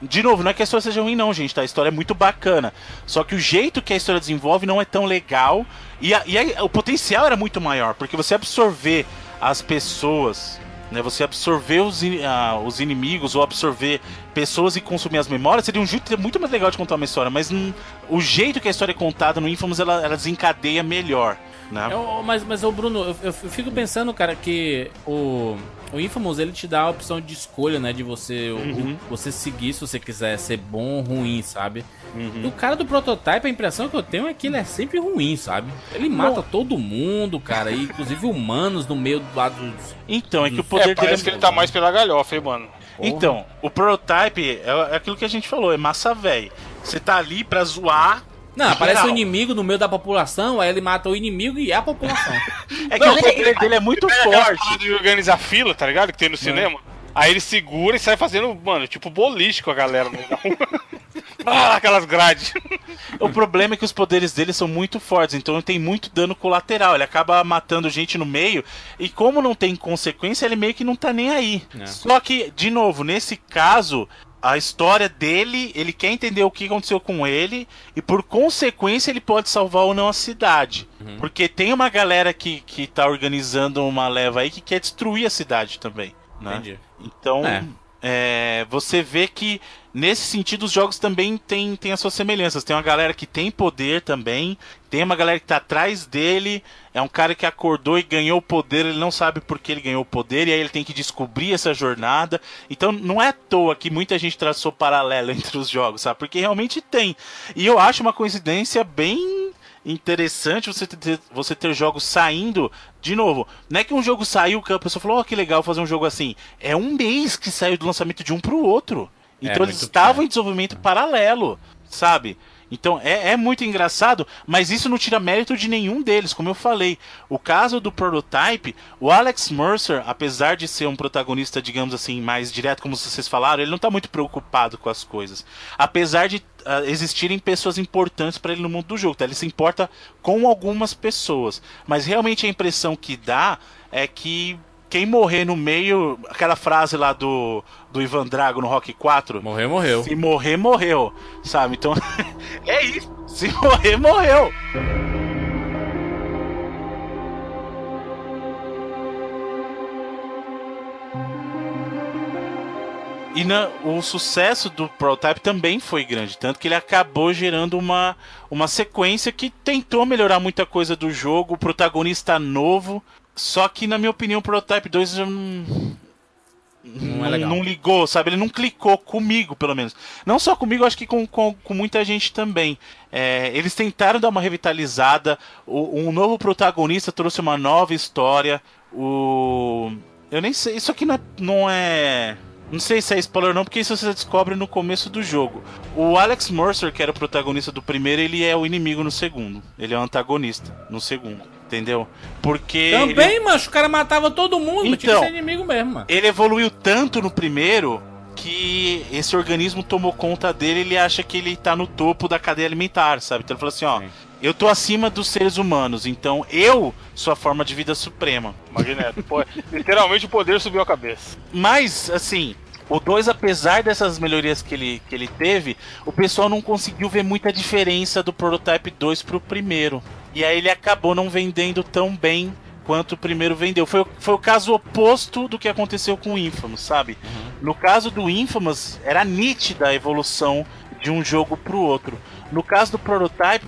De novo, não é que a história seja ruim, não, gente. Tá? A história é muito bacana. Só que o jeito que a história desenvolve não é tão legal. E, a, e a, o potencial era muito maior, porque você absorver as pessoas. Né, você absorver os, uh, os inimigos ou absorver pessoas e consumir as memórias seria um jeito muito mais legal de contar uma história, mas hum, o jeito que a história é contada no Infamous ela, ela desencadeia melhor. Né? Eu, mas, mas o Bruno, eu, eu, fico pensando, cara, que o, o Infamous ele te dá a opção de escolha, né? De você, uhum. o, você seguir se você quiser ser bom ou ruim, sabe? Uhum. O cara do prototype, a impressão que eu tenho é que ele é sempre ruim, sabe? Ele mata todo mundo, cara, e, inclusive humanos no meio do lado dos. Então, é que o poder é, dele. É que ele tá mais pela galhofa, hein, mano? Porra. Então, o prototype é, é aquilo que a gente falou, é massa velho. Você tá ali pra zoar não, aparece um inimigo no meio da população, aí ele mata o inimigo e a população. [laughs] é que não, o poder dele é muito forte. de organizar fila, tá ligado? Que tem no cinema. Aí ele segura e sai fazendo, mano, tipo boliche com a galera no [laughs] Ah, aquelas grades. o problema é que os poderes dele são muito fortes, então ele tem muito dano colateral. Ele acaba matando gente no meio, e como não tem consequência, ele meio que não tá nem aí. É. Só que, de novo, nesse caso, a história dele, ele quer entender o que aconteceu com ele e por consequência ele pode salvar ou não a cidade. Uhum. Porque tem uma galera que, que tá organizando uma leva aí que quer destruir a cidade também. Né? Entendi. Então, é. É, você vê que nesse sentido os jogos também têm tem as suas semelhanças. Tem uma galera que tem poder também, tem uma galera que tá atrás dele, é um cara que acordou e ganhou o poder, ele não sabe por que ele ganhou o poder, e aí ele tem que descobrir essa jornada. Então não é à toa que muita gente traçou paralelo [laughs] entre os jogos, sabe? Porque realmente tem. E eu acho uma coincidência bem interessante você ter, você ter jogos saindo. De novo, não é que um jogo saiu que a pessoa falou, oh, que legal fazer um jogo assim. É um mês que saiu do lançamento de um pro outro. É, então é, eles estavam em desenvolvimento paralelo, sabe? Então é, é, muito engraçado, mas isso não tira mérito de nenhum deles, como eu falei. O caso do Prototype, o Alex Mercer, apesar de ser um protagonista, digamos assim, mais direto, como vocês falaram, ele não está muito preocupado com as coisas. Apesar de existirem pessoas importantes para ele no mundo do jogo, tá? ele se importa com algumas pessoas. Mas realmente a impressão que dá é que quem morrer no meio, aquela frase lá do, do Ivan Drago no Rock 4. Morreu, morreu. Se morrer, morreu. Sabe? Então, [laughs] é isso. Se morrer, morreu. E na, o sucesso do Prototype também foi grande, tanto que ele acabou gerando uma, uma sequência que tentou melhorar muita coisa do jogo, o protagonista novo, só que, na minha opinião, o Prototype 2 não, não, é não ligou, sabe? Ele não clicou comigo, pelo menos. Não só comigo, acho que com, com, com muita gente também. É, eles tentaram dar uma revitalizada. O, um novo protagonista trouxe uma nova história. O. Eu nem sei. Isso aqui não é. Não é não sei se é spoiler ou não, porque isso você descobre no começo do jogo. O Alex Mercer, que era o protagonista do primeiro, ele é o inimigo no segundo. Ele é o antagonista no segundo. Entendeu? Porque. Também, ele... macho, o cara matava todo mundo, então, tinha que ser inimigo mesmo, mano. Ele evoluiu tanto no primeiro que esse organismo tomou conta dele, ele acha que ele tá no topo da cadeia alimentar, sabe? Então ele falou assim, ó, eu tô acima dos seres humanos, então eu sou a forma de vida suprema. Magneto, pô, [laughs] literalmente o poder subiu a cabeça. Mas, assim, o 2, apesar dessas melhorias que ele, que ele teve, o pessoal não conseguiu ver muita diferença do Prototype 2 pro primeiro. E aí ele acabou não vendendo tão bem quanto o primeiro vendeu. Foi, o- foi o caso oposto do que aconteceu com o Infamous, sabe? No caso do Infamous, era nítida a evolução de um jogo pro outro. No caso do Prototype,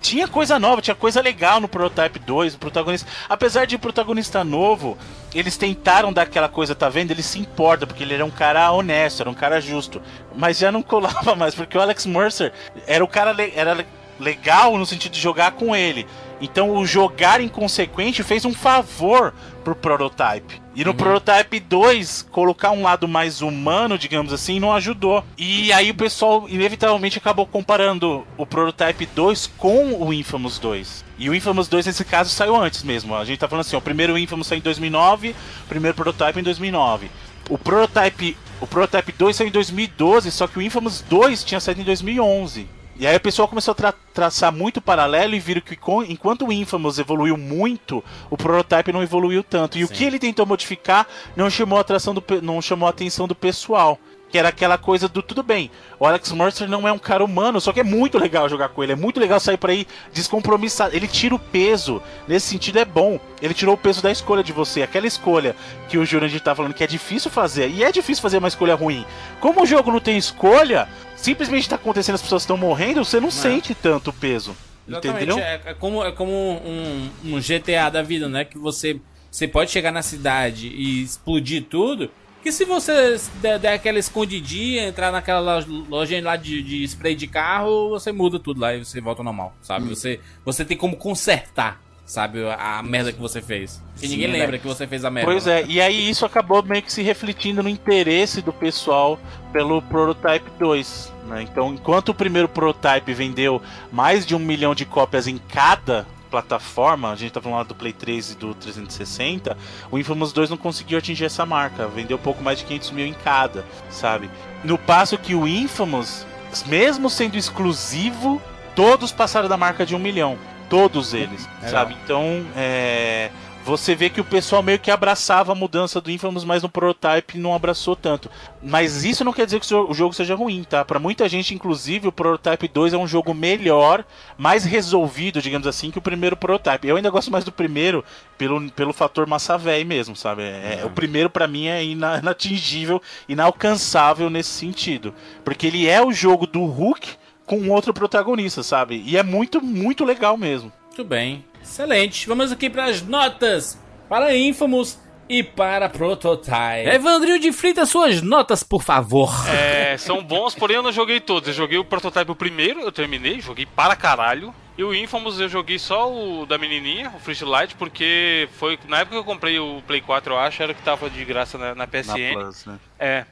tinha coisa nova, tinha coisa legal no Prototype 2, o protagonista. Apesar de protagonista novo, eles tentaram dar aquela coisa, tá vendo? Ele se importa, porque ele era um cara honesto, era um cara justo. Mas já não [laughs] colava mais, porque o Alex Mercer era o cara le- era le- legal no sentido de jogar com ele. Então o jogar inconsequente fez um favor pro Prototype. E no Prototype 2, colocar um lado mais humano, digamos assim, não ajudou. E aí o pessoal inevitavelmente acabou comparando o Prototype 2 com o Infamous 2. E o Infamous 2 nesse caso saiu antes mesmo. A gente tá falando assim, ó, o primeiro Infamous saiu em 2009, o primeiro Prototype em 2009. O Prototype, o Prototype 2 saiu em 2012, só que o Infamous 2 tinha saído em 2011. E aí o pessoal começou a tra- traçar muito paralelo e viram que enquanto o Infamous evoluiu muito, o Prototype não evoluiu tanto. E o que ele tentou modificar não chamou a do, não chamou a atenção do pessoal. Que era aquela coisa do tudo bem. O Alex Mercer não é um cara humano, só que é muito legal jogar com ele. É muito legal sair por aí descompromissado. Ele tira o peso. Nesse sentido é bom. Ele tirou o peso da escolha de você. Aquela escolha que o Jurandir tá falando que é difícil fazer. E é difícil fazer uma escolha ruim. Como o jogo não tem escolha, simplesmente tá acontecendo, as pessoas estão morrendo, você não sente tanto o peso. Exatamente, Entendeu? É, é como, é como um, um GTA da vida, né? Que você, você pode chegar na cidade e explodir tudo. Que se você der, der aquela escondidinha, entrar naquela loja- lojinha lá de, de spray de carro, você muda tudo lá e você volta ao normal, sabe? Hum. Você, você tem como consertar, sabe? A, merda que você fez. Que ninguém né? lembra que você fez a merda. Pois lá. é, e aí isso acabou meio que se refletindo no interesse do pessoal pelo Prototype 2. né? Então, enquanto o primeiro Prototype vendeu mais de um milhão de cópias em cada plataforma, a gente tá falando lá do Play 3 e do 360, o Infamous 2 não conseguiu atingir essa marca, vendeu pouco mais de 500 mil em cada, sabe? No passo que o Infamous, mesmo sendo exclusivo, todos passaram da marca de um milhão. Todos eles, Legal. sabe? Então, é, você vê que o pessoal meio que abraçava a mudança do Infamous, mas no Prototype não abraçou tanto. Mas isso não quer dizer que o jo- o jogo seja ruim, tá? Pra muita gente, inclusive, o Prototype 2 é um jogo melhor, mais resolvido, digamos assim, que o primeiro Prototype. Eu ainda gosto mais do primeiro pelo, pelo fator massa véi mesmo, sabe? É, O primeiro pra mim é ina- [laughs] inatingível, inalcançável nesse sentido. Porque ele é o jogo do Hulk com outro protagonista, sabe? E é muito, muito legal mesmo. Muito bem. Excelente. Vamos aqui para as notas para Infamous e para Prototype. Evandrinho de Freitas, suas notas, por favor. É, são bons, porém eu não joguei todos. Eu joguei o Prototype o primeiro, eu terminei, joguei para caralho. E o Infamous eu joguei só o da menininha, o Freshlight, porque foi na época que eu comprei o Play 4, eu acho, era o que tava de graça na, na PSN. Na Plus, né? É.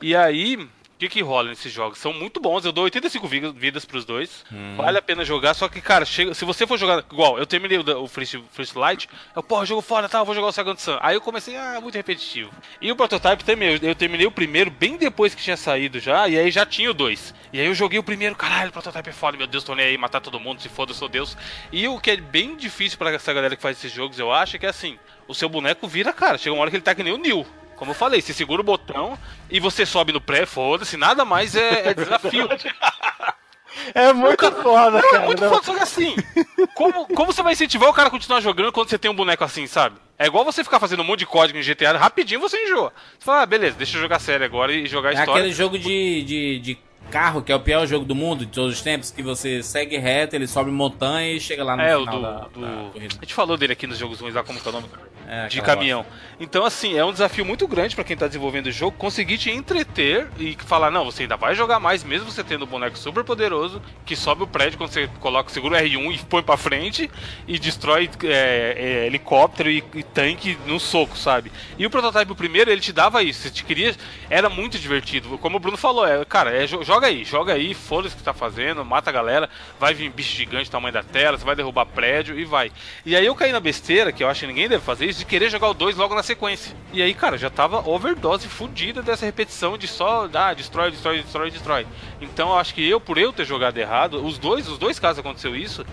E aí, que que rola nesses jogos? São muito bons, eu dou 85 vi- vidas pros dois. Vale a pena jogar, só que, cara, chega, se você for jogar igual, eu terminei o, o First, First Light, eu, porra, jogo foda, tá, eu vou jogar o Second Sun. Aí eu comecei, ah, muito repetitivo. E o Prototype também, eu, eu terminei o primeiro bem depois que tinha saído já, e aí já tinha o dois. E aí eu joguei o primeiro, caralho, o Prototype é foda, meu Deus, tô nem aí, matar todo mundo, se foda, eu sou Deus. E o que é bem difícil pra essa galera que faz esses jogos, eu acho, é que assim, o seu boneco vira, cara, chega uma hora que ele tá que nem o Neil. Como eu falei, você segura o botão e você sobe no pré, foda-se, nada mais é, é desafio. [laughs] É muito foda, Não, cara. é muito não. foda, só que assim, como, como você vai incentivar o cara a continuar jogando quando você tem um boneco assim, sabe? É igual você ficar fazendo um monte de código em GTA, rapidinho você enjoa. Você fala, ah, beleza, deixa eu jogar sério agora e jogar É história. aquele jogo de, de, de carro, que é o pior jogo do mundo de todos os tempos, que você segue reto, ele sobe montanha e chega lá no É, o final do, da, do- da corrida. A gente falou dele aqui nos jogos ruins lá, como que é o nome? É, de caminhão. Então, assim, é um desafio muito grande pra quem tá desenvolvendo o jogo conseguir te entreter e falar, não, você ainda vai jogar mais, mesmo você tendo um boneco super poderoso que sobe o prédio quando você coloca, segura o R1 e põe pra frente e destrói é, é, helicóptero e, e tanque no soco, sabe? E o prototype primeiro, ele te dava isso, você te queria. Era muito divertido. Como o Bruno falou, é, cara, é, jo- joga aí, joga aí, foda-se o que tá fazendo, mata a galera, vai vir bicho gigante tamanho da tela, você vai derrubar prédio e vai. E aí eu caí na besteira, que eu acho que ninguém deve fazer isso, de querer jogar o 2 logo na sequência. E aí, cara, já tava overdose fudida dessa repetição de só, ah, destrói, destrói, destrói, destrói. Então eu acho que eu, por eu ter jogado errado, os dois, os dois casos aconteceu isso,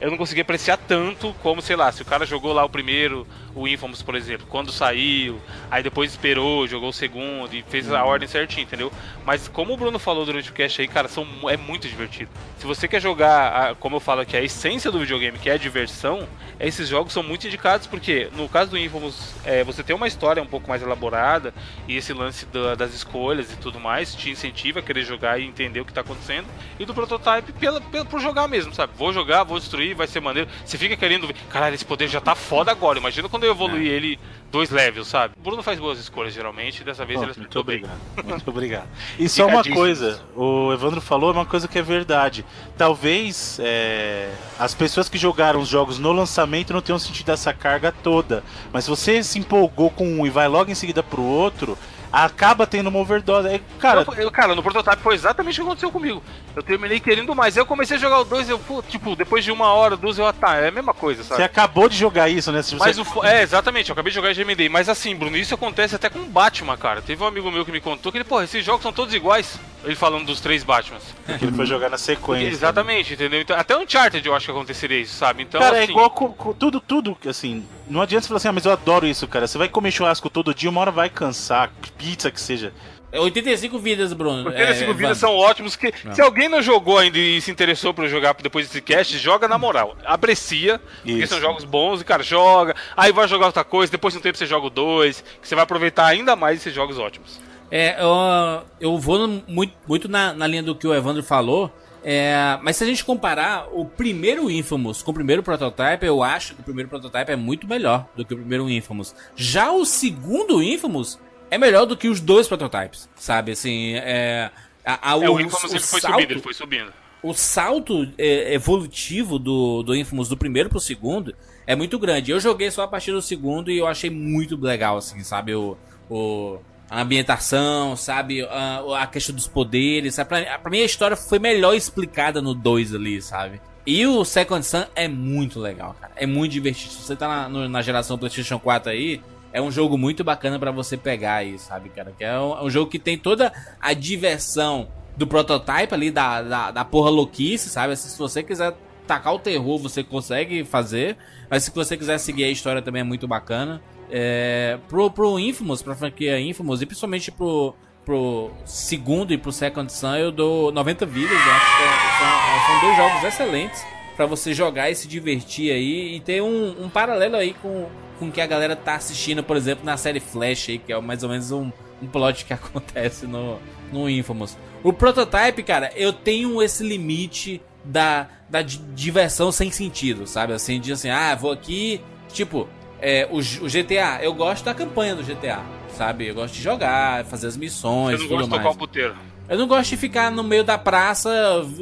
eu não consegui apreciar tanto como, sei lá, se o cara jogou lá o primeiro, o Infamous, por exemplo, quando saiu, aí depois esperou, jogou o segundo e fez a ordem certinho, entendeu? Mas como o Bruno falou durante o cast aí, cara, são, é muito divertido. Se você quer jogar, a- como eu falo aqui, a essência do videogame, que é a diversão, esses jogos são muito indicados porque, no caso do Infamous, é, você tem uma história um pouco mais elaborada e esse lance da- das escolhas e tudo mais te incentiva a querer jogar e entender o que tá acontecendo. E do Prototype, pela, pela, por jogar mesmo, sabe? Vou jogar, vou destruir, vai ser maneiro. Você fica querendo ver, caralho, esse poder já tá foda agora. Imagina quando evoluir ele dois levels, sabe? O Bruno faz boas escolhas geralmente e dessa vez ele muito acertou bem. obrigado. Muito obrigado. [laughs] E só uma coisa, o Evandro falou uma coisa que é verdade. Talvez é, as pessoas que jogaram os jogos no lançamento não tenham sentido essa carga toda. Mas se você se empolgou com um e vai logo em seguida pro outro, acaba tendo uma overdose. É, cara, Eu- eu- cara, no prototype foi exatamente o que aconteceu comigo. Eu terminei querendo mais. Aí eu comecei a jogar o 2, eu, tipo, depois de uma hora, duas, eu, ah, tá, é a mesma coisa, sabe? você acabou de jogar isso, né? Se você- Mas o, é, exatamente, eu acabei de jogar e já emendei. Mas assim, Bruno, isso acontece até com o Batman, cara. Teve um amigo meu que me contou que ele, porra, esses jogos são todos iguais. Ele falando dos três Batmans. Porque ele foi jogar na sequência. Exatamente, entendeu? Então, até Uncharted eu acho que aconteceria isso, sabe? Então, cara, é assim, igual com, com tudo, tudo, assim. Não adianta você falar assim, ah, mas eu adoro isso, cara. Você vai comer churrasco todo dia, uma hora vai cansar, pizza que seja. É 85 vidas, Bruno. 85 é, vidas Van- são ótimos. Que, Não. se alguém não jogou ainda e se interessou pra jogar depois desse cast, joga na moral. Aprecia, porque Isso. são jogos bons e, cara, joga. Aí vai jogar outra coisa, depois de um tempo você joga o 2, que você vai aproveitar ainda mais esses jogos ótimos. É, eu, eu vou no- muito, muito na, na linha do que o Evandro falou. É, mas se a gente comparar o primeiro Infamous com o primeiro Prototype, eu acho que o primeiro Prototype é muito melhor do que o primeiro Infamous. Já o segundo Infamous é melhor do que os dois Prototypes, sabe? Assim, é. A, a- é, o o- Infamous o ele foi salto- subindo, ele foi subindo. o salto é, evolutivo do, do Infamous do primeiro pro segundo é muito grande. Eu joguei só a partir do segundo e eu achei muito legal, assim, sabe? O, o, a ambientação, sabe? A, a questão dos poderes. Sabe? Pra, pra mim a história foi melhor explicada no 2 ali, sabe? E o Second Sun é muito legal, cara. É muito divertido. Se você tá na, no- na geração PlayStation 4 aí, é um jogo muito bacana pra você pegar aí, sabe, cara? Que é um, é um jogo que tem toda a diversão do prototype ali, da, da, da porra louquice, sabe? Se você quiser tacar o terror, você consegue fazer. Mas se você quiser seguir a história também é muito bacana. É, pro, pro Infamous, pra franquia Infamous, e principalmente pro, pro segundo e pro Second Sun, eu dou 90 vidas. Eu acho que é- são, são dois jogos excelentes pra você jogar e se divertir aí. E ter um, um paralelo aí com, com que a galera tá assistindo, por exemplo, na série Flash aí, que é mais ou menos um, um plot que [laughs] acontece no, no Infamous. O Prototype, cara, eu tenho esse limite da, da di- diversão sem sentido, sabe? Assim, de assim, ah, vou aqui. Tipo, é, o, o GTA, eu gosto da campanha do GTA, sabe? Eu gosto de jogar, fazer as missões Você não gosta de tocar mais. o puteiro. Eu não gosto de ficar no meio da praça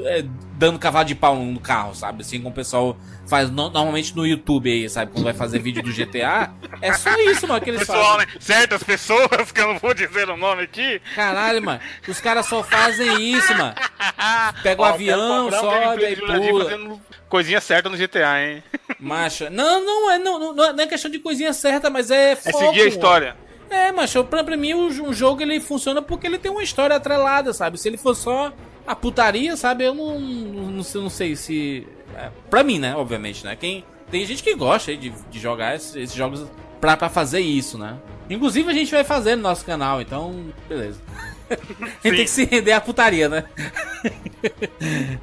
é, dando cavalo de pau no carro, sabe? Assim como o pessoal faz no- normalmente no YouTube aí, sabe? Quando vai fazer vídeo do GTA. É só isso, mano, que eles Pessoal, fazem. né? Certas pessoas, [laughs] que eu não vou dizer o nome aqui. Caralho, mano. Os caras só fazem isso, mano. Pega o Ó, avião, um sobe, aí pula. fazendo Coisinha certa no GTA, hein? Macho. Não, não é, não, não, não é questão de coisinha certa, mas é É foco, seguir a história. É, macho, pra, pra mim o, jogo ele funciona porque ele tem uma história atrelada, sabe? Se ele for só a putaria, sabe? Eu não, não, não sei, se. É, pra mim, né? Obviamente, né? Quem, tem gente que gosta de, de jogar esses, esses jogos pra, pra fazer isso, né? Inclusive a gente vai fazer no nosso canal, então, beleza. [laughs] a gente tem que se render à putaria, né? [laughs]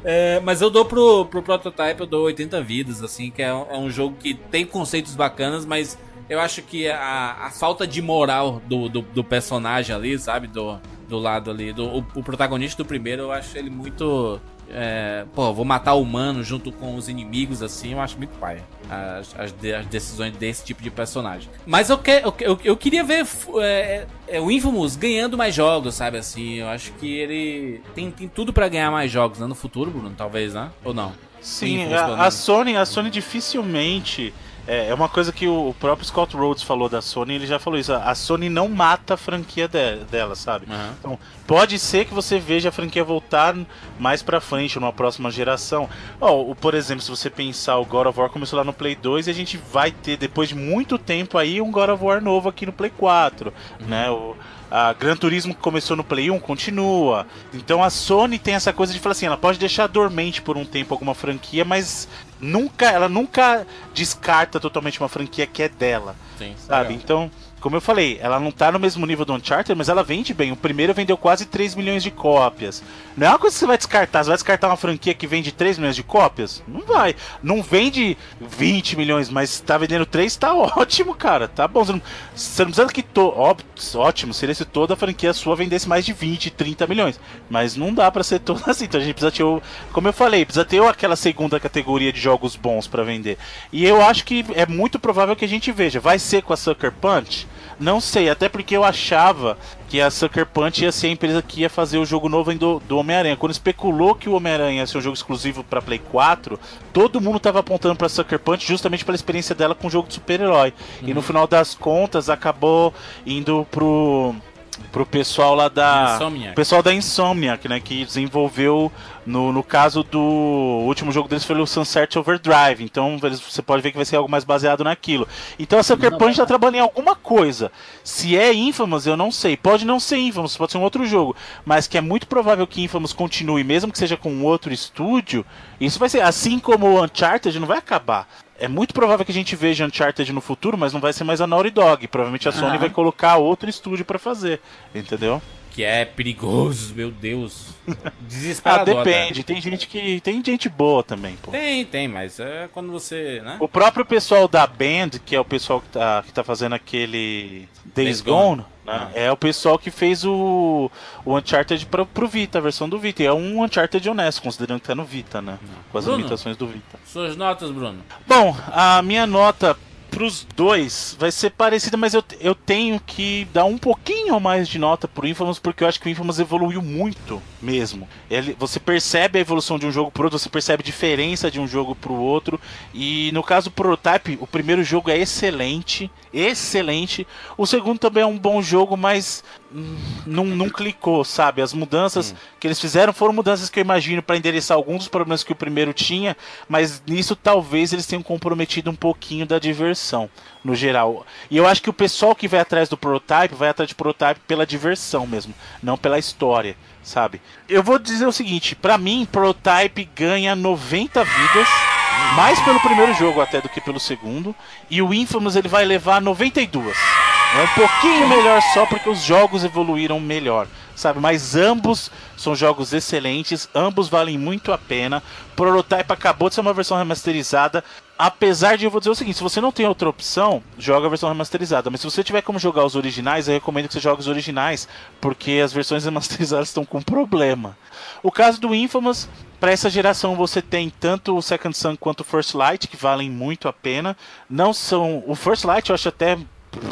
É, mas eu dou pro, pro Prototype, eu dou 80 vidas, assim, que é é um jogo que tem conceitos bacanas, mas eu acho que a, a falta de moral do, do, do personagem ali, sabe? Do, do lado ali, do, o, o protagonista do primeiro, eu acho ele muito. É, pô, vou matar o humano junto com os inimigos, assim, eu acho muito pai. As, as, as decisões desse tipo de personagem. Mas eu, que, eu, eu, eu queria ver f- é, é, o Infamous ganhando mais jogos, sabe? Assim, eu acho que ele tem, tem tudo pra ganhar mais jogos, né? No futuro, Bruno, talvez, né? Ou não? Sim, a, a. Sony, a Sony dificilmente É, é uma coisa que o próprio Scott Rhodes falou da Sony, ele já falou isso. A Sony não mata a franquia de- dela, sabe? Então, pode ser que você veja a franquia voltar mais pra frente, numa próxima geração. Ó, o, por exemplo, se você pensar, o God of War começou lá no Play 2 e a gente vai ter, depois de muito tempo aí, um God of War novo aqui no Play 4, né? O, a Gran Turismo que começou no Play 1 continua. Então a Sony tem essa coisa de falar assim, ela pode deixar dormente por um tempo alguma franquia, mas nunca, ela nunca descarta totalmente uma franquia que é dela. Sim, Sabe? Então, como eu falei, ela não tá no mesmo nível do Uncharted, mas ela vende bem. O primeiro vendeu quase 3 milhões de cópias. Não é uma coisa que você vai descartar. Você vai descartar uma franquia que vende 3 milhões de cópias? Não vai. Não vende 20 milhões, mas tá vendendo 3, tá [laughs] ótimo, cara. Tá bom. Você não, você não precisa que to, ótimo, seria se toda a franquia sua vendesse mais de 20, 30 milhões. Mas não dá pra ser [laughs] toda assim. Então a gente precisa ter, o, como eu falei, precisa ter aquela segunda categoria de jogos bons pra vender. E eu acho que é muito provável que a gente veja. Vai ser com a Sucker Punch? Não sei, até porque eu achava que a Sucker Punch ia ser a empresa que ia fazer o jogo novo do, do Homem-Aranha. Quando especulou que o Homem-Aranha ia ser um jogo exclusivo pra Play 4, todo mundo tava apontando pra Sucker Punch justamente pela experiência dela com o jogo de super-herói. E no final das contas acabou indo pro pro pessoal lá da Insomniac. pessoal da Insomniac, né, que desenvolveu no, no caso do último jogo deles foi o Sunset Overdrive. Então eles- você pode ver que vai ser algo mais baseado naquilo. Então a Sucker Punch tá trabalhando em alguma coisa. Se é Infamous, eu não sei. Pode não ser Infamous, pode ser um outro jogo, mas que é muito provável que Infamous continue, mesmo que seja com outro estúdio. Isso vai ser assim como o Uncharted não vai acabar. É muito provável que a gente veja Uncharted no futuro, mas não vai ser mais a Naughty Dog. Provavelmente a Sony vai colocar outro estúdio pra fazer, entendeu? Que é perigoso, meu Deus. [laughs] Ah, Desesperador. depende. Tem gente que tem gente boa também, pô. Tem, tem, mas é quando você, né? O próprio pessoal da Band, que é o pessoal que tá, que tá fazendo aquele Days Days Gone, Gone. né, é o pessoal que fez o, o Uncharted pro, pro Vita, a versão do Vita. E é um Uncharted honesto, considerando que tá no Vita, né? Com as Bruno? limitações do Vita. Suas notas, Bruno. Bom, a minha nota pros dois vai ser parecida, mas eu, eu tenho que dar um pouquinho mais de nota pro Infamous, porque eu acho que o Infamous evoluiu muito mesmo. Ele, você percebe a evolução de um jogo pro outro, você percebe a diferença de um jogo pro outro. E no caso do Prototype, o primeiro jogo é excelente, excelente. O segundo também é um bom jogo, mas não, não clicou, sabe? As mudanças que eles fizeram foram mudanças que eu imagino para endereçar alguns dos problemas que o primeiro tinha, mas nisso talvez eles tenham comprometido um pouquinho da diversão, no geral. E eu acho que o pessoal que vai atrás do Prototype vai atrás de Prototype pela diversão mesmo, não pela história, sabe? Eu vou dizer o seguinte, pra mim, Prototype ganha 90 vidas, mais pelo primeiro jogo até do que pelo segundo, e o Infamous ele vai levar 92. É um pouquinho melhor só porque os jogos evoluíram melhor, sabe? Mas ambos são jogos excelentes, ambos valem muito a pena. Prototype acabou de ser uma versão remasterizada. Apesar de eu vou dizer o seguinte, se você não tem outra opção, joga a versão remasterizada. Mas se você tiver como jogar os originais, eu recomendo que você jogue os originais, porque as versões [laughs] remasterizadas estão com problema. O caso do Infamous, para essa geração você tem tanto o Second Sun quanto o First Light, que valem muito a pena. Não são. O First Light eu acho até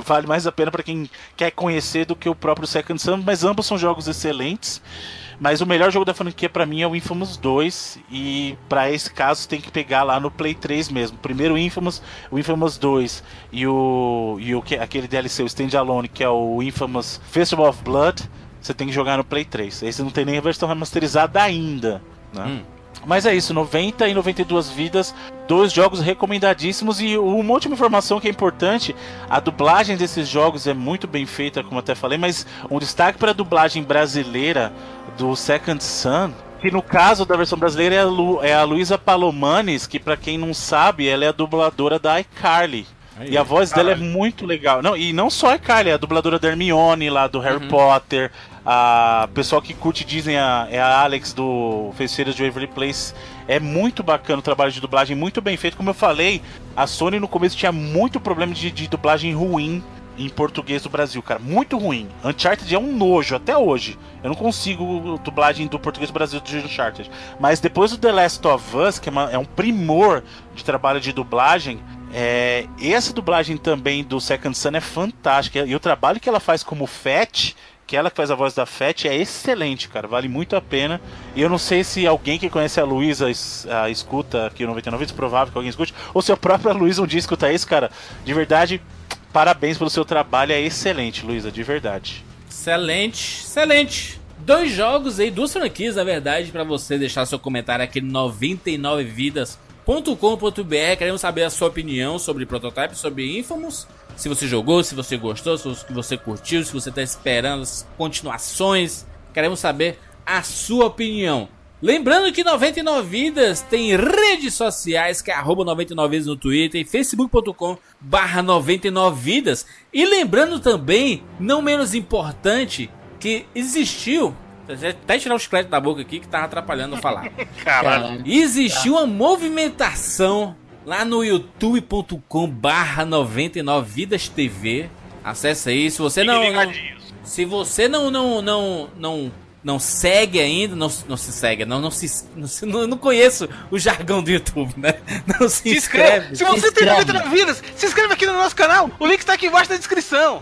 vale mais a pena para quem quer conhecer do que o próprio Second Sun, mas ambos são jogos excelentes. Mas o melhor jogo da franquia para mim é o Infamous 2 e para esse caso tem que pegar lá no Play 3 mesmo. Primeiro o Infamous, o Infamous 2 e o e o que aquele DLC o Standalone que é o Infamous Festival of Blood, você tem que jogar no Play 3. Aí você não tem nem a versão remasterizada ainda, né? Mas é isso, 90 e 92 vidas, dois jogos recomendadíssimos e uma última informação que é importante, a dublagem desses jogos é muito bem feita, como até falei, mas um destaque para a dublagem brasileira do Second Sun, que no caso da versão brasileira é a, Lu, é a Luísa Palomanes, que para quem não sabe, ela é a dubladora da iCarly. Aí, e a voz dela é caralho. muito legal. Não, e não só a iCarly, é a dubladora da Hermione lá do Harry Potter. A pessoal que curte Disney a- é a Alex do Feiticeiros de Waverly Place. É muito bacana o trabalho de dublagem, muito bem feito. Como eu falei, a Sony no começo tinha muito problema de, de dublagem ruim em português do Brasil, cara. Muito ruim. Uncharted é um nojo até hoje. Eu não consigo dublagem do português do Brasil de Uncharted. Mas depois do The Last of Us, que é, uma- é um primor de trabalho de dublagem, é, essa dublagem também do Second Sun é fantástica. E o trabalho que ela faz como Fat, aquela que faz a voz da Fett é excelente, cara. Vale muito a pena. E eu não sei se alguém que conhece a Luísa a escuta aqui o 99 Vidas, provável que alguém escute, ou se a própria Luísa um dia escuta isso, cara. De verdade, parabéns pelo seu trabalho. É excelente, Luísa, de verdade. Excelente, excelente. Dois jogos aí, duas franquias, na verdade, pra você deixar seu comentário aqui no 99vidas.com.br. Queremos saber a sua opinião sobre Prototype, sobre Infamous. Se você jogou, se você gostou, se você curtiu, se você tá esperando as continuações. Queremos saber a sua opinião. Lembrando que 99 Vidas tem redes sociais, que é arroba 99 Vidas no Twitter e facebook.com barra 99 Vidas. E lembrando também, não menos importante, que existiu... Até tirar os créditos da boca aqui que tava atrapalhando eu falar. [laughs] Caralho. Existiu uma movimentação lá no youtube.com barra 99 Vidas TV. Acesse aí, se você não... não se você não não não não não segue ainda, não, não se segue, não não se não, se- não, não conheço o jargão do YouTube, né? [laughs] Não se, Se inscreve. inscreve. Se você tem 99 vidas, se inscreve aqui no nosso canal. O link está aqui embaixo na descrição.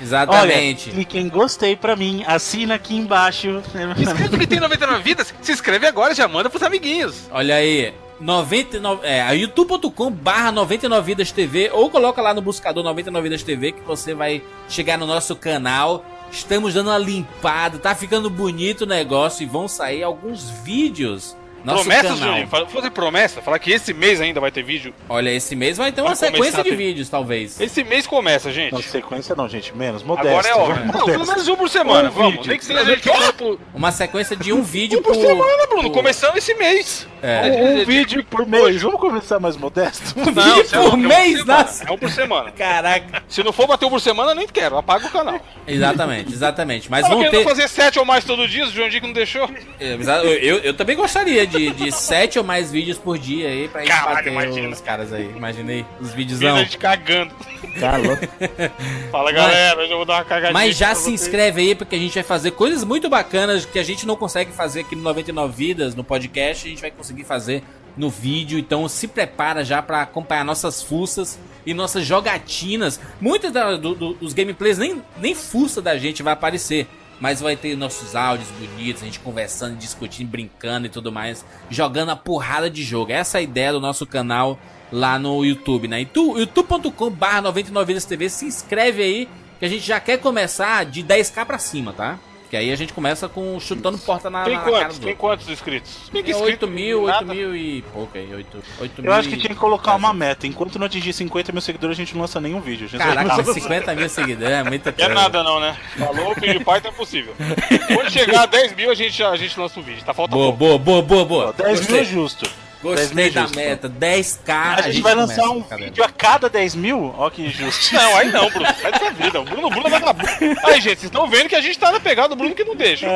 Exatamente. Olha, clique em gostei pra mim, assina aqui embaixo. Inscreve que tem 99 vidas. Se inscreve agora já manda pros amiguinhos. Olha aí, 99, é, a youtube.com barra 99 Vidas TV ou coloca lá no buscador 99 Vidas TV que você vai chegar no nosso canal. Estamos dando uma limpada, tá ficando bonito o negócio e vão sair alguns vídeos. Nosso Promessas, canal. Juninho. Fala- Fazer promessa. Falar que esse mês ainda vai ter vídeo. Olha, esse mês vai ter uma Vai sequência de ter- vídeos, talvez. Esse mês começa, gente. Não, sequência não, gente. Menos, modesto. Agora é hora. vamos Não, pelo menos um por semana. Um vamos. vídeo. Nem que seja a gente por, Uma sequência de um vídeo um por por, semana, Bruno. por- Começando esse mês. É. Um, um vídeo por mês. Vamos começar mais modesto? Não, vídeo lá, por é um mês. É um por semana. Caraca. Se não for bater um por semana, nem quero. Apaga o canal. Exatamente, exatamente. Mas vão querendo ter. fazer sete ou mais todo dia, o João Dick não deixou. É, Eu, eu, eu também gostaria de, de sete ou mais vídeos por dia aí pra gente Caralho, bater imagina. os caras aí. Imaginei os videozão. a gente cagando. Tá louco. [laughs] Fala, galera, hoje eu vou dar uma cagadinha. Mas já se vocês. inscreve aí porque a gente vai fazer coisas muito bacanas que a gente não consegue fazer aqui no 99 Vidas, no podcast, a gente vai conseguir fazer no vídeo. Então se prepara já pra acompanhar nossas fuças e nossas jogatinas. Muitos da- do- do- dos gameplays nem, nem fuça da gente vai aparecer. Mas vai ter nossos áudios bonitos, a gente conversando, discutindo, brincando e tudo mais, jogando a porrada de jogo. Essa é a ideia do nosso canal lá no YouTube, né? Youtube.com barra 99 Vidas TV, se inscreve aí, que a gente já quer começar de 10k pra cima, tá? Que aí a gente começa com chutando porta na, Tem na cara quantos? do Tem quantos inscritos? Tem É inscrito, 8 mil, nada. 8 mil e pouco aí, 8, 8 Eu acho que tem que colocar uma meta. Enquanto não atingir 50 mil seguidores, a gente não lança nenhum vídeo. Caraca, só- 50 mil seguidores, é muita [laughs] É coisa. nada não, né? Falou, filho de pai, tá possível. [laughs] Quando chegar a 10 mil, a gente, a gente lança um vídeo. Tá faltando Boa, pouco. boa, boa, boa, boa. 10 mil é Gostei, justo. 10 mil gostei da justo. meta, 10k. A, gente, vai lançar um vídeo a cada 10 mil? Ó que justo. Não, aí não, Bruno. Sai dessa vida. O Bruno, Bruno vai acabar. Aí, gente, vocês estão vendo que a gente tá na pegada do Bruno que não deixa.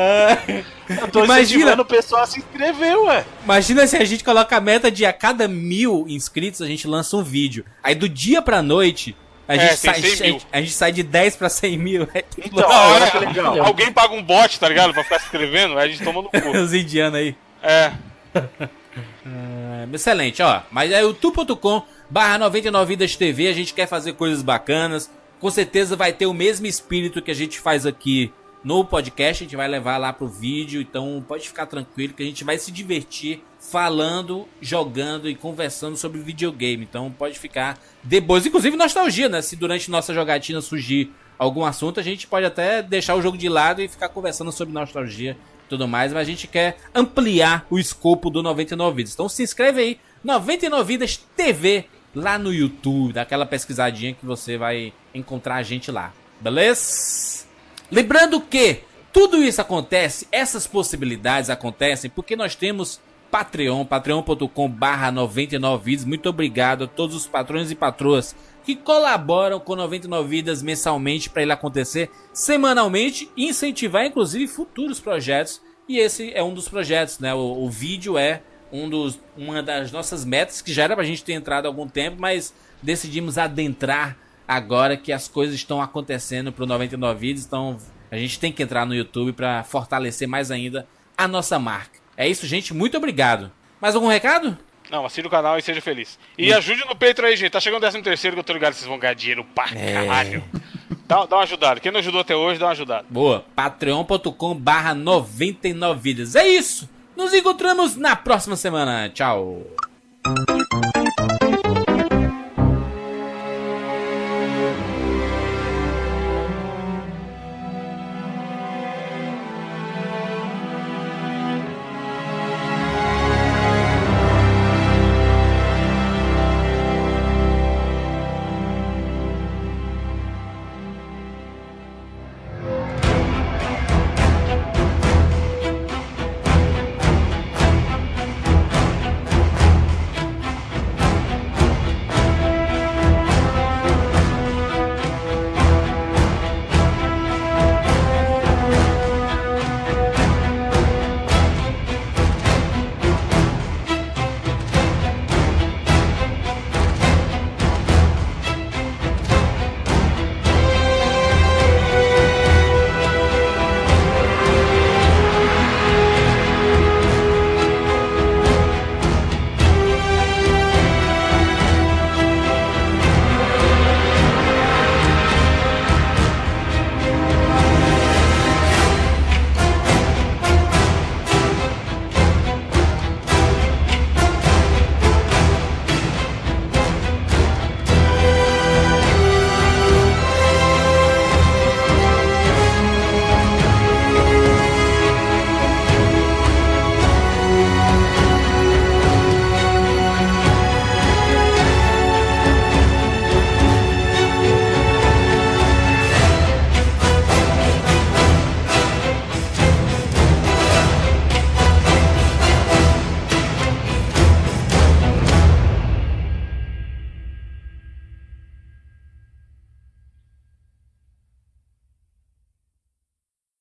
Eu tô Imagina- o pessoal a se inscrever, ué. Imagina se a gente coloca a meta de a cada mil inscritos a gente lança um vídeo. Aí do dia pra noite a É, gente, sai, 100 a, gente, a gente sai de 10 pra 100 mil. É Então, olha que legal. alguém paga um bot, tá ligado? Pra ficar se inscrevendo, aí a gente toma no cu. [laughs] os indianos aí. É. É, excelente, ó. Mas é youtube.com barra 99 Vidas TV. A gente quer fazer coisas bacanas. Com certeza vai ter o mesmo espírito que a gente faz aqui no podcast. A gente vai levar lá pro vídeo. Então pode ficar tranquilo que a gente vai se divertir falando, jogando e conversando sobre videogame. Então pode ficar depois. Inclusive nostalgia, né? Se durante nossa jogatina surgir algum assunto, a gente pode até deixar o jogo de lado e ficar conversando sobre nostalgia tudo mais, mas a gente quer ampliar o escopo do 99 Vidas. Então se inscreve aí, 99 Vidas TV, lá no YouTube, dá aquela pesquisadinha que você vai encontrar a gente lá, beleza? Lembrando que tudo isso acontece, essas possibilidades acontecem porque nós temos Patreon, patreon.com barra 99 vidas. Muito obrigado a todos os patrões e patroas que colaboram com 99 vidas mensalmente para ele acontecer semanalmente e incentivar inclusive futuros projetos. E esse é um dos projetos, né? O, o vídeo é um dos, uma das nossas metas que já era pra gente ter entrado há algum tempo, mas decidimos adentrar agora que as coisas estão acontecendo pro 99 vídeos, então a gente tem que entrar no YouTube para fortalecer mais ainda a nossa marca. É isso, gente. Muito obrigado. Mais algum recado? Não, assine o canal e seja feliz. E hum. ajude no Patreon aí, gente. Tá chegando o 13 terceiro que eu tô ligado, vocês vão ganhar dinheiro pra é. caralho. Dá, dá uma ajudada. Quem não ajudou até hoje, dá uma ajudada. Boa. patreon.com barra 99 vidas. É isso. Nos encontramos na próxima semana. Tchau.